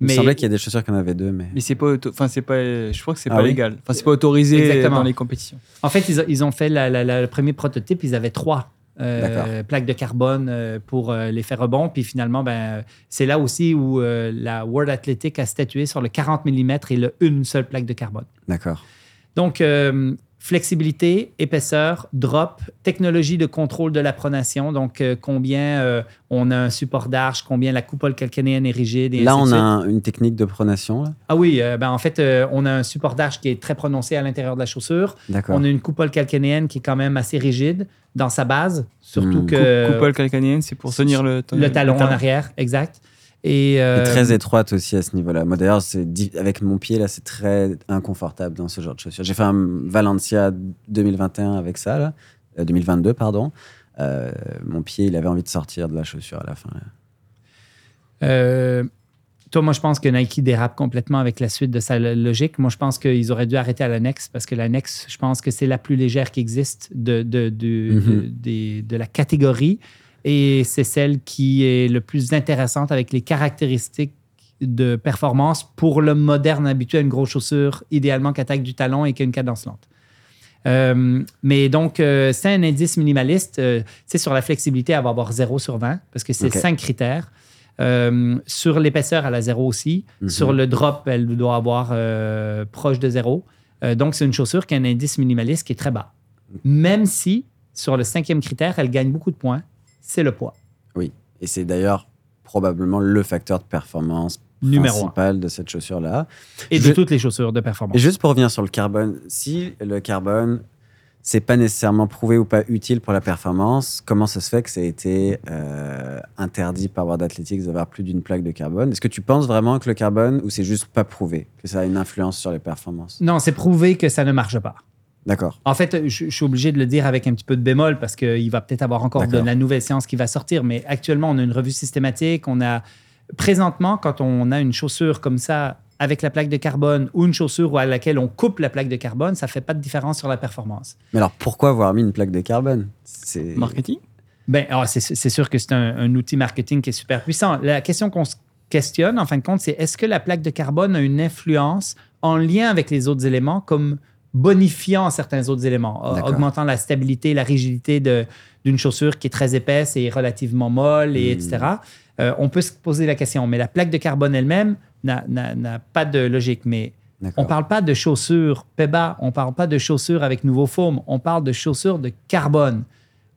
Il me Mais semblait qu'il y a des chaussures qui en avaient deux, mais. Mais c'est pas, auto- enfin c'est pas, je crois que c'est Ah pas oui? légal. Enfin c'est pas autorisé Exactement. dans les compétitions. en fait, ils, ont- ils ont fait la- la- la- le premier prototype. Ils avaient trois euh, plaques de carbone euh, pour euh, l'effet rebond. Puis finalement, ben, c'est là aussi où euh, la World Athletic a statué sur le 40 mm et le une seule plaque de carbone. D'accord. Donc, euh, flexibilité, épaisseur, drop, technologie de contrôle de la pronation. Donc, euh, combien euh, on a un support d'arche, combien la coupole calcanéenne est rigide. Et Là, ainsi on de a un- une technique de pronation. là? Ah oui, euh, ben, en fait, euh, on a un support d'arche qui est très prononcé à l'intérieur de la chaussure. D'accord. On a une coupole calcanéenne qui est quand même assez rigide dans sa base, surtout Hmm. que Coupole calcanéenne, c'est pour tenir le, le talon en arrière, exact. Et, euh, très étroite aussi à ce niveau-là. Moi d'ailleurs, avec mon pied là, c'est très inconfortable dans ce genre de chaussures. J'ai fait un Valencia 2021 avec ça, là, Euh, 2022 pardon. Euh, mon pied, il avait envie de sortir de la chaussure à la fin. là. Euh, toi, moi, je pense que Nike dérape complètement avec la suite de sa lo- logique. Moi, je pense qu'ils auraient dû arrêter à la Next parce que la Next, je pense que c'est la plus légère qui existe de, de, de, Mhm. de- des- de la catégorie. Et c'est celle qui est le plus intéressante avec les caractéristiques de performance pour le moderne habitué à une grosse chaussure, idéalement qui attaque du talon et qui a une cadence lente. Euh, mais donc, euh, c'est un indice minimaliste. Euh, tu sais, sur la flexibilité, elle va avoir 0 sur 20 parce que c'est Ok. cinq critères. Euh, sur l'épaisseur, elle a 0 aussi. Mhm. Sur le drop, elle doit avoir euh, proche de 0. donc, c'est une chaussure qui a un indice minimaliste qui est très bas. Même si, sur le cinquième critère, elle gagne beaucoup de points, c'est le poids. Oui. Et c'est d'ailleurs probablement le facteur de performance Numéro un. principal de cette chaussure-là. Et de toutes les chaussures de performance. Et juste pour revenir sur le carbone, si le carbone, c'est pas nécessairement prouvé ou pas utile pour la performance, comment ça se fait que ça a été euh, interdit par World Athletics d'avoir plus d'une plaque de carbone? Est-ce que tu penses vraiment que le carbone, ou c'est juste pas prouvé, que ça a une influence sur les performances? Non, c'est prouvé que ça ne marche pas. D'accord. En fait, je, je suis obligé de le dire avec un petit peu de bémol parce qu'il va peut-être avoir encore de la nouvelle science qui va sortir. Mais actuellement, on a une revue systématique. On a présentement, quand on a une chaussure comme ça avec la plaque de carbone ou une chaussure à laquelle on coupe la plaque de carbone, ça fait pas de différence sur la performance. Mais alors pourquoi avoir mis une plaque de carbone? C'est Marketing? Ben, ah, c'est c'est sûr que c'est un, un outil marketing qui est super puissant. La question qu'on se questionne, en fin de compte, c'est est-ce que la plaque de carbone a une influence en lien avec les autres éléments, comme bonifiant certains autres éléments, augmentant la stabilité, la rigidité de- d'une chaussure qui est très épaisse et relativement molle, et Hmm. etc. Euh, on peut se poser la question, mais la plaque de carbone elle-même n'a- pas de logique. Mais on ne parle pas de chaussures PEBA, on ne parle pas de chaussures avec nouveau foam, on parle de chaussures de carbone.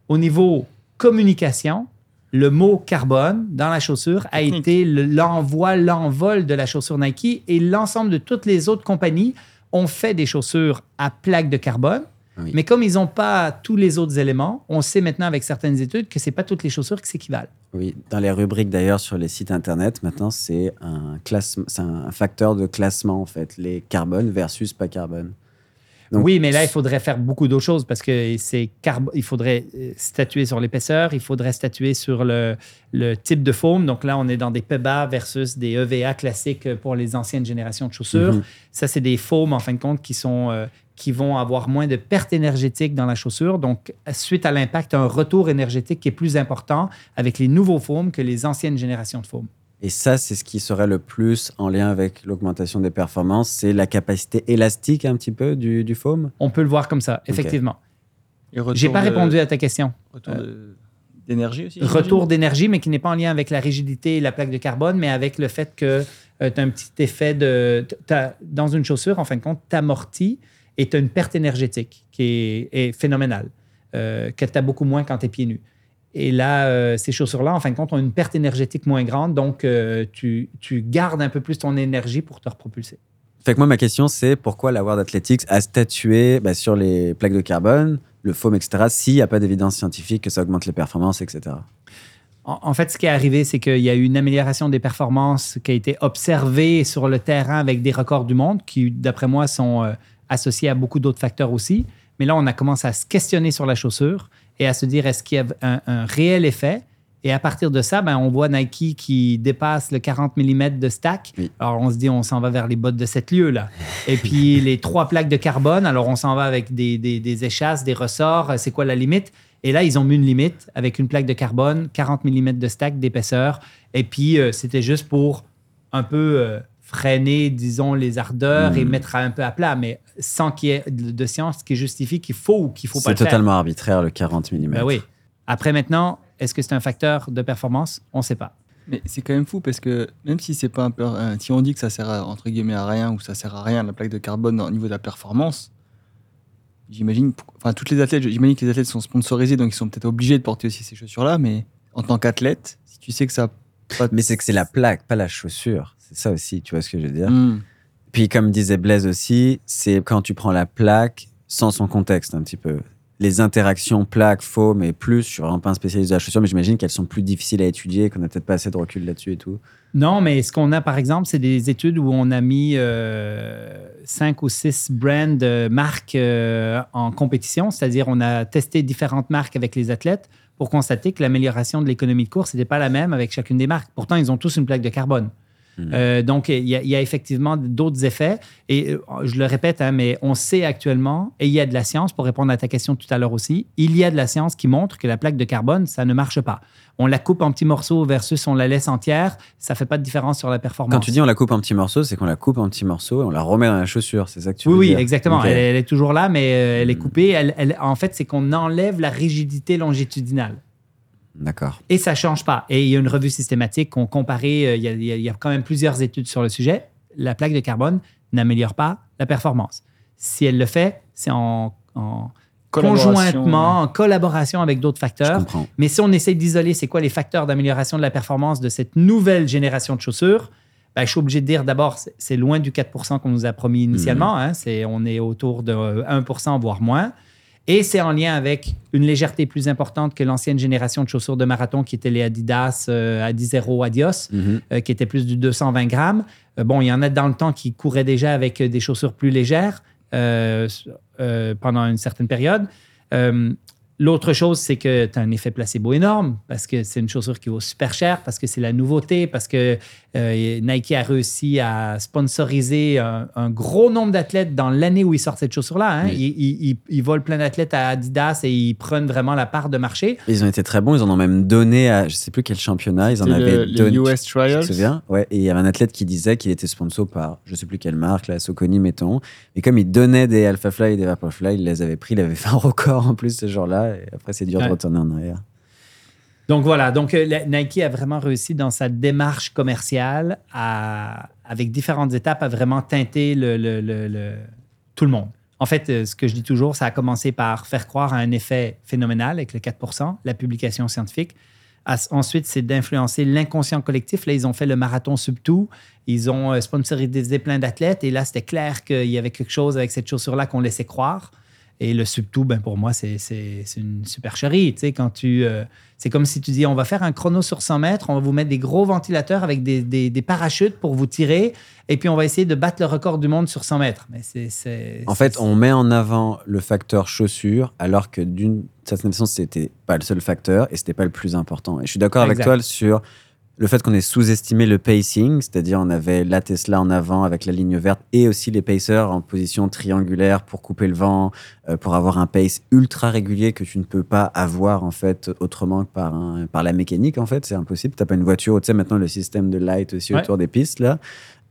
Au niveau communication, le mot carbone dans la chaussure a été le- l'envoi, l'envol de la chaussure Nike et l'ensemble de toutes les autres compagnies ont fait des chaussures à plaque de carbone. Oui. Mais comme ils n'ont pas tous les autres éléments, on sait maintenant avec certaines études que ce n'est pas toutes les chaussures qui s'équivalent. Oui, dans les rubriques d'ailleurs sur les sites internet, maintenant c'est un c'est un facteur de classement en fait, les carbones versus pas carbone. Donc- oui, mais là, il faudrait faire beaucoup d'autres choses parce que c'est il faudrait euh, statuer sur l'épaisseur, il faudrait statuer sur le, le type de foam. Donc là, on est dans des PEBA versus des EVA classiques pour les anciennes générations de chaussures. Mhm. Ça, c'est des foams, en fin de compte, qui, sont, euh, qui vont avoir moins de pertes énergétiques dans la chaussure. Donc, suite à l'impact, un retour énergétique qui est plus important avec les nouveaux foams que les anciennes générations de foam. Et ça, c'est ce qui serait le plus en lien avec l'augmentation des performances, c'est la capacité élastique un petit peu du, du foam? On peut le voir comme ça, effectivement. Retour J'ai pas de- répondu à ta question. Retour de- d'énergie aussi Retour d'énergie, mais qui n'est pas en lien avec la rigidité et la plaque de carbone, mais avec le fait que tu as un petit effet de. t'as- dans une chaussure, en fin de compte, tu amortis et tu as une perte énergétique qui est, est phénoménale, euh, que tu as beaucoup moins quand tu es pieds nus. Et là, euh, ces chaussures-là, en fin de compte, ont une perte énergétique moins grande, donc euh, tu, tu gardes un peu plus ton énergie pour te repropulser. Fait que moi, ma question, c'est pourquoi la World Athletics a statué bah, sur les plaques de carbone, le foam, etc., s'il n'y a pas d'évidence scientifique que ça augmente les performances, etc. En, en fait, ce qui est arrivé, c'est qu'il y a eu une amélioration des performances qui a été observée sur le terrain avec des records du monde qui, d'après moi, sont euh, associés à beaucoup d'autres facteurs aussi. Mais là, on a commencé à se questionner sur la chaussure et à se dire est-ce qu'il y a un, un réel effet? Et à partir de ça, ben, on voit Nike qui dépasse le 40 mm de stack. Oui. Alors, on se dit on s'en va vers les bottes de 7 lieues, là. Et puis, les trois plaques de carbone, alors on s'en va avec des, des, des échasses, des ressorts. C'est quoi la limite? Et là, ils ont mis une limite avec une plaque de carbone, 40 mm de stack d'épaisseur. Et puis, euh, c'était juste pour un peu euh, freiner, disons, les ardeurs et Mhm. mettre un peu à plat, mais sans qu'il y ait de, de science qui justifie qu'il faut ou qu'il faut pas C'est le faire. totalement arbitraire, le 40 mm. Ben oui. Après, maintenant, est-ce que c'est un facteur de performance? On ne sait pas. Mais c'est quand même fou parce que même si c'est pas un peu, euh, si on dit que ça sert à, entre guillemets à rien ou ça sert à rien la plaque de carbone au niveau de la performance, j'imagine, enfin toutes les athlètes, j'imagine que les athlètes sont sponsorisés donc ils sont peut-être obligés de porter aussi ces chaussures-là, mais en tant qu'athlète, si tu sais que ça, pas Mais c'est que c'est la plaque, pas la chaussure. C'est ça aussi, tu vois ce que je veux dire Hmm. Puis comme disait Blaise aussi, c'est quand tu prends la plaque sans son contexte un petit peu. les interactions plaques, faux, mais plus, je suis vraiment pas un spécialiste de la chaussure, mais j'imagine qu'elles sont plus difficiles à étudier, qu'on n'a peut-être pas assez de recul là-dessus et tout. Non, mais ce qu'on a, par exemple, c'est des études où on a mis euh, cinq ou six brands, euh, marques euh, en compétition, c'est-à-dire on a testé différentes marques avec les athlètes pour constater que l'amélioration de l'économie de course n'était pas la même avec chacune des marques. Pourtant, ils ont tous une plaque de carbone. Euh, donc, il y, a- il y a effectivement d'autres effets. Et euh, je le répète, hein, mais on sait actuellement, et il y a de la science, pour répondre à ta question tout à l'heure aussi, il y a de la science qui montre que la plaque de carbone, ça ne marche pas. On la coupe en petits morceaux versus on la laisse entière, ça fait pas de différence sur la performance. Quand tu dis on la coupe en petits morceaux, c'est qu'on la coupe en petits morceaux et on la remet dans la chaussure, c'est ça que tu oui, veux oui, dire exactement. Elle, elle est toujours là, mais euh, elle est Hmm. coupée. Elle- elle- en fait, c'est qu'on enlève la rigidité longitudinale. D'accord. Et ça change pas. Et il y a une revue systématique qu'on comparait. euh, Il y, a, il y a- il y a quand même plusieurs études sur le sujet. La plaque de carbone n'améliore pas la performance. Si elle le fait, c'est en, conjointement, en collaboration avec d'autres Je facteurs. comprends. Mais si on essaie d'isoler, c'est quoi les facteurs d'amélioration de la performance de cette nouvelle génération de chaussures, ben, je suis obligé de dire d'abord, c'est- loin du 4 qu'on nous a promis initialement. hein. C'est, on est autour de euh, 1% voire moins. Et c'est en lien avec une légèreté plus importante que l'ancienne génération de chaussures de marathon qui étaient les Adidas euh, Adizero Adios, Mhm. euh, qui étaient plus du 220 grammes. Euh, bon, il y en a dans le temps qui couraient déjà avec euh, des chaussures plus légères pendant une certaine période. L'autre chose, c'est que tu as un effet placebo énorme parce que c'est une chaussure qui vaut super cher, parce que c'est la nouveauté, parce que euh, Nike a réussi à sponsoriser un, un gros nombre d'athlètes dans l'année où ils sortent cette chaussure-là. hein. Oui. Ils, ils- ils- ils volent plein d'athlètes à Adidas et ils prennent vraiment la part de marché. Ils ont été très bons, ils en ont même donné à je sais plus quel championnat, ils en avaient le- les donné. US Tu Trials. te souviens Ouais, et il y avait un athlète qui disait qu'il était sponsor par je sais plus quelle marque, la Soconi, mettons. Et comme il donnait des Alpha Fly et des Vaporfly, il les avait pris, il avait fait un record en plus ce jour-là. Et après, c'est dur Ouais. de retourner en arrière. Donc voilà, donc euh, Nike a vraiment réussi dans sa démarche commerciale avec différentes étapes à vraiment teinter tout le monde. En fait, euh, ce que je dis toujours, ça a commencé par faire croire à un effet phénoménal avec le 4% la publication scientifique. Ensuite, c'est d'influencer l'inconscient collectif. Là, ils ont fait le marathon Sub-2. Ils ont euh, sponsorisé plein d'athlètes. Et là, c'était clair qu'il y avait quelque chose avec cette chaussure-là qu'on laissait croire. Et le Sub-2, ben, pour moi, c'est une supercherie. Tu sais, quand tu, euh, c'est comme si tu dis, on va faire un chrono sur 100 mètres, on va vous mettre des gros ventilateurs avec des, des- des parachutes pour vous tirer, et puis on va essayer de battre le record du monde sur 100 mètres. Mais c'est... En fait, on met en avant le facteur chaussure, alors que d'une certaine façon, c'était pas le seul facteur et c'était pas le plus important. Et je suis d'accord avec toi sur le fait qu'on ait sous-estimé le pacing, c'est-à-dire on avait la Tesla en avant avec la ligne verte et aussi les pacers en position triangulaire pour couper le vent, euh, pour avoir un pace ultra régulier que tu ne peux pas avoir en fait autrement que par, un- par la mécanique en fait, c'est impossible. T'as pas une voiture, tu sais maintenant le système de light aussi Ouais. autour des pistes là.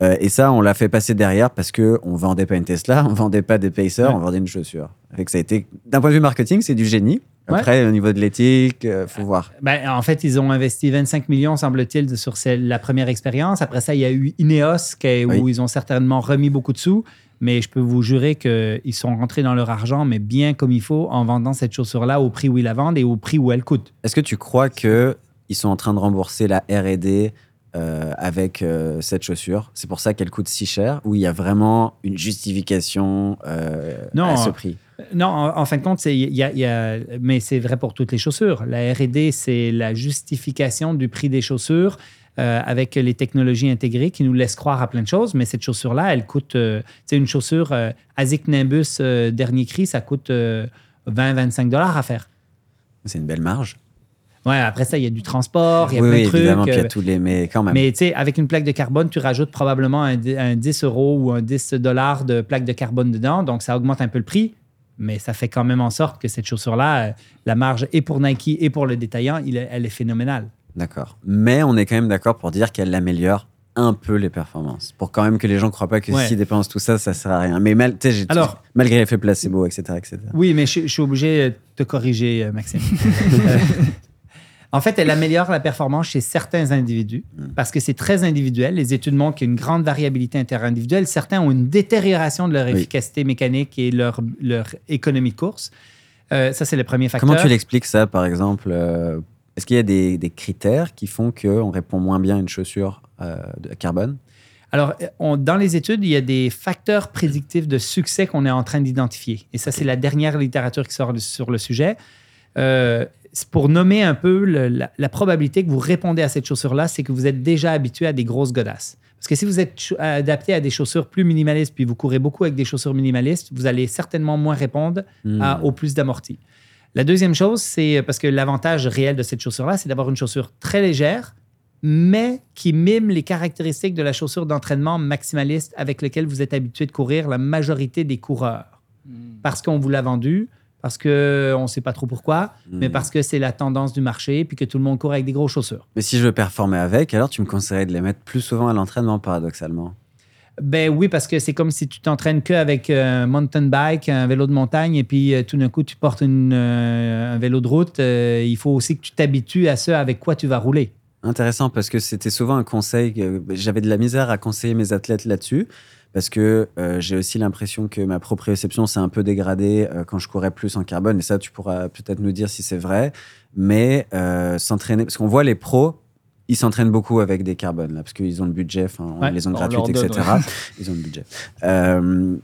Euh, et ça, on l'a fait passer derrière parce que on vendait pas une Tesla, on vendait pas des pacers, Ouais. on vendait une chaussure. Que ça a été, d'un point de vue marketing, c'est du génie. Ouais. Après, au niveau de l'éthique, euh, faut voir. Ben, en fait, ils ont investi 25 millions, semble-t-il, sur celle- la première expérience. Après ça, il y a eu Ineos, qui- où Oui. ils ont certainement remis beaucoup de sous. Mais je peux vous jurer qu'ils sont rentrés dans leur argent, mais bien comme il faut, en vendant cette chaussure-là au prix où ils la vendent et au prix où elle coûte. Est-ce que tu crois que ils sont en train de rembourser la R&D euh, avec euh, cette chaussure C'est pour ça qu'elle coûte si cher Ou il y a vraiment une justification euh, Non, à ce euh, prix Non, en, en fin de compte, c'est- il y a, il y a- mais c'est vrai pour toutes les chaussures. La R&D, c'est la justification du prix des chaussures avec les technologies intégrées qui nous laissent croire à plein de choses. Mais cette chaussure-là, elle coûte, c'est une chaussure Asics Nimbus dernier cri, ça coûte 20-25 dollars à faire. C'est une belle marge. Ouais, après ça, il y a du transport, il y a oui, plein oui, de trucs. évidemment, puis il y a euh, tous les... Mais quand même. mais tu sais, avec une plaque de carbone, tu rajoutes probablement un, un 10 euros ou un 10 dollars de plaque de carbone dedans. Donc, ça augmente un peu le prix. Mais ça fait quand même en sorte que cette chaussure-là, euh, la marge et pour Nike et pour le détaillant, il elle est phénoménale. D'accord. Mais on est quand même d'accord pour dire qu'elle améliore un peu les performances. Pour quand même que les gens ne croient pas que Ouais. s'ils dépensent tout ça, ça sert à rien. Mais mal, Alors- malgré l'effet placebo, etc., etc. Oui, mais je, je suis obligé de te corriger, euh, Maxime. En fait, elle améliore la performance chez certains individus parce que c'est très individuel. Les études montrent qu'il y a une grande variabilité interindividuelle. Certains ont une détérioration de leur Oui. efficacité mécanique et leur, leur économie de course. Euh, ça, c'est le premier facteur. Comment tu l'expliques ça, par exemple euh, Est-ce qu'il y a des, des critères qui font qu'on répond moins bien à une chaussure euh, de carbone? Alors, euh, on- dans les études, il y a des facteurs prédictifs de succès qu'on est en train d'identifier. Et ça, c'est la dernière littérature qui sort sur le sujet. Euh, pour nommer un peu le- la, la probabilité que vous répondez à cette chaussure-là, c'est que vous êtes déjà habitué à des grosses godasses. Parce que si vous êtes adapté à des chaussures plus minimalistes, puis vous courez beaucoup avec des chaussures minimalistes, vous allez certainement moins répondre Hmm. à- au plus d'amorti. La deuxième chose, c'est parce que l'avantage réel de cette chaussure-là, c'est d'avoir une chaussure très légère, mais qui mime les caractéristiques de la chaussure d'entraînement maximaliste avec laquelle vous êtes habitué de courir la majorité des coureurs. Parce qu'on vous l'a vendu, parce qu'on ne sait pas trop pourquoi, mais Hmm. parce que c'est la tendance du marché, puis que tout le monde court avec des grosses chaussures. Mais si je veux performer avec, alors tu me conseillerais de les mettre plus souvent à l'entraînement, paradoxalement? Ben oui, parce que c'est comme si tu t'entraînes qu'avec un mountain bike, un vélo de montagne, et puis euh, tout d'un coup, tu portes une, euh, un vélo de route. Euh, il faut aussi que tu t'habitues à ce avec quoi tu vas rouler. Intéressant parce que c'était souvent un conseil. que- J'avais de la misère à conseiller mes athlètes là-dessus parce que euh, j'ai aussi l'impression que ma proprioception s'est un peu dégradée euh, quand je courais plus en carbone. Et ça, tu pourras peut-être nous dire si c'est vrai. Mais euh, s'entraîner, parce qu'on voit les pros, ils s'entraînent beaucoup avec des carbones là, parce qu'ils ont le budget, Ouais, ils les ont on gratuites, donne, etc. Ils ont le budget.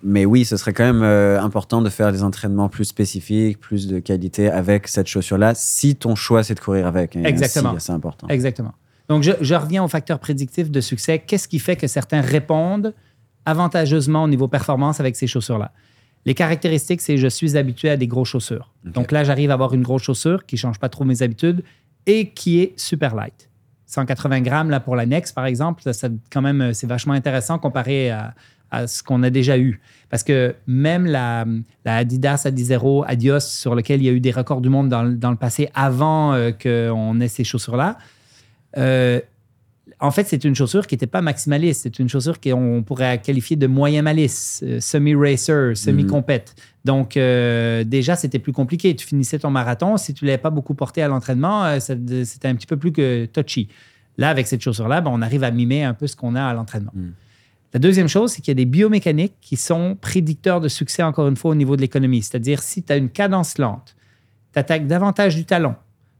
Mais oui, ce serait quand même important de faire des entraînements plus spécifiques, plus de qualité avec cette chaussure-là, si ton choix c'est de courir avec. Et Exactement. C'est important. Exactement. Donc, je, je reviens aux facteurs prédictifs de succès. Qu'est-ce qui fait que certains répondent avantageusement au niveau performance avec ces chaussures-là? Les caractéristiques, c'est je suis habitué à des grosses chaussures. Donc là, j'arrive à avoir une grosse chaussure qui ne change pas trop mes habitudes et qui est super light. 180 grammes là, pour la Next, par exemple, ça, ça, quand même, euh, c'est vachement intéressant comparé à, à ce qu'on a déjà eu. Parce que même la, la Adidas Adizero Adios, sur lequel il y a eu des records du monde dans, le- dans le passé avant euh, qu'on ait ces chaussures-là, euh, en fait, c'est une chaussure qui n'était pas maximaliste. C'est une chaussure qu'on pourrait qualifier de moyen malice, euh, semi-racer, semi-compète. Donc, euh, déjà, c'était plus compliqué. Tu finissais ton marathon. Si tu ne l'avais pas beaucoup porté à l'entraînement, euh, c'était un petit peu plus que touchy. Là, avec cette chaussure-là, ben, on arrive à mimer un peu ce qu'on a à l'entraînement. Mm. La deuxième chose, c'est qu'il y a des biomécaniques qui sont prédicteurs de succès, encore une fois, au niveau de l'économie. C'est-à-dire, si tu as une cadence lente, tu attaques davantage du talon.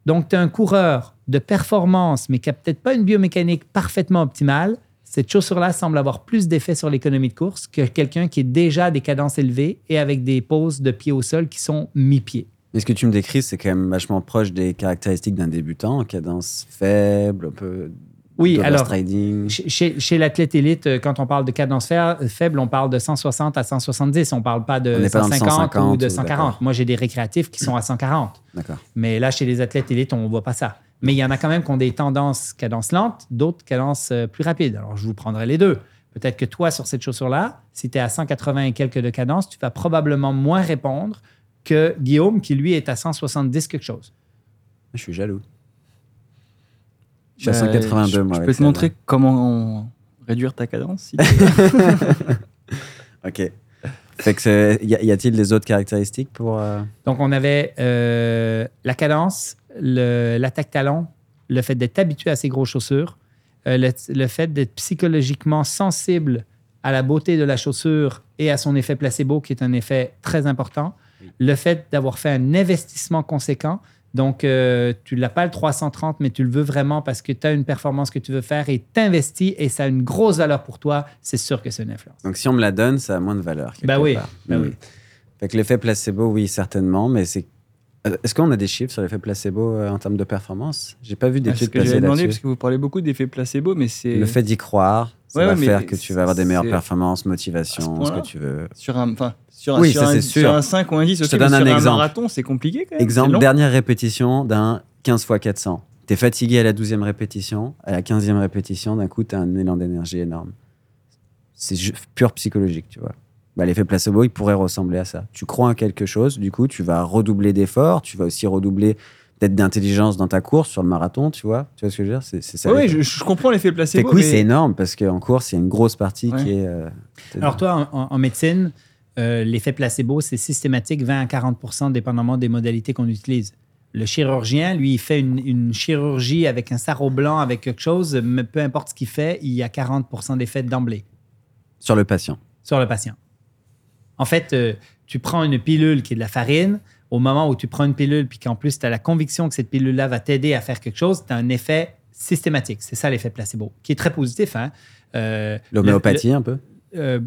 Donc, tu as un coureur de performance, mais qui n'a peut-être pas une biomécanique parfaitement optimale. Cette chaussure-là semble avoir plus d'effet sur l'économie de course que quelqu'un qui est déjà à des cadences élevées et avec des poses de pied au sol qui sont mi-pied. Mais ce que tu me décris, c'est quand même vachement proche des caractéristiques d'un débutant, en cadence faible, un peu Oui, alors. Chez, l'athlète élite, euh, quand on parle de cadence fa- faible, on parle de 160 à 170. On ne parle pas de n'est pas dans le 150 ou 150 de ou 140. d'accord. Moi, j'ai des récréatifs qui sont à 140. D'accord. Mais là, chez les athlètes élites, on ne voit pas ça. Mais il y en a quand même qui ont des tendances cadence lente, d'autres cadences euh, plus rapides. Alors, je vous prendrai les deux. Peut-être que toi, sur cette chaussure-là, si tu es à 180 et quelques de cadence, tu vas probablement moins répondre que Guillaume, qui lui est à 170 quelque chose. Je suis jaloux. Je suis à Bah, 182, je, moi. Je avec peux te montrer comment réduire ta cadence. si. Ok. Fait que y a-t-il des autres caractéristiques pour. euh, Donc, on avait euh, la cadence, le- l'attaque talon, le fait d'être habitué à ces grosses chaussures, euh, le, le fait d'être psychologiquement sensible à la beauté de la chaussure et à son effet placebo, qui est un effet très important. Le fait d'avoir fait un investissement conséquent. Donc, euh, tu ne l'as pas le 330, mais tu le veux vraiment parce que tu as une performance que tu veux faire et t'investis et ça a une grosse valeur pour toi. C'est sûr que c'est une influence. Donc si on me la donne, ça a moins de valeur. Ben oui, part. ben Mm. oui. Fait que l'effet placebo, oui, certainement, mais c'est. Euh, Est-ce qu'on a des chiffres sur l'effet placebo euh, en termes de performance? J'ai pas vu Ah, ce d'études que passées j'avais demandé là-dessus. parce que vous parlez beaucoup d'effets placebo, mais c'est Le fait d'y croire, ça Ouais, va ouais, faire que tu vas avoir des meilleures performances, ce motivation, ce que tu veux. sur un, enfin, sur un, Oui, sur ça, un- c'est sur sûr. un 5 ou un 10, Je ok, te donne un sur exemple. marathon, c'est compliqué quand même. Exemple, dernière répétition d'un 15 x 400. Tu es fatigué à la 12e répétition, à la 15e répétition, d'un coup, tu as un élan d'énergie énorme. C'est pur psychologique, tu vois. Bah, L'effet placebo, il pourrait ressembler à ça. Tu crois en quelque chose, du coup, tu vas redoubler d'efforts, tu vas aussi redoubler peut-être d'intelligence dans ta course sur le marathon, tu vois. Tu vois ce que je veux dire? C'est c'est ça. Oui, je, je comprends l'effet placebo. oui, mais- c'est énorme parce qu'en course, il y a une grosse partie Ouais. qui est. euh, Alors toi, en, en- en médecine, euh, l'effet placebo, c'est systématique 20 à 40% dépendamment des modalités qu'on utilise. Le chirurgien, lui, il fait une, une chirurgie avec un sarrau blanc, avec quelque chose, mais peu importe ce qu'il fait, il y a 40% d'effet d'emblée sur le patient. sur le patient. En fait, euh, tu prends une pilule qui est de la farine, au moment où tu prends une pilule, puis qu'en plus, tu as la conviction que cette pilule-là va t'aider à faire quelque chose, tu as un effet systématique. C'est ça l'effet placebo, qui est très positif. Hein? Euh, L'homéopathie, un peu? Euh,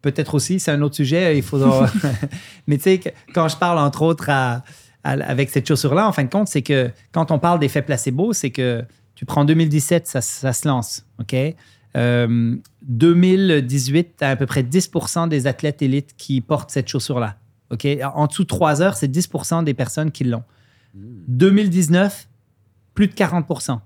Peut-être aussi, c'est un autre sujet. Il faudra. Mais tu sais, que- quand je parle entre autres à- à- avec cette chaussure-là, en fin de compte, c'est que quand on parle d'effet placebo, c'est que tu prends 2017, ça, ça se lance. OK? Euh, 2018, tu as à peu près 10% des athlètes élites qui portent cette chaussure-là. OK? En dessous de 3 heures, c'est 10% des personnes qui l'ont. 2019, plus de 40%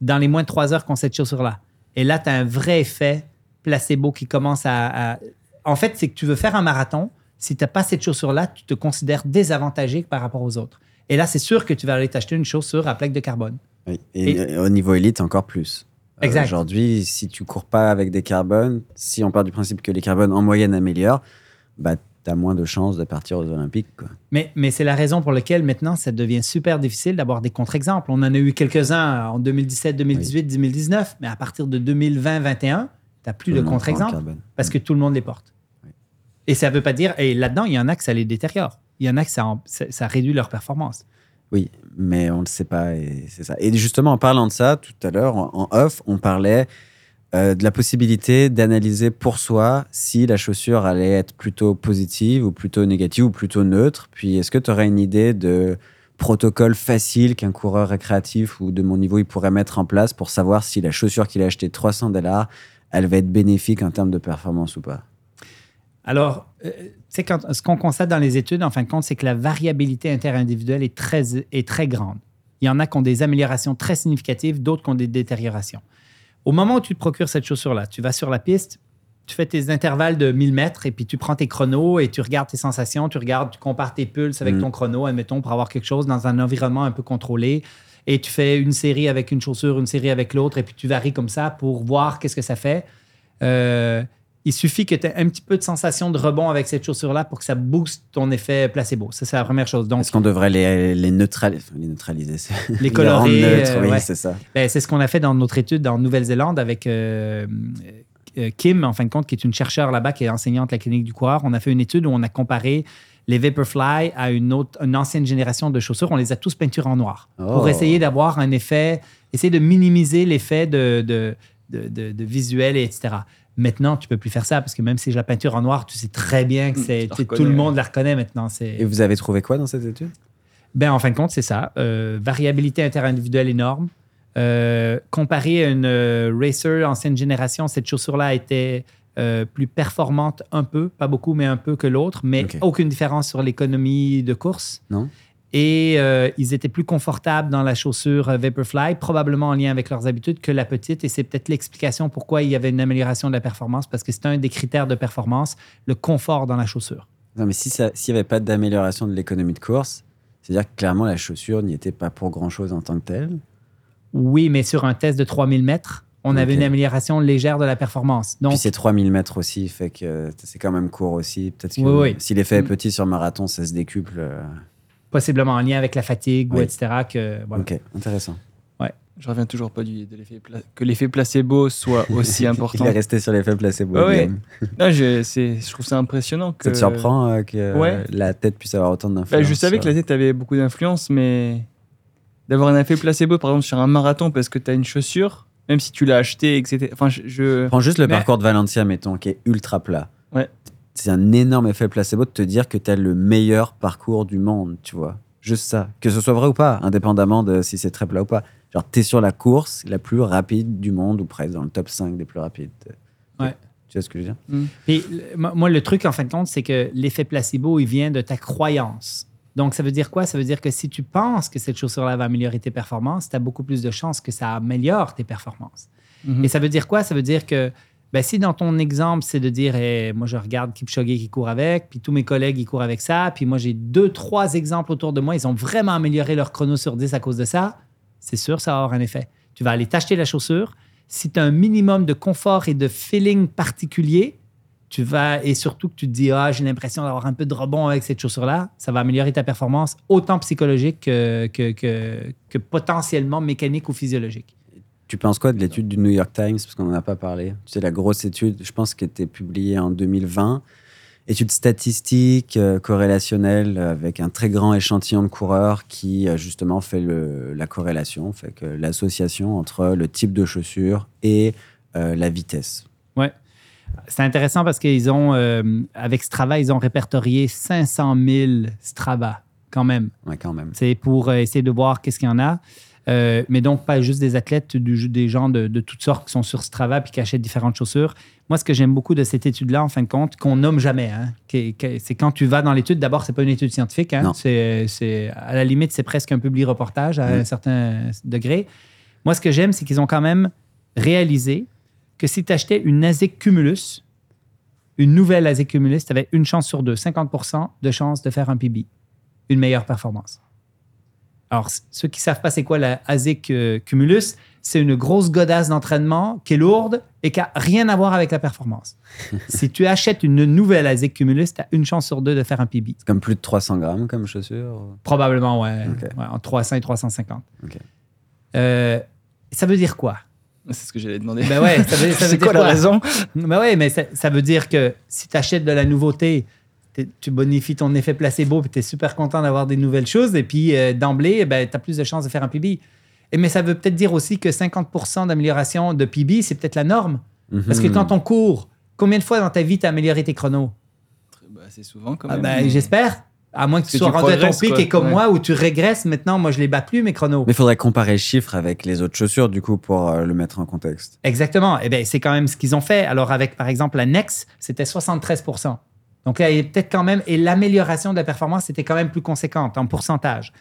dans les moins de 3 heures qui ont cette chaussure-là. Et là, tu as un vrai effet placebo qui commence à. à- En fait, c'est que tu veux faire un marathon. Si tu n'as pas cette chaussure-là, tu te considères désavantagé par rapport aux autres. Et là, c'est sûr que tu vas aller t'acheter une chaussure à plaque de carbone. Oui. Et, au niveau élite, encore plus. Euh. Aujourd'hui, si tu cours pas avec des carbones, si on part du principe que les carbones en moyenne améliorent, bah, tu as moins de chances de partir aux Olympiques. Quoi. Mais, mais c'est la raison pour laquelle maintenant, ça devient super difficile d'avoir des contre-exemples. On en a eu quelques-uns en 2017, 2018, 2019, mais à partir de 2020, 2021, tu n'as plus Tout de contre-exemples parce que tout le monde les porte. Oui. Et ça ne veut pas dire. Et là-dedans, il y en a que ça les détériore. Il y en a que ça, en- ça, ça réduit leur performance. Oui, mais on ne le sait pas et c'est ça. Et justement, en parlant de ça, tout à l'heure, en, en off, on parlait euh, de la possibilité d'analyser pour soi si la chaussure allait être plutôt positive ou plutôt négative ou plutôt neutre. Puis, est-ce que tu aurais une idée de protocole facile qu'un coureur récréatif ou de mon niveau il pourrait mettre en place pour savoir si la chaussure qu'il a achetée 300 dollars, elle va être bénéfique en termes de performance ou pas? Alors, euh, quand- ce qu'on constate dans les études, en fin de compte, c'est que la variabilité interindividuelle est très, est très grande. Il y en a qui ont des améliorations très significatives, d'autres qui ont des détériorations. Au moment où tu te procures cette chaussure-là, tu vas sur la piste, tu fais tes intervalles de 1000 mètres et puis tu prends tes chronos et tu regardes tes sensations, tu regardes, tu compares tes pulses avec Mm. ton chrono, admettons, pour avoir quelque chose dans un environnement un peu contrôlé. Et tu fais une série avec une chaussure, une série avec l'autre, et puis tu varies comme ça pour voir qu'est-ce que ça fait. Euh, il suffit que tu aies un petit peu de sensation de rebond avec cette chaussure-là pour que ça booste ton effet placebo. Ça, c'est la première chose. Donc, Est-ce qu'on devrait les, les, neutrali- enfin, les neutraliser? Les colorer, neutres, euh, oui, ouais. c'est ça. Ben, c'est ce qu'on a fait dans notre étude en Nouvelle-Zélande avec euh, euh, Kim, en fin de compte, qui est une chercheure là-bas, qui est enseignante à la clinique du coureur. On a fait une étude où on a comparé les Vaporfly à une, autre, une ancienne génération de chaussures. On les a tous peinturés en noir Oh. pour essayer d'avoir un effet, essayer de minimiser l'effet de, de, de, de- de visuel, et etc. Maintenant, tu peux plus faire ça parce que même si je la peinture en noir, tu sais très bien que Mm, c'est tout le monde la reconnaît maintenant. Et vous avez trouvé quoi dans cette étude? Ben, en fin de compte, c'est ça. Euh, variabilité interindividuelle énorme. Euh, comparé à une euh, racer ancienne génération, cette chaussure-là était euh, plus performante un peu, pas beaucoup, mais un peu que l'autre, mais aucune différence sur l'économie de course. Non. Et euh, ils étaient plus confortables dans la chaussure euh, Vaporfly, probablement en lien avec leurs habitudes que la petite. Et c'est peut-être l'explication pourquoi il y avait une amélioration de la performance, parce que c'est un des critères de performance, le confort dans la chaussure. Non, mais s'il n'y avait pas d'amélioration de l'économie de course, c'est-à-dire que clairement la chaussure n'y était pas pour grand-chose en tant que telle. Oui, mais sur un test de 3000 mètres, on avait une amélioration légère de la performance. Donc, Puis c'est 3000 mètres aussi, fait que c'est quand même court aussi. Peut-être que Oui, oui. si l'effet est petit sur marathon, ça se décuple. Possiblement en lien avec la fatigue ou etc. Que, voilà. Ok, intéressant. Je reviens toujours pas du, de l'effet pla- que l'effet placebo soit aussi important. Il est resté sur l'effet placebo. Ouais, ouais. Non, je, c'est- je trouve ça impressionnant que. Ça te surprend euh, que Ouais. la tête puisse avoir autant Bah, d'influence je savais que la tête avait beaucoup d'influence, mais d'avoir un effet placebo, par exemple, sur un marathon parce que tu as une chaussure, même si tu l'as acheté, etc. Enfin, je. je- Prends juste le Mais- parcours de Valencia, mettons, qui est ultra plat. C'est un énorme effet placebo de te dire que tu as le meilleur parcours du monde, tu vois. Juste ça. Que ce soit vrai ou pas, indépendamment de si c'est très plat ou pas. Genre, tu es sur la course la plus rapide du monde, ou presque dans le top 5 des plus rapides. Ouais. Tu vois ce que je veux dire? Puis, le- moi, le truc, en fin de compte, c'est que l'effet placebo, il vient de ta croyance. Donc, ça veut dire quoi? Ça veut dire que si tu penses que cette chaussure-là va améliorer tes performances, tu as beaucoup plus de chances que ça améliore tes performances. Mhm. Et ça veut dire quoi? Ça veut dire que ben, si dans ton exemple, c'est de dire, Eh, moi, je regarde Kipchoge qui court avec, puis tous mes collègues, ils courent avec ça, puis moi, j'ai deux, trois exemples autour de moi, ils ont vraiment amélioré leur chrono sur 10 à cause de ça, c'est sûr, ça va avoir un effet. Tu vas aller t'acheter la chaussure. Si tu as un minimum de confort et de feeling particulier, tu vas, et surtout que tu te dis, ah, j'ai l'impression d'avoir un peu de rebond avec cette chaussure-là, ça va améliorer ta performance, autant psychologique que, que, que, que potentiellement mécanique ou physiologique. Tu penses quoi de l'étude du New York Times? Parce qu'on n'en a pas parlé. Tu sais, la grosse étude, je pense, qui était publiée en 2020 étude statistique, euh, corrélationnelle, avec un très grand échantillon de coureurs qui euh, justement fait le- la corrélation, fait que l'association entre le type de chaussure et euh, la vitesse. C'est intéressant parce qu'ils ont, euh, avec Strava, ils ont répertorié 500 000 Strava quand même. Ouais, quand même. C'est pour euh, essayer de voir qu'est-ce qu'il y en a. Euh, mais donc, pas juste des athlètes, du- des gens de, de toutes sortes qui sont sur Strava puis qui achètent différentes chaussures. Moi, ce que j'aime beaucoup de cette étude-là, en fin de compte, qu'on nomme jamais, hein, c'est quand tu vas dans l'étude, d'abord, c'est pas une étude scientifique. hein, c'est, à la limite, c'est presque un public reportage à un certain degré. Moi, ce que j'aime, c'est qu'ils ont quand même réalisé que si tu achetais une ASIC Cumulus, une nouvelle ASIC Cumulus, tu avais une chance sur deux, 50% de chance de faire un PB, une meilleure performance. Alors, ceux qui savent pas c'est quoi la ASIC Cumulus, c'est une grosse godasse d'entraînement qui est lourde et qui a rien à voir avec la performance. si tu achètes une nouvelle ASIC Cumulus, tu as une chance sur deux de faire un PB. C'est comme plus de 300 grammes comme chaussure. Probablement, ouais. Ok. Ouais, entre 300 et 350. Ok. Euh, ça veut dire quoi? C'est ce que j'allais demander. Ben ouais, ça veut, ça veut C'est dire quoi la raison? Ben ouais, mais ça, ça veut dire que si tu achètes de la nouveauté, tu bonifies ton effet placebo puis tu es super content d'avoir des nouvelles choses. Et puis euh, d'emblée, ben, tu as plus de chances de faire un PB. Et, mais ça veut peut-être dire aussi que 50 d'amélioration de PB, c'est peut-être la norme. Parce que Mhm. quand on court, combien de fois dans ta vie tu as amélioré tes chronos? Bah, C'est souvent quand Ah même. ben, J'espère. À moins que tu sois rendu à ton pic quoi. et comme Ouais. moi où tu régresses. Maintenant, moi, je les bats plus, mes chronos. Mais il faudrait comparer le chiffre avec les autres chaussures, du coup, pour euh, le mettre en contexte. Exactement. Eh bien, c'est quand même ce qu'ils ont fait. Alors, avec, par exemple, la Nex, c'était 73 Donc, là, il y a peut-être quand même. Et l'amélioration de la performance était quand même plus conséquente en pourcentage.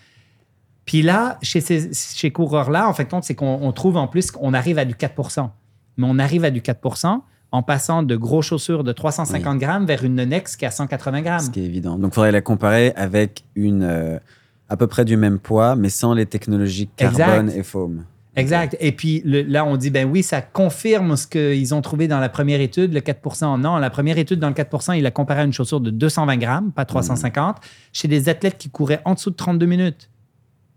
Puis là, chez ces chez coureurs-là, en fin de compte, c'est qu'on on trouve en plus qu'on arrive à du 4% Mais on arrive à du 4% en passant de gros chaussures de 350 grammes vers une Nex qui a 180 Ce grammes. qui est évident. Donc, il faudrait la comparer avec une euh, à peu près du même poids, mais sans les technologies carbone Exact. et foam. Exact. Et puis le- là, on dit, ben oui, ça confirme ce qu'ils ont trouvé dans la première étude, le 4% Non, la première étude dans le 4% il a comparé à une chaussure de 220 grammes, pas 350, chez des athlètes qui couraient en dessous de 32 minutes.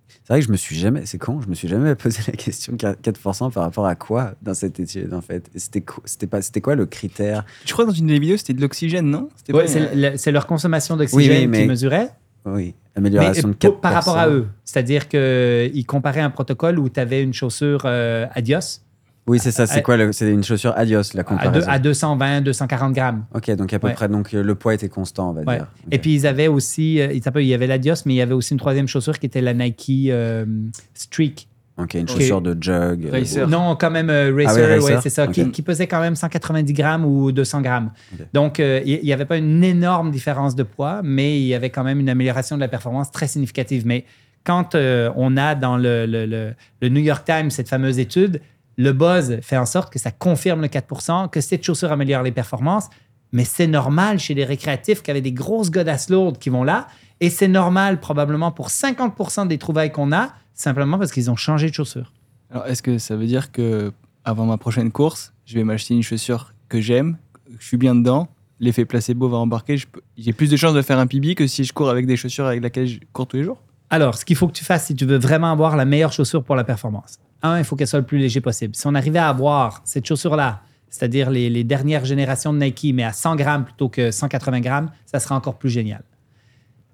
C'est vrai que je me suis jamais, c'est con, je me suis jamais posé la question 4% par rapport à quoi dans cette étude en fait? C'était quoi, c'était pas, c'était quoi le critère? Je crois dans une des vidéos, c'était de l'oxygène, non? Ouais, c'est le- c'est leur consommation d'oxygène Oui, oui, mais- qu'ils mesuraient. Oui, Mais amélioration de pour- 4%. par rapport à eux. C'est-à-dire qu'ils comparaient un protocole où tu avais une chaussure euh, Adios? Oui, c'est ça. À- C'est quoi le- C'est une chaussure Adios la à, deux- comparaison. à 220, 240 grammes. Ok, donc à peu Ouais. près, donc euh, le poids était constant, on va Ouais. dire. Et puis, ils avaient aussi, euh, il y avait l'Adios, mais il y avait aussi une troisième chaussure qui était la Nike euh, Streak. Ok, une chaussure de jog. euh, Racer. Non, quand même, euh, Racer, Ah ouais, Racer. ouais, c'est ça, qui, pesait quand même 190 grammes ou 200 grammes. Donc, euh, il n'y avait pas une énorme différence de poids, mais il y avait quand même une amélioration de la performance très significative. Mais quand euh, on a dans le, le- le- le New York Times cette fameuse étude, le buzz fait en sorte que ça confirme le 4% que cette chaussure améliore les performances. Mais c'est normal chez les récréatifs qui avaient des grosses godasses lourdes qui vont là. Et c'est normal probablement pour 50% des trouvailles qu'on a, simplement parce qu'ils ont changé de chaussure. Alors, est-ce que ça veut dire que avant ma prochaine course, je vais m'acheter une chaussure que j'aime, que je suis bien dedans, l'effet placebo va embarquer, j'ai plus de chances de faire un PB que si je cours avec des chaussures avec lesquelles je cours tous les jours? Alors, ce qu'il faut que tu fasses si tu veux vraiment avoir la meilleure chaussure pour la performance, un, il faut qu'elle soit le plus léger possible. Si on arrivait à avoir cette chaussure-là, c'est-à-dire les, les dernières générations de Nike, mais à 100 grammes plutôt que 180 grammes, ça serait encore plus génial.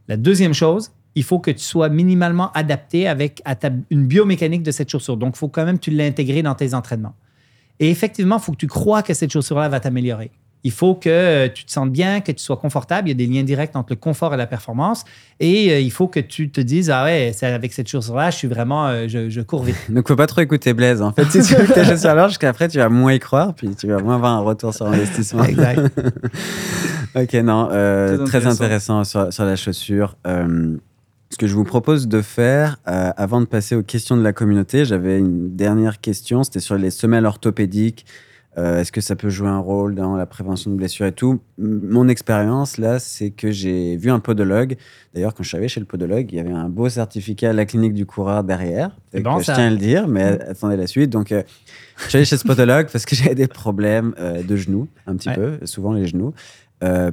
La deuxième chose, il faut que tu sois minimalement adapté avec à ta- une biomécanique de cette chaussure. Donc, il faut quand même que tu l'intégrer dans tes entraînements. Et effectivement, il faut que tu crois que cette chaussure-là va t'améliorer. Il faut que euh, tu te sentes bien, que tu sois confortable. Il y a des liens directs entre le confort et la performance. Et euh, il faut que tu te dises, ah ouais, c'est avec cette chaussure-là, je suis vraiment, euh, je, je cours vite. Donc, faut pas trop écouter Blaise. En fait, si tu veux que tes chaussures alors, jusqu'après, tu vas moins y croire, puis tu vas moins avoir un retour sur investissement. exact. Ok, non, euh, Très très intéressant. intéressant sur, sur la chaussure. Ce que je vous propose de faire, euh, avant de passer aux questions de la communauté, j'avais une dernière question, c'était sur les semelles orthopédiques. Euh, Est-ce que ça peut jouer un rôle dans la prévention de blessures et tout? Mon expérience, là, c'est que j'ai vu un podologue. D'ailleurs, quand je suis arrivé chez le podologue, il y avait un beau certificat à la clinique du coureur derrière. Bon, que ça. Je tiens à le dire, mais attendez la suite. Donc, euh, je suis allé chez ce podologue parce que j'avais des problèmes euh, de genoux, un petit Ouais. peu, souvent les genoux.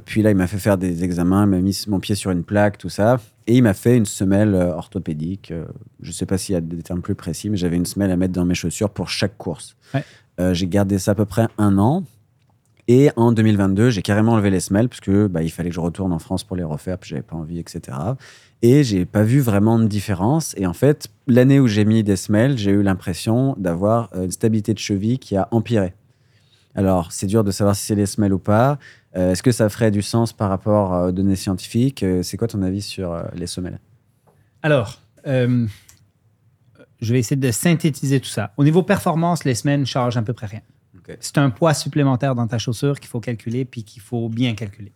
Puis là, il m'a fait faire des examens, il m'a mis mon pied sur une plaque, tout ça. Et il m'a fait une semelle euh, orthopédique. Euh, je ne sais pas s'il y a des termes plus précis, mais j'avais une semelle à mettre dans mes chaussures pour chaque course. Ouais. Euh, J'ai gardé ça à peu près un an. Et en 2022, j'ai carrément enlevé les semelles parce que bah, il fallait que je retourne en France pour les refaire, puis j'avais pas envie, etc. Et j'ai pas vu vraiment de différence. Et en fait, l'année où j'ai mis des semelles, j'ai eu l'impression d'avoir une stabilité de cheville qui a empiré. Alors, c'est dur de savoir si c'est les semelles ou pas. Euh, Est-ce que ça ferait du sens par rapport euh, aux données scientifiques? Euh, C'est quoi ton avis sur les semelles? Alors, euh, je vais essayer de synthétiser tout ça. Au niveau performance, les semaines chargent à peu près rien. C'est un poids supplémentaire dans ta chaussure qu'il faut calculer puis qu'il faut bien calculer.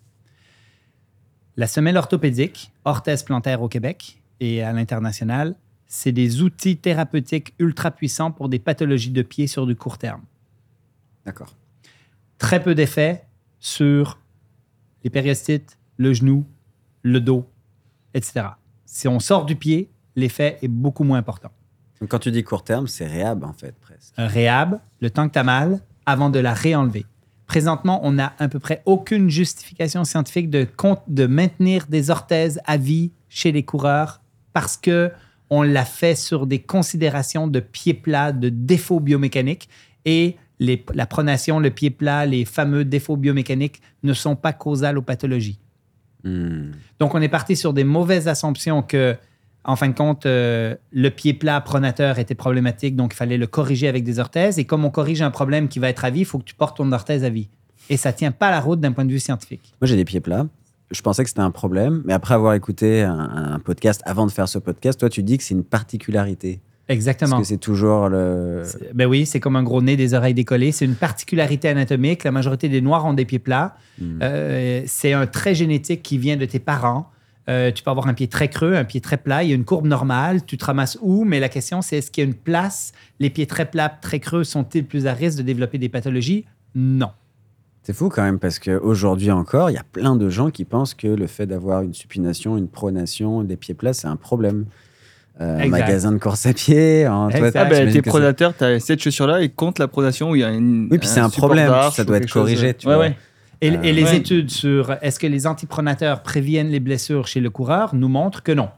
La semelle orthopédique, orthèse plantaire au Québec et à l'international, c'est des outils thérapeutiques ultra puissants pour des pathologies de pied sur du court terme. D'accord. Très peu d'effets sur les périostites, le genou, le dos, etc. Si on sort du pied, l'effet est beaucoup moins important. Donc, quand tu dis court terme, c'est réhab en fait, presque. un réhab, le temps que tu as mal, avant de la réenlever. Présentement, on n'a à peu près aucune justification scientifique de maintenir des orthèses à vie chez les coureurs parce que on l'a fait sur des considérations de pied plat, de défauts biomécaniques et les- la pronation, le pied plat, les fameux défauts biomécaniques ne sont pas causales aux pathologies. Hmm. Donc, on est parti sur des mauvaises assumptions que, en fin de compte, euh, le pied plat pronateur était problématique, donc il fallait le corriger avec des orthèses. Et comme on corrige un problème qui va être à vie, il faut que tu portes ton orthèse à vie. Et ça tient pas la route d'un point de vue scientifique. Moi, j'ai des pieds plats. Je pensais que c'était un problème, mais après avoir écouté un, un podcast, avant de faire ce podcast, toi, tu dis que c'est une particularité. Exactement. Parce que c'est toujours le. Ben oui, c'est comme un gros nez, des oreilles décollées. C'est une particularité anatomique. La majorité des Noirs ont des pieds plats. Hmm. Euh, c'est un trait génétique qui vient de tes parents. Euh, tu peux avoir un pied très creux, un pied très plat. Il y a une courbe normale. Tu te ramasses où? Mais la question, c'est est-ce qu'il y a une place? Les pieds très plats, très creux, sont-ils plus à risque de développer des pathologies? Non. C'est fou quand même, parce qu'aujourd'hui encore, il y a plein de gens qui pensent que le fait d'avoir une supination, une pronation, des pieds plats, c'est un problème. Euh, magasin de course à pied. en- toi. Ah ben, t'es pronateur, t'as cette chaussure-là et contre la pronation où il y a une. Oui, puis c'est un problème, ça doit être quelque chose. corrigé, tu ouais, vois. ouais. Et, Euh, et les ouais. études sur est-ce que les antipronateurs préviennent les blessures chez le coureur nous montrent que non.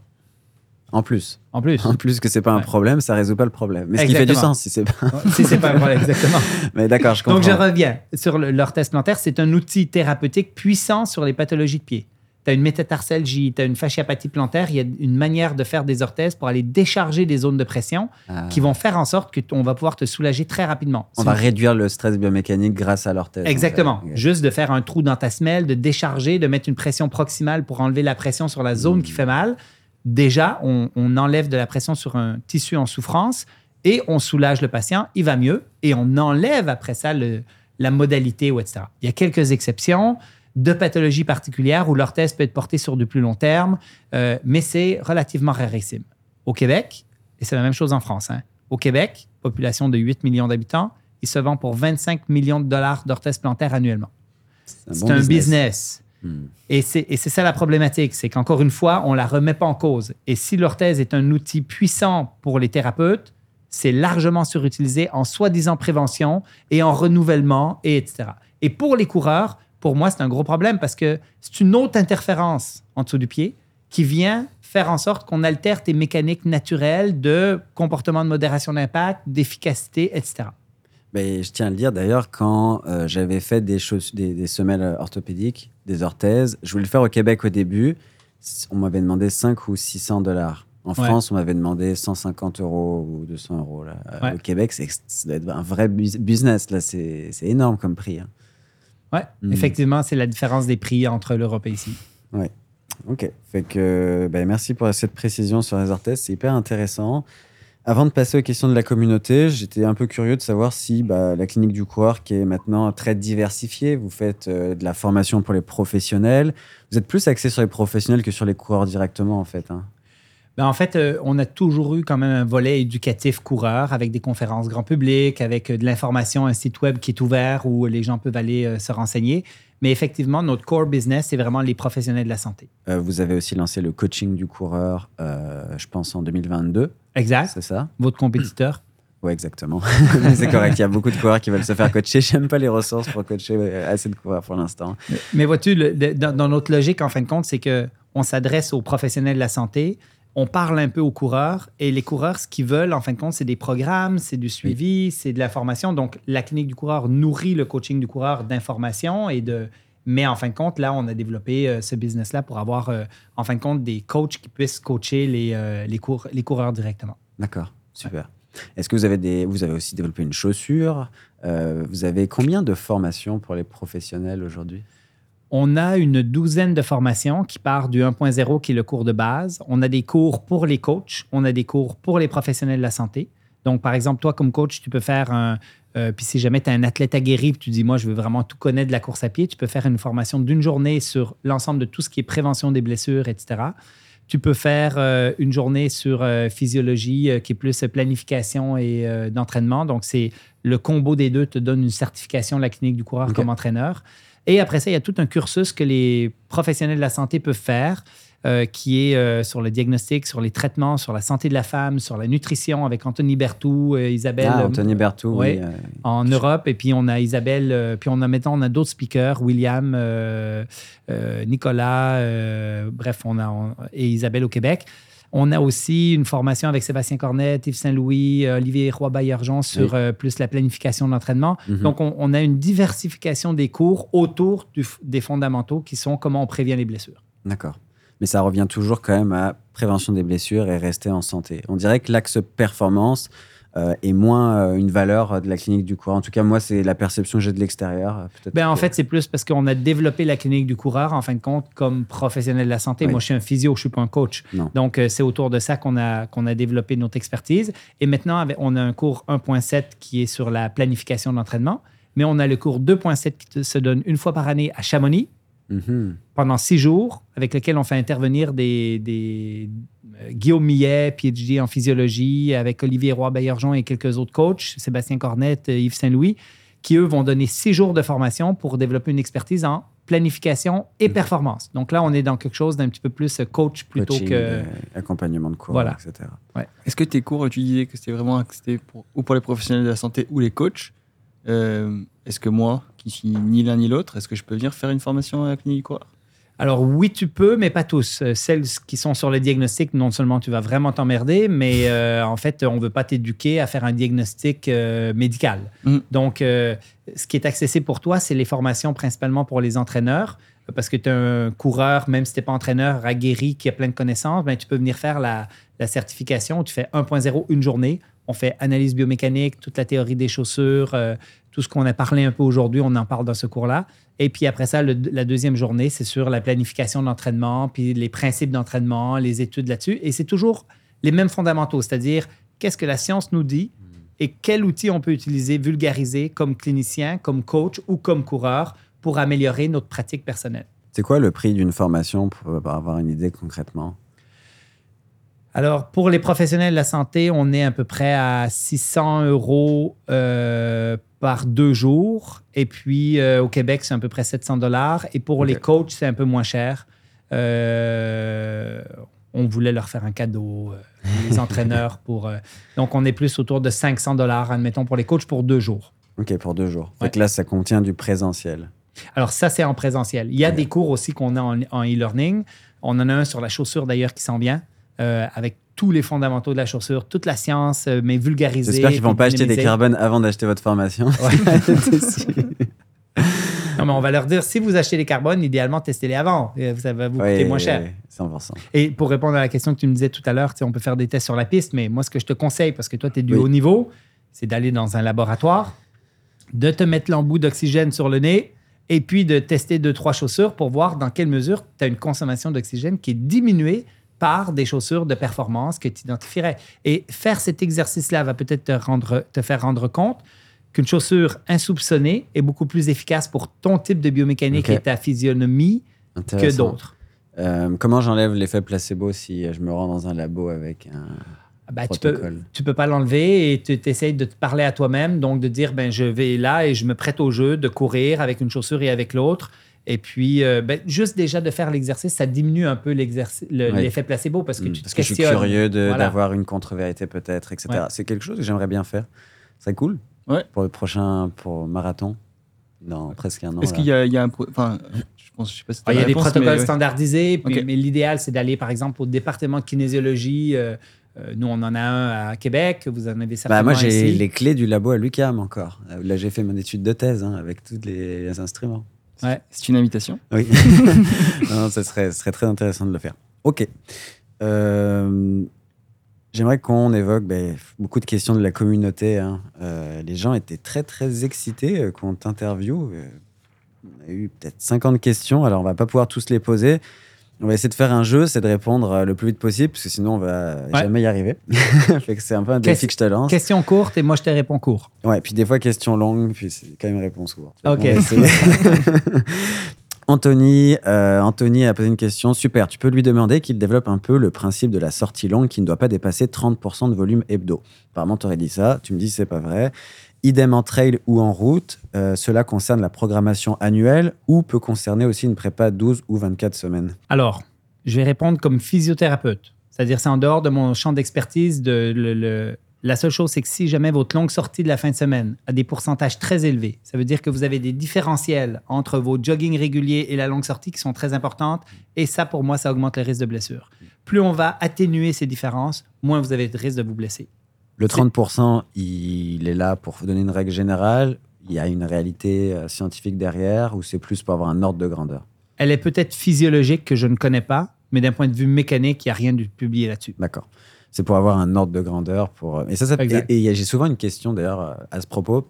En plus. En plus. En plus que c'est pas un problème, ça résout pas le problème. Mais ce qui fait du sens, si c'est pas. si c'est pas un problème, exactement. Mais d'accord, je comprends. Donc, je reviens sur le- l'orthèse plantaire. C'est un outil thérapeutique puissant sur les pathologies de pied. Tu as une métatarsalgie, tu as une fasciapathie plantaire. Il y a une manière de faire des orthèses pour aller décharger des zones de pression Ah. qui vont faire en sorte que on va pouvoir te soulager très rapidement. On va réduire le stress biomécanique grâce à l'orthèse. en Exactement. fait. Juste de faire un trou dans ta semelle, de décharger, de mettre une pression proximale pour enlever la pression sur la zone qui fait mal. Déjà, on, on enlève de la pression sur un tissu en souffrance et on soulage le patient, il va mieux et on enlève après ça le- la modalité ou etc. Il y a quelques exceptions de pathologies particulières où l'orthèse peut être portée sur du plus long terme, euh, mais c'est relativement rarissime. Au Québec, et c'est la même chose en France, hein, au Québec, population de 8 millions d'habitants, il se vend pour 25 millions de dollars d'orthèse plantaire annuellement. C'est bon un business. Hmm. Et c'est et c'est ça la problématique, c'est qu'encore une fois, on la remet pas en cause. Et si l'orthèse est un outil puissant pour les thérapeutes, c'est largement surutilisé en soi-disant prévention et en renouvellement, et etc. Et pour les coureurs, pour moi, c'est un gros problème parce que c'est une autre interférence en dessous du pied qui vient faire en sorte qu'on altère tes mécaniques naturelles de comportement de modération d'impact, d'efficacité, etc. Ben, je tiens à le dire d'ailleurs, quand euh, j'avais fait des, des, des semelles orthopédiques, des orthèses, je voulais le faire au Québec au début. On m'avait demandé 5 ou 600 dollars. En Ouais. France, on m'avait demandé 150 euros ou 200 euros. Là. Euh, Ouais. Au Québec, c'est un vrai bus- business. Là, c'est énorme comme prix. hein. Ouais, Hmm. effectivement, c'est la différence des prix entre l'Europe et ici. Ok. Fait que, ben, merci pour cette précision sur les orthèses. C'est hyper intéressant. Avant de passer aux questions de la communauté, j'étais un peu curieux de savoir si bah, la clinique du coureur, qui est maintenant très diversifiée, vous faites euh, de la formation pour les professionnels. Vous êtes plus axé sur les professionnels que sur les coureurs directement, en fait. hein. Ben, en fait, euh, on a toujours eu quand même un volet éducatif coureur avec des conférences grand public, avec euh, de l'information, un site web qui est ouvert où les gens peuvent aller euh, se renseigner. Mais effectivement, notre core business, c'est vraiment les professionnels de la santé. Euh, vous avez aussi lancé le coaching du coureur, je pense, en 2022. Exact. C'est ça? Votre compétiteur. Oui, exactement. c'est correct. Il y a beaucoup de coureurs qui veulent se faire coacher. J'aime pas les ressources pour coacher assez de coureurs pour l'instant. Mais vois-tu, le- le- dans, dans notre logique, en fin de compte, c'est que on s'adresse aux professionnels de la santé on parle un peu aux coureurs et les coureurs, ce qu'ils veulent, en fin de compte, c'est des programmes, c'est du suivi, c'est de la formation. Donc, la clinique du coureur nourrit le coaching du coureur d'informations et de. Mais en fin de compte, là, on a développé euh, ce business-là pour avoir, euh, en fin de compte, des coachs qui puissent coacher les, euh, les, cours, les coureurs directement. D'accord, super. Est-ce que vous avez, des, vous avez aussi développé une chaussure Vous avez combien de formations pour les professionnels aujourd'hui? On a une douzaine de formations qui partent du 1.0, qui est le cours de base. On a des cours pour les coachs, on a des cours pour les professionnels de la santé. Donc, par exemple, toi, comme coach, tu peux faire un. euh, puis si jamais tu es un athlète aguerri, puis tu dis, moi, je veux vraiment tout connaître de la course à pied, tu peux faire une formation d'une journée sur l'ensemble de tout ce qui est prévention des blessures, etc. Tu peux faire euh, une journée sur euh, physiologie, euh, qui est plus planification et d'entraînement. Donc, c'est le combo des deux te donne une certification de la clinique du coureur comme entraîneur. Et après ça, il y a tout un cursus que les professionnels de la santé peuvent faire, euh, qui est euh, sur le diagnostic, sur les traitements, sur la santé de la femme, sur la nutrition avec Anthony Bertou, euh, Isabelle Ah, Anthony Bertou, ouais. oui. en Europe. Et puis on a Isabelle, puis on a maintenant on a d'autres speakers, William, Nicolas, bref, on a on- et Isabelle au Québec. On a aussi une formation avec Sébastien Cornette, Yves Saint-Louis, euh, Olivier Roy-Baillargeon sur Oui. euh, plus la planification de l'entraînement. mhm. Donc, on, on a une diversification des cours autour du des fondamentaux qui sont comment on prévient les blessures. D'accord. Mais ça revient toujours quand même à prévention des blessures et rester en santé. On dirait que l'axe performance euh, est moins euh, une valeur euh, de la clinique du coureur. En tout cas, moi, c'est la perception que j'ai de l'extérieur. Ben, en que- fait, c'est plus parce qu'on a développé la clinique du coureur, en fin de compte, comme professionnel de la santé. Oui. Moi, je suis un physio, je ne suis pas un coach. Non. Donc, c'est autour de ça qu'on a, qu'on a développé notre expertise. Et maintenant, on a un cours 1.7 qui est sur la planification de l'entraînement. Mais on a le cours 2.7 qui se donne une fois par année à Chamonix Mhm. pendant six jours, avec lequel on fait intervenir des, des euh, Guillaume Millet, PhD en physiologie, avec Olivier Roy-Baillargeon et quelques autres coachs, Sébastien Cornette, euh, Yves Saint-Louis, qui, eux, vont donner six jours de formation pour développer une expertise en planification et performance. Donc là, on est dans quelque chose d'un petit peu plus euh, coach plutôt Coaching, que... euh, accompagnement de cours, Voilà. etc. Est-ce que tes cours, tu disais que c'était vraiment c'était pour, ou pour les professionnels de la santé ou les coachs euh, Est-ce que moi, qui ni l'un ni l'autre, est-ce que je peux venir faire une formation à la clinique du coureur Alors oui, tu peux, mais pas tous. Euh, Celles qui sont sur le diagnostic, non seulement tu vas vraiment t'emmerder, mais euh, en fait, on ne veut pas t'éduquer à faire un diagnostic euh, médical. Mhm. Donc, euh, ce qui est accessible pour toi, c'est les formations principalement pour les entraîneurs. Parce que tu es un coureur, même si tu n'es pas entraîneur, aguerri, qui a plein de connaissances, ben, tu peux venir faire la, la certification. Tu fais 1.0 une journée. On fait analyse biomécanique, toute la théorie des chaussures, tout ce qu'on a parlé un peu aujourd'hui, on en parle dans ce cours-là. Et puis après ça, la deuxième journée, c'est sur la planification de l'entraînement, puis les principes d'entraînement, les études là-dessus. Et c'est toujours les mêmes fondamentaux, c'est-à-dire qu'est-ce que la science nous dit et quel outil on peut utiliser, vulgariser comme clinicien, comme coach ou comme coureur pour améliorer notre pratique personnelle. C'est quoi le prix d'une formation pour avoir une idée concrètement? Alors, pour les professionnels de la santé, on est à peu près à 600 euros euh, par deux jours. Et puis, euh, au Québec, c'est à peu près 700 dollars. Et pour les coachs, c'est un peu moins cher. Euh, on voulait leur faire un cadeau, les entraîneurs. pour. donc, on est plus autour de 500 dollars, admettons, pour les coachs pour deux jours. Ok, pour deux jours. Ouais. Que là, ça contient du présentiel. Alors, ça, c'est en présentiel. Il y a des cours aussi qu'on a en, en e-learning. On en a un sur la chaussure, d'ailleurs, qui s'en vient, euh, avec tous les fondamentaux de la chaussure, toute la science, euh, mais vulgarisée. J'espère qu'ils vont puis pas acheter des carbones avant d'acheter votre formation. Non, mais on va leur dire, si vous achetez les carbones, idéalement, testez-les avant. Et Ça va vous coûter Ouais, moins cher. ouais, 100%. Et pour répondre à la question que tu me disais tout à l'heure, on peut faire des tests sur la piste, mais moi, ce que je te conseille, parce que toi, tu es du Oui. haut niveau, c'est d'aller dans un laboratoire, de te mettre l'embout d'oxygène sur le nez et puis de tester deux, trois chaussures pour voir dans quelle mesure tu as une consommation d'oxygène qui est diminuée par des chaussures de performance que tu identifierais. Et faire cet exercice-là va peut-être te, rendre, te faire rendre compte qu'une chaussure insoupçonnée est beaucoup plus efficace pour ton type de biomécanique et ta physionomie que d'autres. Euh, comment j'enlève l'effet placebo si je me rends dans un labo avec un ben, tu peux, tu peux pas l'enlever et tu essayes de te parler à toi-même, donc de dire ben je vais là et je me prête au jeu de courir avec une chaussure et avec l'autre. Et puis, euh, ben, juste déjà de faire l'exercice, ça diminue un peu l'exercice- le- Ouais. l'effet placebo parce que tu te Parce que je suis curieux Voilà. d'avoir une contre-vérité peut-être, etc. Ouais. C'est quelque chose que j'aimerais bien faire. C'est cool Ouais. pour le prochain pour marathon? dans presque un an. Est-ce qu'il y, a- il y a un. pro- Enfin, je pense, je sais pas si Ah, il y a des réponse, protocoles mais, ouais. standardisés, puis- mais l'idéal, c'est d'aller, par exemple, au département de kinésiologie. euh, euh, nous, on en a un à Québec, vous en avez Bah, certainement moi, j'ai les clés du labo à l'UCAM encore. Là, j'ai fait mon étude de thèse hein, avec tous les instruments. Ouais. C'est une invitation. Oui. non, ça serait, ce serait très intéressant de le faire. OK. Euh, J'aimerais qu'on évoque ben, beaucoup de questions de la communauté. hein. Euh, les gens étaient très, très excités euh, quand on t'interviewe. On a eu peut-être 50 questions, alors on va pas pouvoir tous les poser. On va essayer de faire un jeu, c'est de répondre euh, le plus vite possible, parce que sinon on va Ouais. jamais y arriver. fait que c'est un peu un défi que je te lance. Question courte et moi, je te réponds court. Ouais, puis des fois, question longue, puis c'est quand même réponse courte. Ok. Anthony, euh, Anthony a posé une question. Super, tu peux lui demander qu'il développe un peu le principe de la sortie longue qui ne doit pas dépasser 30% de volume hebdo. Apparemment, tu aurais dit ça. Tu me dis c'est pas vrai. Idem en trail ou en route. euh, cela concerne la programmation annuelle ou peut concerner aussi une prépa 12 ou 24 semaines. Alors, je vais répondre comme physiothérapeute. C'est-à-dire, c'est en dehors de mon champ d'expertise. De, la seule chose, c'est que si jamais votre longue sortie de la fin de semaine a des pourcentages très élevés, ça veut dire que vous avez des différentiels entre vos jogging réguliers et la longue sortie qui sont très importantes. Et ça, pour moi, ça augmente le risque de blessure. Plus on va atténuer ces différences, moins vous avez de risque de vous blesser. Le 30%, il est là pour donner une règle générale. Il y a une réalité euh, scientifique derrière ou c'est plus pour avoir un ordre de grandeur? Elle est peut-être physiologique que je ne connais pas, mais d'un point de vue mécanique, il n'y a rien de publié là-dessus. D'accord. C'est pour avoir un ordre de grandeur. Pour... Et ça, ça... Exact. Et, j'ai souvent une question d'ailleurs euh, à ce propos.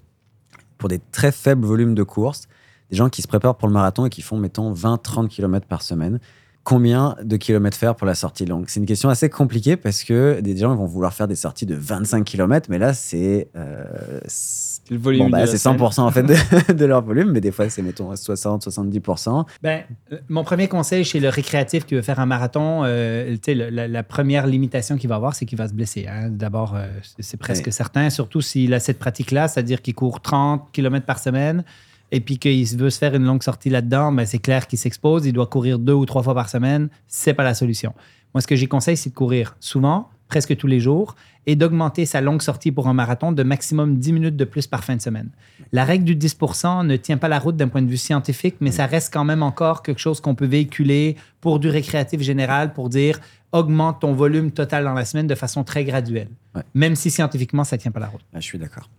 Pour des très faibles volumes de courses, des gens qui se préparent pour le marathon et qui font, mettons, 20-30 km par semaine, combien de kilomètres faire pour la sortie longue C'est une question assez compliquée parce que des gens vont vouloir faire des sorties de 25 km, mais là, c'est. euh, c'est- le volume Bon, bah, c'est semaine. 100% en fait de, de leur volume, mais des fois, c'est, mettons, 60-70%. Ben, mon premier conseil chez le récréatif qui veut faire un marathon, euh, tu sais, le- la, la première limitation qu'il va avoir, c'est qu'il va se blesser. hein. D'abord, euh, c'est- c'est presque Oui. certain, surtout s'il a cette pratique-là, c'est-à-dire qu'il court 30 km par semaine et puis qu'il veut se faire une longue sortie là-dedans, ben, c'est clair qu'il s'expose, il doit courir deux ou trois fois par semaine, c'est pas la solution. Moi, ce que j'ai conseille, c'est de courir souvent, presque tous les jours, et d'augmenter sa longue sortie pour un marathon de maximum 10 minutes de plus par fin de semaine. La règle du 10 ne tient pas la route d'un point de vue scientifique, mais ça reste quand même encore quelque chose qu'on peut véhiculer pour du récréatif général, pour dire augmente ton volume total dans la semaine de façon très graduelle. Ouais. Même si scientifiquement, ça ne tient pas la route. Ah, je suis d'accord.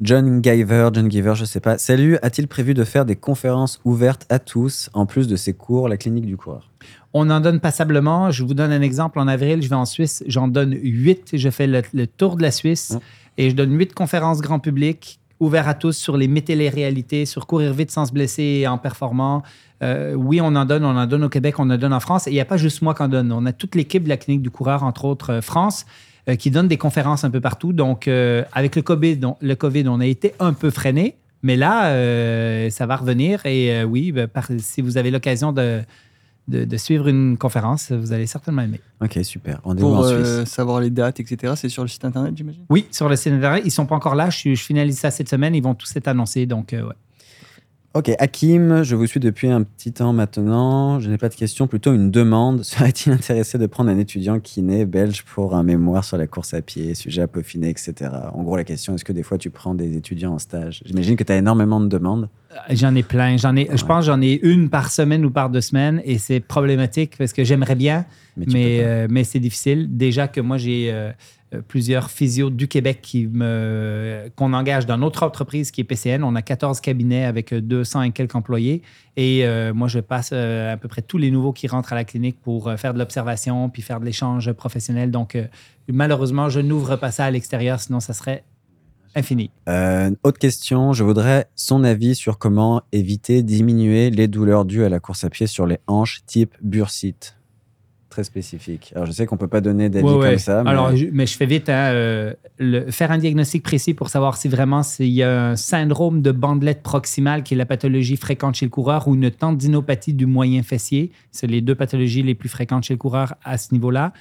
John Giver, John Giver, je sais pas. Salut, a-t-il prévu de faire des conférences ouvertes à tous en plus de ses cours, la clinique du coureur? On en donne passablement. Je vous donne un exemple. En avril, je vais en Suisse. J'en donne huit. Je fais le, le tour de la Suisse et je donne huit conférences grand public ouvertes à tous sur les météléréalités, sur courir vite sans se blesser en performant. Euh, oui, on en donne. On en donne au Québec, on en donne en France. Et il n'y a pas juste moi qui en donne. On a toute l'équipe de la clinique du coureur, entre autres euh, France, euh, qui donne des conférences un peu partout. Donc, euh, avec le COVID, on, le COVID, on a été un peu freiné. Mais là, euh, ça va revenir. Et euh, oui, ben, par- si vous avez l'occasion de, de, de suivre une conférence, vous allez certainement aimer. Ok, super. Rendez-vous Pour en euh, Suisse. savoir les dates, etc., c'est sur le site internet, j'imagine? Oui, sur le site d'arrêt, ils sont pas encore là. Je, je finalise ça cette semaine. Ils vont tous être annoncés. Donc, euh, ouais. Ok, Hakim, je vous suis depuis un petit temps maintenant. Je n'ai pas de question, plutôt une demande. Serait-il intéressé de prendre un étudiant qui naît belge pour un mémoire sur la course à pied, sujet à peaufiner, etc. En gros, la question, est-ce que des fois tu prends des étudiants en stage? J'imagine que tu as énormément de demandes. J'en ai plein. J'en ai, Je pense j'en ai une par semaine ou par deux semaines. Et c'est problématique parce que j'aimerais bien, Mais, euh, mais c'est difficile. Déjà que moi, j'ai euh, euh, plusieurs physios du Québec qui me, qu'on engage dans notre entreprise qui est PCN. On a 14 cabinets avec euh, 200 et quelques employés. Et euh, moi, je passe euh, à peu près tous les nouveaux qui rentrent à la clinique pour euh, faire de l'observation puis faire de l'échange professionnel. Donc, euh, malheureusement, je n'ouvre pas ça à l'extérieur, sinon ça serait infini. Euh, autre question, je voudrais son avis sur comment éviter, diminuer les douleurs dues à la course à pied sur les hanches type bursite. Très spécifique. Alors je sais qu'on peut pas donner d'avis Ouais, ouais. comme ça, mais Alors, je- mais je fais vite. hein, euh, le- faire un diagnostic précis pour savoir si vraiment s'il y a un syndrome de bandelette proximale, qui est la pathologie fréquente chez le coureur, ou une tendinopathie du moyen fessier. C'est les deux pathologies les plus fréquentes chez le coureur à ce niveau-là.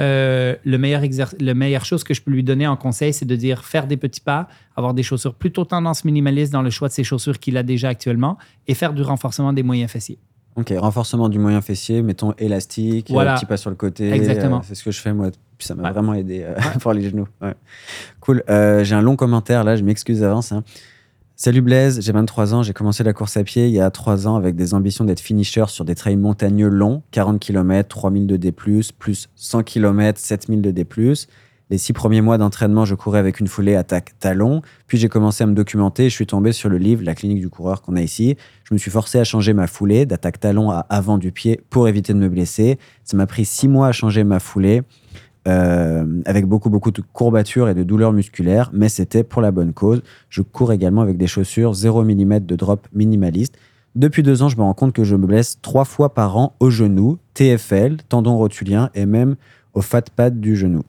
Euh, le meilleur le meilleure chose que je peux lui donner en conseil, c'est de dire faire des petits pas, avoir des chaussures plutôt tendance minimaliste dans le choix de ses chaussures qu'il a déjà actuellement et faire du renforcement des moyens fessiers. Ok, renforcement du moyen fessier, mettons élastique, euh, Voilà. petit pas sur le côté. Exactement. euh, c'est ce que je fais moi. Puis ça m'a Ouais. vraiment aidé euh, pour les genoux. Ouais. Cool. Euh, J'ai un long commentaire là, je m'excuse d'avance. hein. Salut Blaise, j'ai 23 ans, j'ai commencé la course à pied il y a 3 ans avec des ambitions d'être finisher sur des trails montagneux longs, 40 km, 3000 de D+, plus 100 km, 7000 de D+. Les six premiers mois d'entraînement, je courais avec une foulée attaque talon. Puis j'ai commencé à me documenter je suis tombé sur le livre La clinique du coureur qu'on a ici. Je me suis forcé à changer ma foulée d'attaque talon à avant du pied pour éviter de me blesser. Ça m'a pris six mois à changer ma foulée. euh, avec beaucoup beaucoup de courbatures et de douleurs musculaires, mais c'était pour la bonne cause. Je cours également avec des chaussures 0 mm de drop minimaliste. Depuis deux ans, je me rends compte que je me blesse trois fois par an au genou, TFL, tendon rotulien et même au fat pad du genou.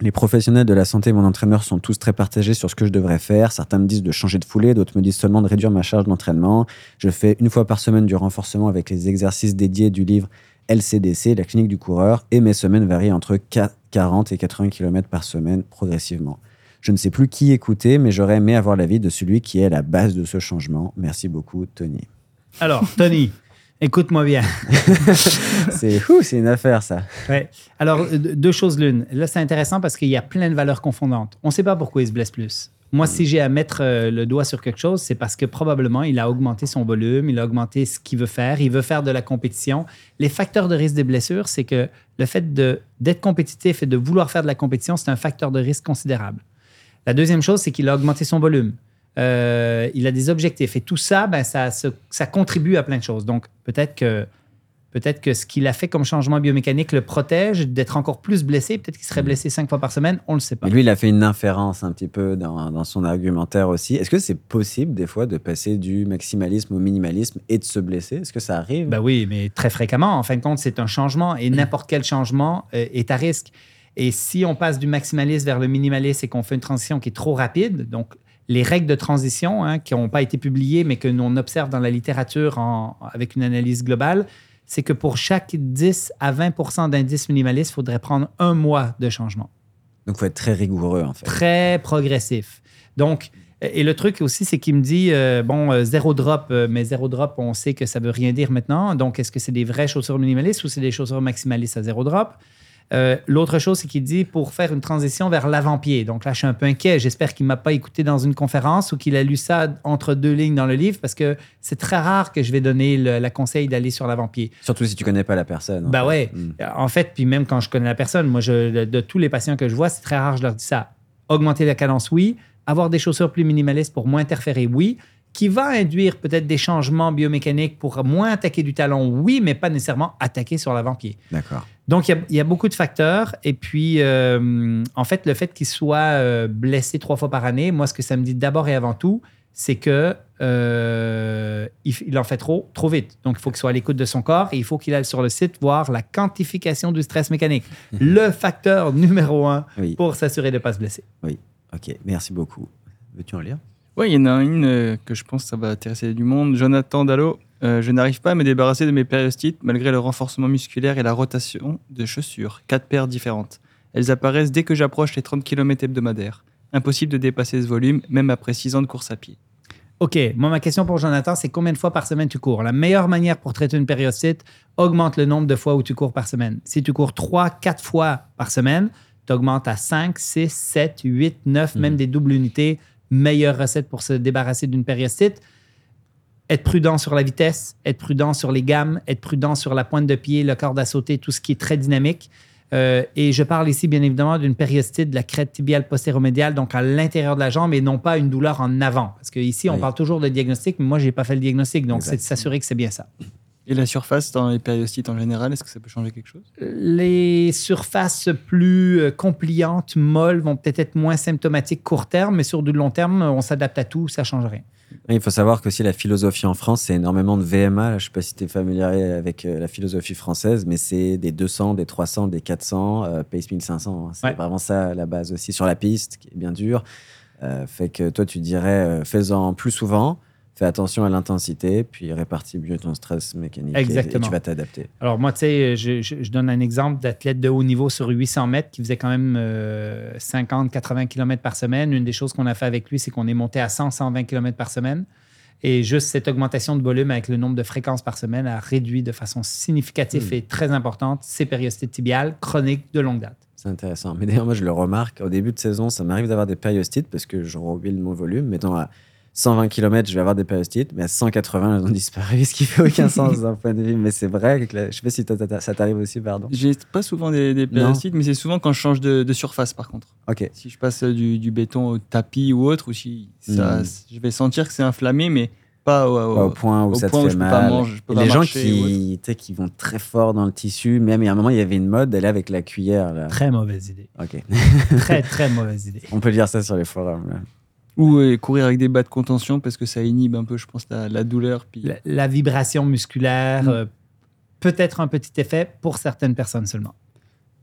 Les professionnels de la santé et mon entraîneur sont tous très partagés sur ce que je devrais faire. Certains me disent de changer de foulée, d'autres me disent seulement de réduire ma charge d'entraînement. Je fais une fois par semaine du renforcement avec les exercices dédiés du livre LCDC, la clinique du coureur, et mes semaines varient entre 40 et 80 km par semaine progressivement. Je ne sais plus qui écouter, mais j'aurais aimé avoir l'avis de celui qui est à la base de ce changement. Merci beaucoup, Tony. Alors, Tony, écoute-moi bien. C'est fou, c'est une affaire, ça. Ouais. Alors, euh, deux choses l'une. Là, c'est intéressant parce qu'il y a plein de valeurs confondantes. On ne sait pas pourquoi il se blesse plus. Moi, si j'ai à mettre euh, le doigt sur quelque chose, c'est parce que probablement il a augmenté son volume, il a augmenté ce qu'il veut faire, il veut faire de la compétition. Les facteurs de risque des blessures, c'est que le fait d'être compétitif et de vouloir faire de la compétition, c'est un facteur de risque considérable. La deuxième chose, c'est qu'il a augmenté son volume. Euh, il a des objectifs. Et tout ça, ben, ça, contribue à plein de choses. Donc, peut-être que, peut-être que ce qu'il a fait comme changement biomécanique le protège d'être encore plus blessé. Peut-être qu'il serait blessé cinq fois par semaine. On ne le sait pas. Mais lui, il a fait une inférence un petit peu dans, dans son argumentaire aussi. Est-ce que c'est possible, des fois, de passer du maximalisme au minimalisme et de se blesser? Est-ce que ça arrive? Ben oui, mais très fréquemment. En fin de compte, c'est un changement et n'importe quel changement euh, est à risque. Et si on passe du maximalisme vers le minimalisme et qu'on fait une transition qui est trop rapide, donc les règles de transition hein, qui n'ont pas été publiées, mais que l'on observe dans la littérature en- avec une analyse globale, c'est que pour chaque 10 à 20 d'indices minimalistes, il faudrait prendre un mois de changement Donc, il faut être très rigoureux, en fait. très progressif. Donc, et le truc aussi, c'est qu'il me dit, euh, bon, euh, zéro drop, euh, mais zéro drop, on sait que ça veut rien dire maintenant. Donc, est-ce que c'est des vraies chaussures minimalistes ou c'est des chaussures maximalistes à zéro drop? Euh, L'autre chose, c'est qu'il dit pour faire une transition vers l'avant-pied. Donc là, je suis un peu inquiet. J'espère qu'il ne m'a pas écouté dans une conférence ou qu'il a lu ça entre deux lignes dans le livre parce que c'est très rare que je vais donner le, la conseil d'aller sur l'avant-pied. Surtout si tu connais pas la personne. en Ben ouais. Mm. En fait, puis même quand je connais la personne, moi, je, de, de tous les patients que je vois, c'est très rare, je leur dis ça. Augmenter la cadence, oui. Avoir des chaussures plus minimalistes pour moins interférer, oui. Qui va induire peut-être des changements biomécaniques pour moins attaquer du talon, oui, mais pas nécessairement attaquer sur l'avant-pied. D'accord. Donc, il y a- il y, a beaucoup de facteurs. Et puis, euh, en fait, le fait qu'il soit euh, blessé trois fois par année, moi, ce que ça me dit d'abord et avant tout, c'est que euh, il, il en fait trop, trop vite. Donc, il faut qu'il soit à l'écoute de son corps et il faut qu'il aille sur le site voir la quantification du stress mécanique. le facteur numéro un Oui. pour s'assurer de ne pas se blesser. Ok, merci beaucoup. Veux-tu en lire? Oui, il y en a une euh, que je pense que ça va intéresser du monde. Jonathan Dallo, euh, je n'arrive pas à me débarrasser de mes périostites malgré le renforcement musculaire et la rotation de chaussures. Quatre paires différentes. Elles apparaissent dès que j'approche les 30 km hebdomadaires. Impossible de dépasser ce volume, même après 6 ans de course à pied. OK, moi, ma question pour Jonathan, c'est combien de fois par semaine tu cours? La meilleure manière pour traiter une périostite, augmente le nombre de fois où tu cours par semaine. Si tu cours 3, 4 fois par semaine, tu augmentes à 5, 6, 7, 8, 9, même des doubles unités. Meilleure recette pour se débarrasser d'une périostite. Être prudent sur la vitesse, être prudent sur les gammes, être prudent sur la pointe de pied, le corde à sauter, tout ce qui est très dynamique. Euh, et je parle ici, bien évidemment, d'une périostite de la crête tibiale postéromédiale, donc à l'intérieur de la jambe et non pas une douleur en avant. Parce qu'ici, on Oui. parle toujours de diagnostic, mais moi, je n'ai pas fait le diagnostic. Donc, c'est de s'assurer que c'est bien ça. Et la surface dans les périostites en général, est-ce que ça peut changer quelque chose? Les surfaces plus euh, compliantes, molles, vont peut-être être moins symptomatiques court terme, mais sur du long terme, on s'adapte à tout, ça ne change rien. Il faut savoir qu'aussi la philosophie en France, c'est énormément de VMA. Là, je ne sais pas si tu es familier avec euh, la philosophie française, mais c'est des 200, des 300, des 400, euh, Pace 1500. hein. C'est Ouais. vraiment ça la base aussi sur la piste, qui est bien dur. Euh, fait que toi, tu dirais, euh, fais-en plus souvent, fais attention à l'intensité, puis répartis mieux ton stress mécanique. et- Et, Exactement. tu vas t'adapter. Alors, moi, tu sais, je, je- je donne un exemple d'athlète de haut niveau sur 800 mètres qui faisait quand même 50-80 km par semaine. Une des choses qu'on a fait avec lui, c'est qu'on est monté à 100-120 km par semaine. Et juste cette augmentation de volume avec le nombre de fréquences par semaine a réduit de façon significative Hmm. et très importante ces périostites tibiales chroniques de longue date. C'est intéressant. Mais d'ailleurs, moi, je le remarque, au début de saison, ça m'arrive d'avoir des périostites parce que je rebuild mon volume. Dans la 120 km, je vais avoir des périostites, mais à 180, elles ont disparu, ce qui fait aucun sens d'un point de vue. Mais c'est vrai que là, je sais pas si ça t'arrive aussi, pardon. J'ai pas souvent des, des périostites, mais c'est souvent quand je change de, de surface par contre. Ok. Si je passe du, du béton au tapis ou autre, ou si ça, Mhm. je vais sentir que c'est inflammé, mais pas au, au- Pas au point où au ça point te où fait je peux pas mal. manger, je peux Et pas les gens qui, vont très fort dans le tissu, même il y a un moment, il y avait une mode d'aller avec la cuillère. Là. Très mauvaise idée. Ok. Très, très mauvaise idée. On peut lire ça sur les forums. là. Ou euh, courir avec des bas de contention parce que ça inhibe un peu, je pense, la, la douleur. Puis... La, la vibration musculaire, Mm. euh, peut-être un petit effet pour certaines personnes seulement.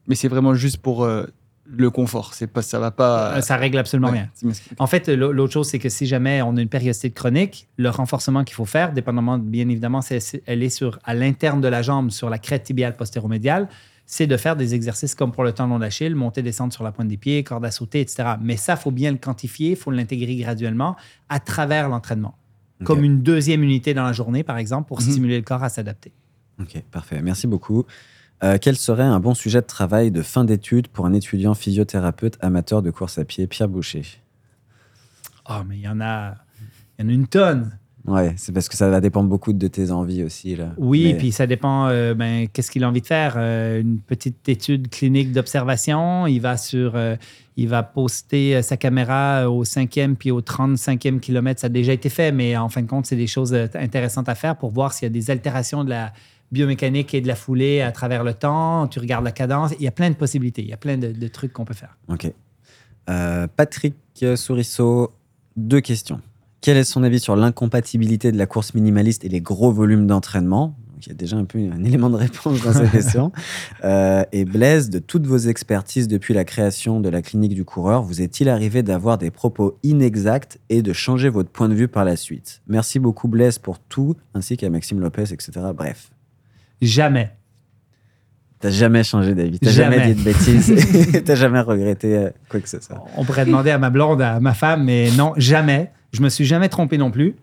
Mais c'est vraiment juste pour euh, le confort. C'est pas, ça va pas. Ça règle absolument Ouais, rien. En fait, l'au- l'autre chose, c'est que si jamais on a une périostite chronique, le renforcement qu'il faut faire, dépendamment, bien évidemment, c'est- elle est sur, à l'interne de la jambe, sur la crête tibiale postéromédiale, c'est de faire des exercices comme pour le tendon d'Achille, monter, descendre sur la pointe des pieds, corde à sauter, etc. Mais ça, il faut bien le quantifier, il faut l'intégrer graduellement à travers l'entraînement. Comme une deuxième unité dans la journée, par exemple, pour Mhm. stimuler le corps à s'adapter. Ok, parfait. Merci beaucoup. Euh, quel serait un bon sujet de travail de fin d'études pour un étudiant physiothérapeute amateur de course à pied, Pierre Boucher? Ah, mais il y en a, il y en a une tonne. Ouais, c'est parce que ça va dépendre beaucoup de tes envies aussi. Là. Oui, Mais- puis ça dépend, euh, ben, qu'est-ce qu'il a envie de faire. Euh, une petite étude clinique d'observation, il va sur, euh, il va poster sa caméra au cinquième puis au 35e kilomètre. Ça a déjà été fait, mais en fin de compte, c'est des choses intéressantes à faire pour voir s'il y a des altérations de la biomécanique et de la foulée à travers le temps. Tu regardes la cadence. Il y a plein de possibilités. Il y a plein de, de trucs qu'on peut faire. Ok. Patrick Sourisseau, deux questions. Quel est son avis sur l'incompatibilité de la course minimaliste et les gros volumes d'entraînement? Il y a déjà un peu un élément de réponse dans cette question. Euh, et Blaise, de toutes vos expertises depuis la création de la clinique du coureur, vous est-il arrivé d'avoir des propos inexacts et de changer votre point de vue par la suite? Merci beaucoup Blaise pour tout, ainsi qu'à Maxime Lopez, etc. Bref, Jamais. t'as jamais changé d'avis, t'as jamais. Jamais. dit de bêtises, t'as jamais regretté euh, quoi que ce soit. On pourrait demander à ma blonde, à ma femme, mais non, jamais. Je me suis jamais trompé non plus.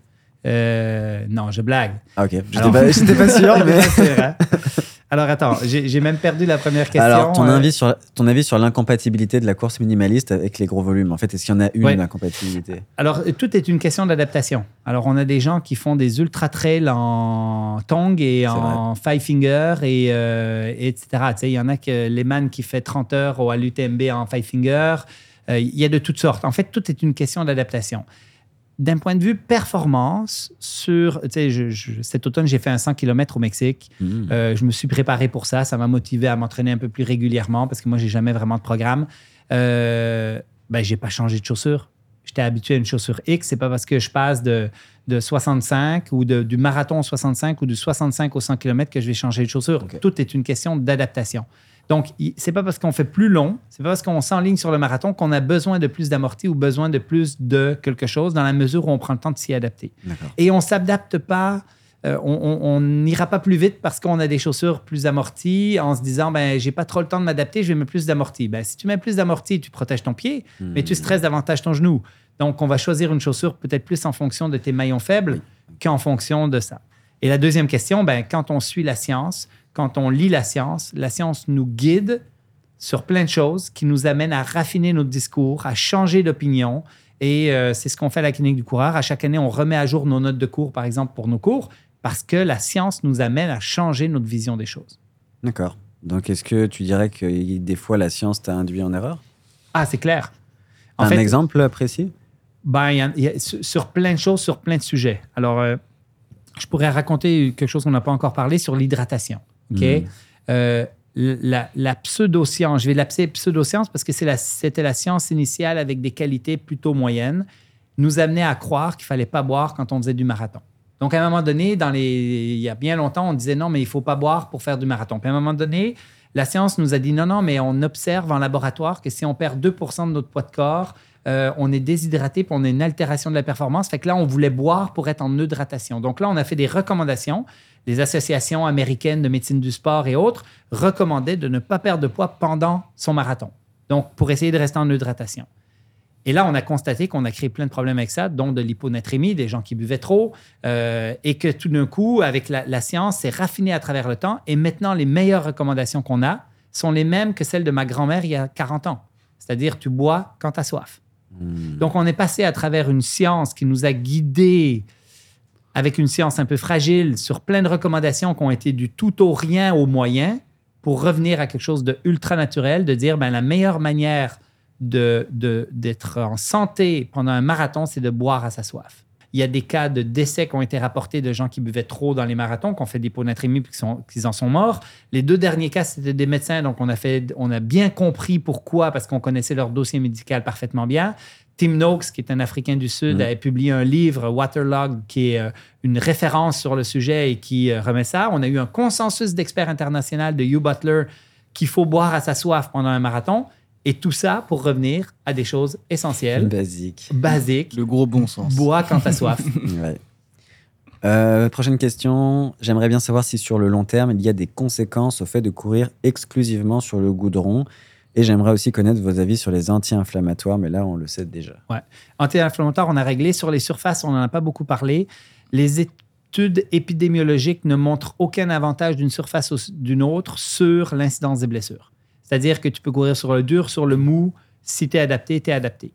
Euh, non, je blague. Ah ok, j'étais pas, pas sûr, mais... Vrai. Alors attends, j'ai même perdu la première question. Alors, ton, Euh, avis sur, ton avis sur l'incompatibilité de la course minimaliste avec les gros volumes. En fait, est-ce qu'il y en a une Ouais. incompatibilité Alors, tout est une question d'adaptation. Alors, on a des gens qui font des ultra trails en tong et en five finger et, euh, et etc. Il y en a que Lehman qui fait 30 heures à l'UTMB en five finger. Euh, il y a de toutes sortes. En fait, tout est une question d'adaptation. D'un point de vue performance, sur, je- je- cet automne, j'ai fait un 100 km au Mexique. Hmm. Euh, je me suis préparé pour ça. Ça m'a motivé à m'entraîner un peu plus régulièrement parce que moi, j'ai jamais vraiment de programme. Euh, ben, j'ai pas changé de chaussure. J'étais habitué à une chaussure X. C'est pas parce que je passe de, de 65 ou de- du marathon au 65 ou du 65 au 100 km que je vais changer de chaussure. Tout est une question d'adaptation. Donc, c'est pas parce qu'on fait plus long, c'est pas parce qu'on s'enligne sur le marathon qu'on a besoin de plus d'amorti ou besoin de plus de quelque chose dans la mesure où on prend le temps de s'y adapter. Et on s'adapte pas, euh, on- n'ira pas plus vite parce qu'on a des chaussures plus amorties en se disant, ben, j'ai pas trop le temps de m'adapter, je vais mettre plus d'amorti. Ben, si tu mets plus d'amorti, tu protèges ton pied, mais tu stresses davantage ton genou. Donc, on va choisir une chaussure peut-être plus en fonction de tes maillons faibles qu'en fonction de ça. Et la deuxième question, ben, quand on suit la science, quand on lit la science, la science nous guide sur plein de choses qui nous amènent à raffiner notre discours, à changer d'opinion. Et euh, c'est ce qu'on fait à la clinique du coureur. À chaque année, on remet à jour nos notes de cours, par exemple, pour nos cours, parce que la science nous amène à changer notre vision des choses. D'accord. Donc, est-ce que tu dirais que des fois la science t'a induit en erreur? Ah, c'est clair. En Un fait, exemple précis? Ben, y a- y a- sur sur plein de choses, sur plein de sujets. Alors, euh, je pourrais raconter quelque chose qu'on n'a pas encore parlé sur l'hydratation. OK? Mhm. Euh, la, la pseudo-science, je vais l'appeler pseudo-science parce que la- c'était la science initiale avec des qualités plutôt moyennes, nous amenait à croire qu'il fallait pas boire quand on faisait du marathon. Donc, à un moment donné, dans les, il y a bien longtemps, on disait non, mais il faut pas boire pour faire du marathon. Puis à un moment donné, la science nous a dit non, non, mais on observe en laboratoire que si on perd 2% de notre poids de corps, euh, on est déshydraté puis on a une altération de la performance. Fait que là, on voulait boire pour être en hydratation. Donc là, on a fait des recommandations. Les associations américaines de médecine du sport et autres recommandaient de ne pas perdre de poids pendant son marathon. Donc, pour essayer de rester en hydratation. Et là, on a constaté qu'on a créé plein de problèmes avec ça, dont de l'hyponatrémie, des gens qui buvaient trop, euh, et que tout d'un coup, avec la, la science, c'est raffiné à travers le temps. Et maintenant, les meilleures recommandations qu'on a sont les mêmes que celles de ma grand-mère il y a 40 ans. C'est-à-dire, tu bois quand tu as soif. Hmm. Donc, on est passé à travers une science qui nous a guidés avec une science un peu fragile sur plein de recommandations qui ont été du tout au rien au moyen pour revenir à quelque chose de ultra naturel, de dire ben, la meilleure manière de, de- d'être en santé pendant un marathon, c'est de boire à sa soif. Il y a des cas de décès qui ont été rapportés de gens qui buvaient trop dans les marathons, qui ont fait des hyponatrémie puis qui, sont, qui en sont morts. Les deux derniers cas, c'était des médecins, donc on a, fait, on a bien compris pourquoi, parce qu'on connaissait leur dossier médical parfaitement bien. Tim Noakes, qui est un Africain du Sud, Mhm. a publié un livre, Waterlog, qui est euh, une référence sur le sujet et qui euh, remet ça. On a eu un consensus d'experts international de Hugh Butler qu'il faut boire à sa soif pendant un marathon. Et tout ça pour revenir à des choses essentielles, Basique. basiques. Le gros bon sens. Bois quand t'as soif. Ouais. Euh, prochaine question. J'aimerais bien savoir si sur le long terme, il y a des conséquences au fait de courir exclusivement sur le goudron. Et j'aimerais aussi connaître vos avis sur les anti-inflammatoires, mais là, on le sait déjà. Anti-inflammatoire, on a réglé. Sur les surfaces, on n'en a pas beaucoup parlé. Les études épidémiologiques ne montrent aucun avantage d'une surface ou d'une autre sur l'incidence des blessures. C'est-à-dire que tu peux courir sur le dur, sur le mou. Si tu es adapté, tu es adapté.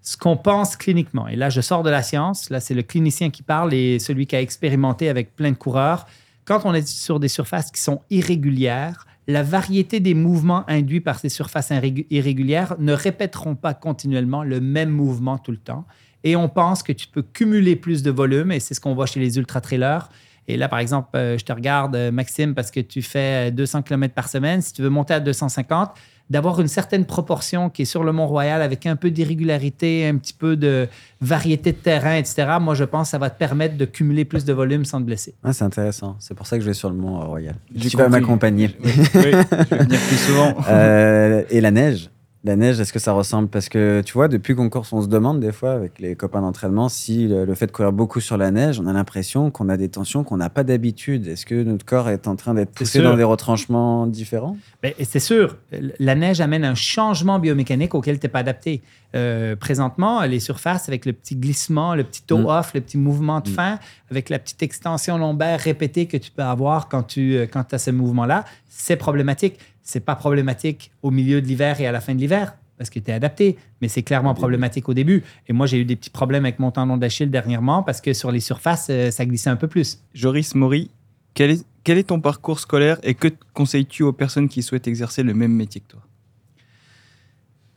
Ce qu'on pense cliniquement, et là, je sors de la science, là, c'est le clinicien qui parle et celui qui a expérimenté avec plein de coureurs. Quand on est sur des surfaces qui sont irrégulières, la variété des mouvements induits par ces surfaces irrégu- irrégulières ne répéteront pas continuellement le même mouvement tout le temps. Et on pense que tu peux cumuler plus de volume, et c'est ce qu'on voit chez les ultra-trailers. Et là, par exemple, euh, je te regarde, euh, Maxime, parce que tu fais euh, 200 km par semaine. Si tu veux monter à 250, d'avoir une certaine proportion qui est sur le Mont-Royal avec un peu d'irrégularité, un petit peu de variété de terrain, etc., moi, je pense que ça va te permettre de cumuler plus de volume sans te blesser. Ah, c'est intéressant. C'est pour ça que je vais sur le Mont Royal. J'ai Tu vas m'accompagner. Oui, oui, je vais venir plus souvent. Euh, et la neige La neige, est-ce que ça ressemble? Parce que tu vois, depuis qu'on course, on se demande des fois avec les copains d'entraînement si le, le fait de courir beaucoup sur la neige, on a l'impression qu'on a des tensions qu'on n'a pas d'habitude. Est-ce que notre corps est en train d'être poussé dans des retranchements différents? Ben, c'est sûr, la neige amène un changement biomécanique auquel tu n'es pas adapté. Euh, présentement, les surfaces, avec le petit glissement, le petit toe Mm. off, le petit mouvement de Mm. fin, avec la petite extension lombaire répétée que tu peux avoir quand tu euh, quand as ce mouvement-là, c'est problématique. C'est pas problématique au milieu de l'hiver et à la fin de l'hiver parce que tu es adapté, mais c'est clairement problématique au début. Et moi, j'ai eu des petits problèmes avec mon tendon d'Achille dernièrement parce que sur les surfaces, euh, ça glissait un peu plus. Joris Maury, quel est, quel est ton parcours scolaire et que conseilles-tu aux personnes qui souhaitent exercer le même métier que toi?